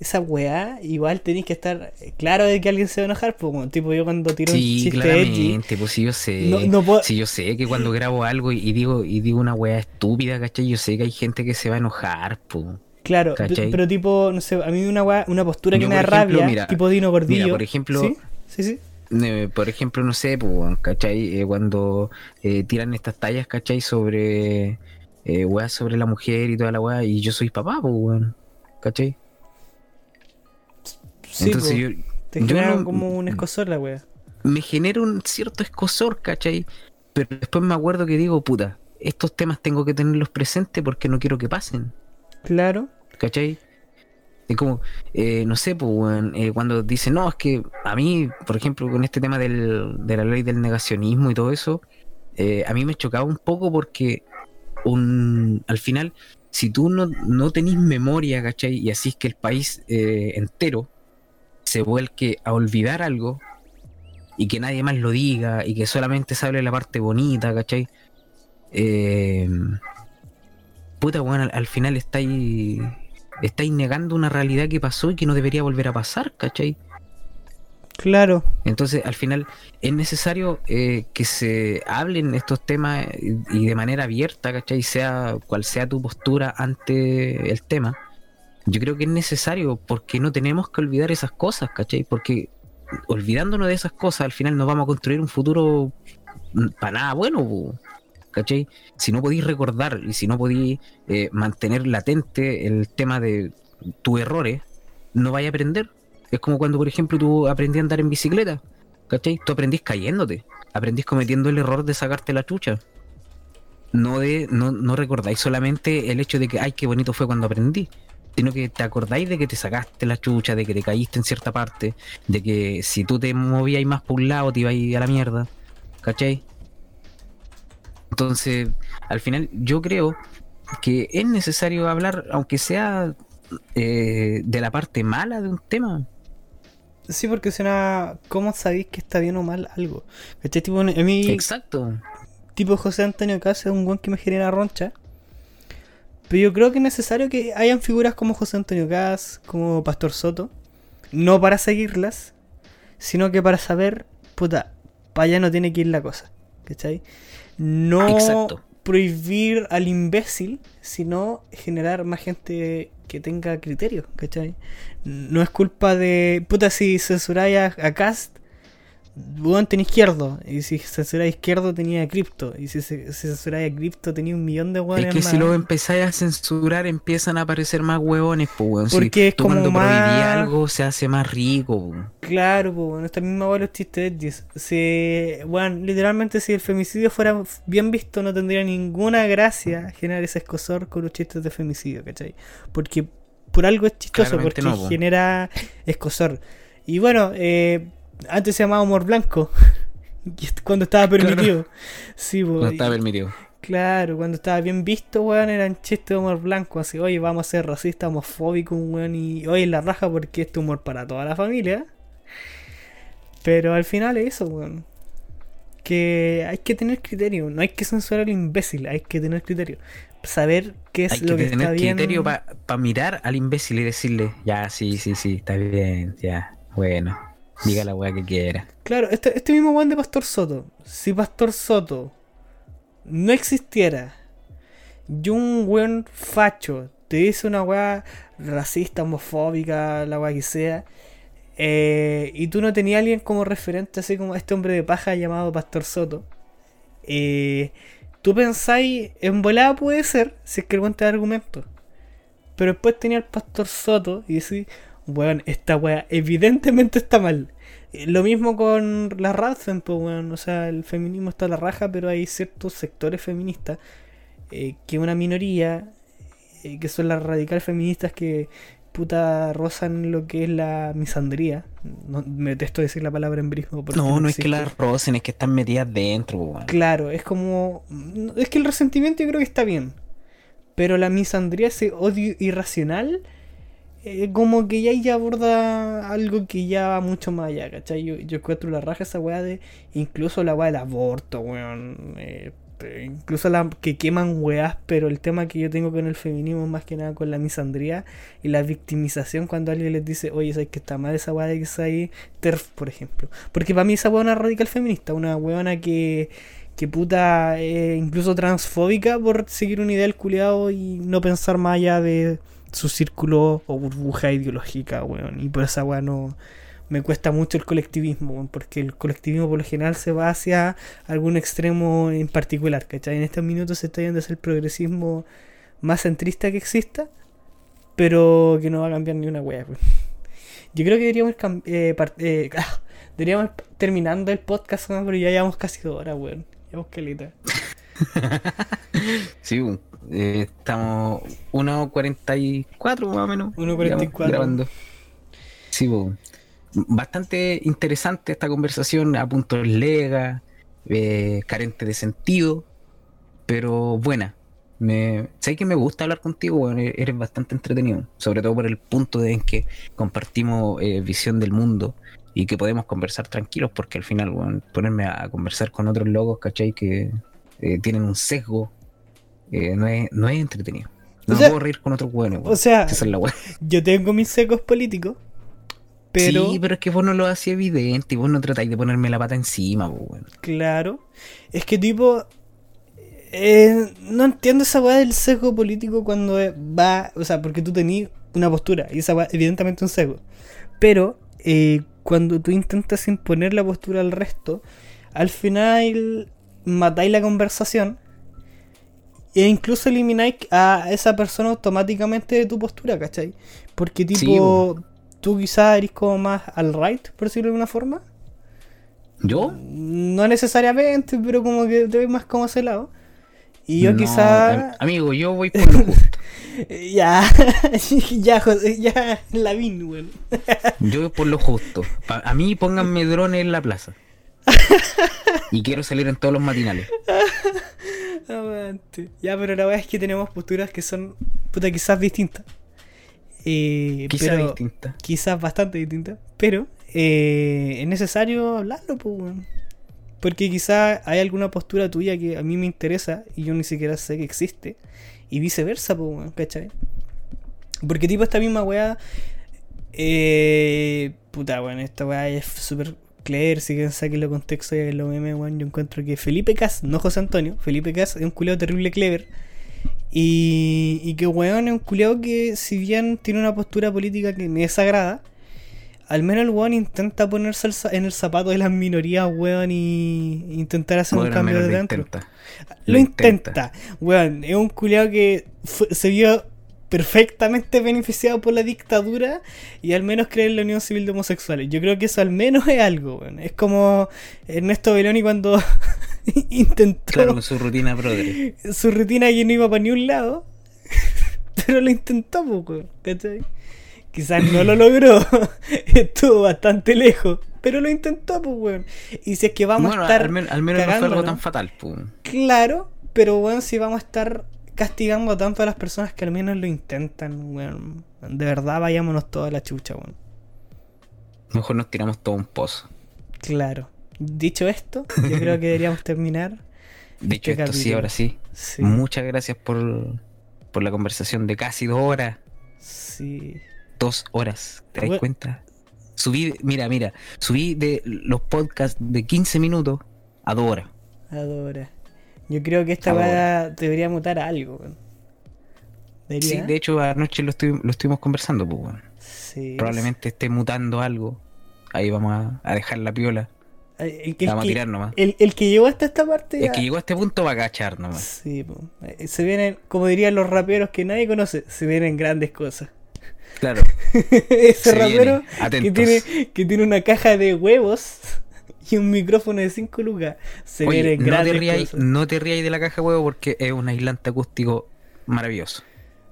esa weá, igual tenéis que estar claro de que alguien se va a enojar, pues tipo yo cuando tiro un Sí, chiste claramente, edgy, pues sí yo sé. No- no puedo- Sí, yo sé que cuando grabo algo y, y digo y digo una weá estúpida, ¿cachai? Yo sé que hay gente que se va a enojar, pues. Claro, pero tipo, no sé, a mí una una postura que Yo, me da ejemplo, rabia, mira, tipo Dino Gordillo. mira, por ejemplo- ¿Sí? Sí, sí. Eh, por ejemplo, no sé, pues, ¿cachai? Eh, cuando eh, tiran estas tallas, ¿cachai? Sobre eh, weas sobre la mujer y toda la weá, y yo soy papá, pues, weón, ¿cachai? Sí, Entonces po, yo, te yo genera no- como un escosor la weá. me genera un cierto escosor, ¿cachai? Pero después me acuerdo que digo, puta, estos temas tengo que tenerlos presentes porque no quiero que pasen, Claro. ¿Cachai? Es como, eh, no sé, pues, eh, cuando dicen, no, es que a mí, por ejemplo, con este tema del, de la ley del negacionismo y todo eso, eh, a mí me chocaba un poco porque un, al final, si tú no, no tenés memoria, ¿cachai? Y así es que el país eh, entero se vuelque a olvidar algo y que nadie más lo diga y que solamente se hable la parte bonita, ¿cachai? Puta, weón, al, al final estáis, estáis negando una realidad que pasó y que no debería volver a pasar, ¿cachai? Claro. Entonces, al final, es necesario eh, que se hablen estos temas y, y de manera abierta, ¿cachai? Sea cual sea tu postura ante el tema. Yo creo que es necesario porque no tenemos que olvidar esas cosas, ¿cachai? Porque olvidándonos de esas cosas, al final nos vamos a construir un futuro para nada bueno, po, ¿cachai? Si no podéis recordar y si no podéis eh, mantener latente el tema de tus errores, no vais a aprender. Es como cuando, por ejemplo, tú aprendí a andar en bicicleta, ¿cachai? Tú aprendís cayéndote, aprendís cometiendo el error de sacarte la chucha. No de, no, no recordáis solamente el hecho de que, ay, qué bonito fue cuando aprendí, sino que te acordáis de que te sacaste la chucha, de que te caíste en cierta parte, de que si tú te movías más por un lado te ibas a la mierda, ¿cachai? Entonces, al final, yo creo que es necesario hablar, aunque sea eh, de la parte mala de un tema. Sí, porque suena. ¿Cómo sabéis que está bien o mal algo? ¿Cachai? Tipo, a mí, Exacto. tipo José Antonio Casa es un buen que me genera roncha. Pero yo creo que es necesario que hayan figuras como José Antonio Cas, como Pastor Soto. No para seguirlas, sino que para saber, puta, para allá no tiene que ir la cosa. ¿Cachai? No Exacto. prohibir al imbécil, sino generar más gente que tenga criterio, ¿cachai? No es culpa de. Puta, si censuráis a, a Cast, weón tenía izquierdo. Y si censuráis a izquierdo, tenía cripto. Y si, se- si censuráis a cripto, tenía un millón de Es weones que más. si lo empezáis a censurar empiezan a aparecer más huevones, pues weón. Si Porque es tú como cuando más- prohibí algo se hace más rico. Claro, pues bueno, esta misma weá los chistes. Si, bueno, literalmente si el femicidio fuera bien visto, no tendría ninguna gracia generar ese escosor con los chistes de femicidio, ¿cachai? Porque por algo es chistoso, Claramente porque no, po. genera escosor. Y bueno, eh, antes se llamaba humor blanco. es cuando estaba permitido. Sí, po, No y- está permitido. Claro, cuando estaba bien visto, weón, eran chistes de humor blanco, así, oye, vamos a ser racistas, homofóbicos, weón, y oye, la raja porque este humor para toda la familia. Pero al final es eso, weón. Que hay que tener criterio, no hay que censurar al imbécil, hay que tener criterio. Saber qué es Hay lo que que, tener está bien. criterio para mirar al imbécil y decirle, ya, sí, sí, sí, está bien, ya, bueno, diga la weá que quiera. Claro, este, este mismo weón de Pastor Soto. Si Pastor Soto no existiera y un weón facho te dice una weá racista, homofóbica, la weá que sea, eh, y tú no tenías a alguien como referente, así como este hombre de paja llamado Pastor Soto, eh, tú pensáis, en volada puede ser, si es que el weón te da argumentos. Pero después tenía al Pastor Soto y decís, weón, esta weá evidentemente está mal. Eh, Lo mismo con la Radfen, pues, weón. O sea, el feminismo está a la raja, pero hay ciertos sectores feministas eh, que una minoría eh, que son las radicales feministas que puta rozan lo que es la misandría. No, me detesto decir la palabra embrismo. porque No, no es que las rocen, es que están metidas dentro, weón. Claro, es como. Es que el resentimiento yo creo que está bien. Pero la misandría, ese odio irracional, eh, como que ya ya aborda algo que ya va mucho más allá, ¿cachai? Yo, yo encuentro la raja esa weá de. Incluso la weá del aborto, weón. eh, incluso la que queman weás, pero el tema que yo tengo con el feminismo es más que nada con la misandría y la victimización cuando alguien les dice, oye, ¿sabes que está mal esa weá de que es ahí TERF, por ejemplo? Porque para mí esa weá es una radical feminista, una weona que que puta, eh, incluso transfóbica por seguir un ideal culiado y no pensar más allá de su círculo o burbuja ideológica, weón. Y por esa weá no me cuesta mucho el colectivismo, weón, porque el colectivismo por lo general se va hacia algún extremo en particular, ¿cachai? En estos minutos se está yendo hacia el progresismo más centrista que exista, pero que no va a cambiar ni una weá, weón. Yo creo que deberíamos eh, eh, ah, deberíamos terminando el podcast, weón, pero ya llevamos casi dos horas, weón. Llevamos caleta. Sí, weón. Eh, estamos 1.44 más o menos. 1.44. digamos, grabando. Sí, weón. Bastante interesante esta conversación, a puntos lega, eh, carente de sentido, pero buena. Me, sé que me gusta hablar contigo, weón, e- eres bastante entretenido, sobre todo por el punto de en que compartimos eh, visión del mundo y que podemos conversar tranquilos, porque al final, weón, ponerme a conversar con otros locos, ¿cachai? Que eh, tienen un sesgo, eh, no, es, no es entretenido. No O sea- puedo reír con otros weón. O sea, es la yo tengo mis secos políticos, pero, Sí, pero es que vos no lo hacías evidente y vos no tratáis de ponerme la pata encima, claro, es que tipo, eh, no entiendo esa weá del sesgo político cuando va, o sea, porque tú tenías una postura y esa weá evidentemente un sesgo, pero eh, cuando tú intentas imponer la postura al resto, al final matáis la conversación e incluso elimináis a esa persona automáticamente de tu postura, ¿cachai? Porque tipo, Sí, tú quizás eres como más al right, por decirlo de alguna forma. ¿Yo? No necesariamente, pero como que te ves más como ese lado. Y yo No, quizá... am- Amigo, yo voy por lo justo. Ya, ya, José, ya, Lavín, weón. Yo voy por lo justo. A mí pónganme drones en la plaza. Y quiero salir en todos los matinales. Ya, pero la verdad es que tenemos posturas que son, puta, quizás distintas. Eh, Quizá pero- distinta. quizás bastante distintas, pero eh, es necesario hablarlo, pues, weón. Porque quizás hay alguna postura tuya que a mí me interesa y yo ni siquiera sé que existe. Y viceversa, pues, weón, ¿cachai? Porque tipo esta misma weá... Eh, puta, weón, esta weá es súper clear, si quieren saquenlo contexto y lo meme, weón, yo encuentro que Felipe Cas, no José Antonio, Felipe Cas es un culiado terrible clever. Y, y que weón es un culiado que si bien tiene una postura política que me desagrada, al menos el weón intenta ponerse en el zapato de las minorías, weón, y intentar hacer Bueno, un cambio de lo dentro. intenta. Lo, Lo intenta. intenta. Weón, es un culiado que fue- se vio perfectamente beneficiado por la dictadura y al menos cree en la unión civil de homosexuales. Yo creo que eso al menos es algo, weón. Es como Ernesto Beloni cuando intentó Claro, con su rutina progre. su rutina que no iba para ni un lado. Pero lo intentó, pues, weón, ¿cachai? Quizás no lo logró. Estuvo bastante lejos. Pero lo intentó, pues, weón. Y si es que vamos Bueno, a estar al, al menos no fue algo tan fatal, po. Claro, pero weón, si vamos a estar castigando tanto a las personas que al menos lo intentan, weón. De verdad, vayámonos toda la chucha, weón. Mejor nos tiramos todo un pozo. Claro. Dicho esto, yo creo que deberíamos terminar. Dicho Este esto, sí, ahora sí. Sí. Muchas gracias por, por la conversación de casi dos horas. Sí. Dos horas. ¿Te das Bueno. cuenta? Subí, mira, mira, subí de los podcasts de 15 minutos a dos horas. Adora. Yo creo que esta Adora. weá debería mutar a algo, weón. Sí, de hecho anoche lo, estu- lo estuvimos conversando, pues. Sí. Probablemente esté mutando algo. Ahí vamos a, a dejar la piola. El, el vamos a que, tirar nomás. el, el que llegó hasta esta parte. Ya- que llegó a este punto va a cachar nomás. Sí, po. Eh, se vienen, como dirían los raperos que nadie conoce, se vienen grandes cosas. Claro. Ese Se rapero que tiene, que tiene una caja de huevos y un micrófono de 5 lucas. Se Oye, no te, ríais, no te ríais de la caja huevo porque es un aislante acústico maravilloso.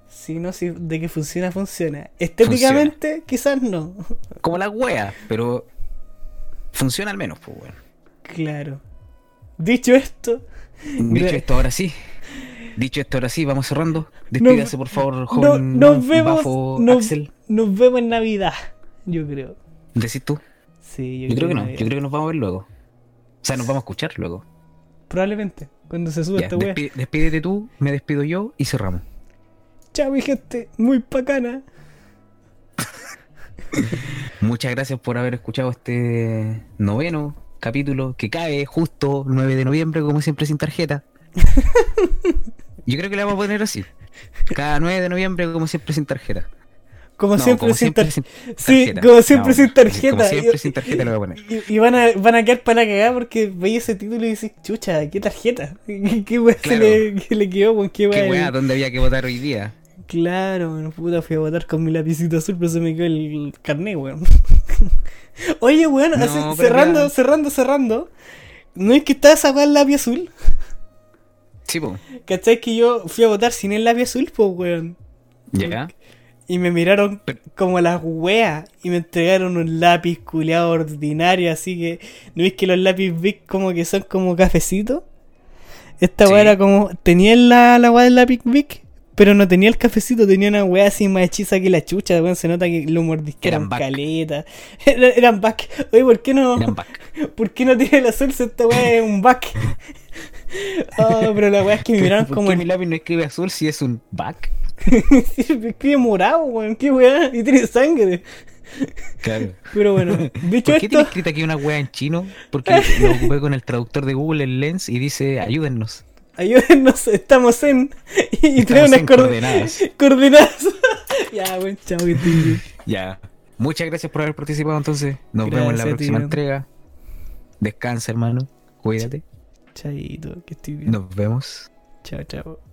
Sí, no, sí, de que funciona, funciona. Estéticamente, quizás no. Como la wea, pero funciona al menos, pues bueno. Claro. Dicho esto. Dicho esto, ahora sí. Dicho esto, ahora sí, vamos cerrando. Despídase, por favor, joven. nos vemos. nos, nos vemos en Navidad, yo creo. ¿Decís tú? Sí, yo, creo, que no. Yo creo que nos vamos a ver luego. O sea, nos vamos a escuchar luego. Probablemente, cuando se suba esta wea. Despídete tú, me despido yo y cerramos. Chao, mi gente, muy bacana. Muchas gracias por haber escuchado este noveno capítulo que cae justo 9 de noviembre, como siempre, sin tarjeta. Yo creo que le vamos a poner así. Cada 9 de noviembre, como siempre, sin tarjeta. Como, siempre, sin, tarjeta. Sí, como siempre sin tarjeta. Como siempre sin tarjeta lo voy a poner. Y, van, a, van a quedar para la cagada porque veis ese título y decís, chucha, ¿qué tarjeta? ¿Qué, weá se le, le, quedó? ¿Qué weá? ¿Qué weá? ¿Dónde había que votar hoy día? Claro, bueno, puta, fui a votar con mi lapicito azul, pero se me quedó el carné, weón. Oye, weón, cerrando, cerrando, cerrando. ¿No es que está esa weá el lápiz azul? Sí, po. ¿Cachai que yo fui a votar sin el lápiz azul, po, weón? Ya. Y me miraron como las weas y me entregaron un lápiz culeado ordinario, así que ¿no ves que los lápiz big como que son como cafecitos? Esta sí. era como, tenía la, la wea del lápiz big, pero no tenía el cafecito, tenía una wea así más hechiza que la chucha, weón, se nota que lo mordisqueran eran caleta. eran back. Oye, ¿por qué no? Eran back. ¿Por qué no tiene la salsa esta wea es un back? oh, pero la wea es que me miraron como. ¿Por qué mi lápiz no escribe azul si es un back? escribe morado, weón, qué wea, y tiene sangre. Claro. Pero bueno, dicho ¿Por qué esto... tiene escrita aquí una wea en chino? Porque lo ocupé con el traductor de Google, el Lens, y dice, ayúdennos. Ayúdennos, estamos en. Y estamos en coordenadas. Coordenadas. ya, buen chao, que Ya. Muchas gracias por haber participado entonces. Nos vemos en la próxima entrega. Descansa, hermano. Cuídate. Chaito, que estoy bien. Nos vemos. Chao, chao.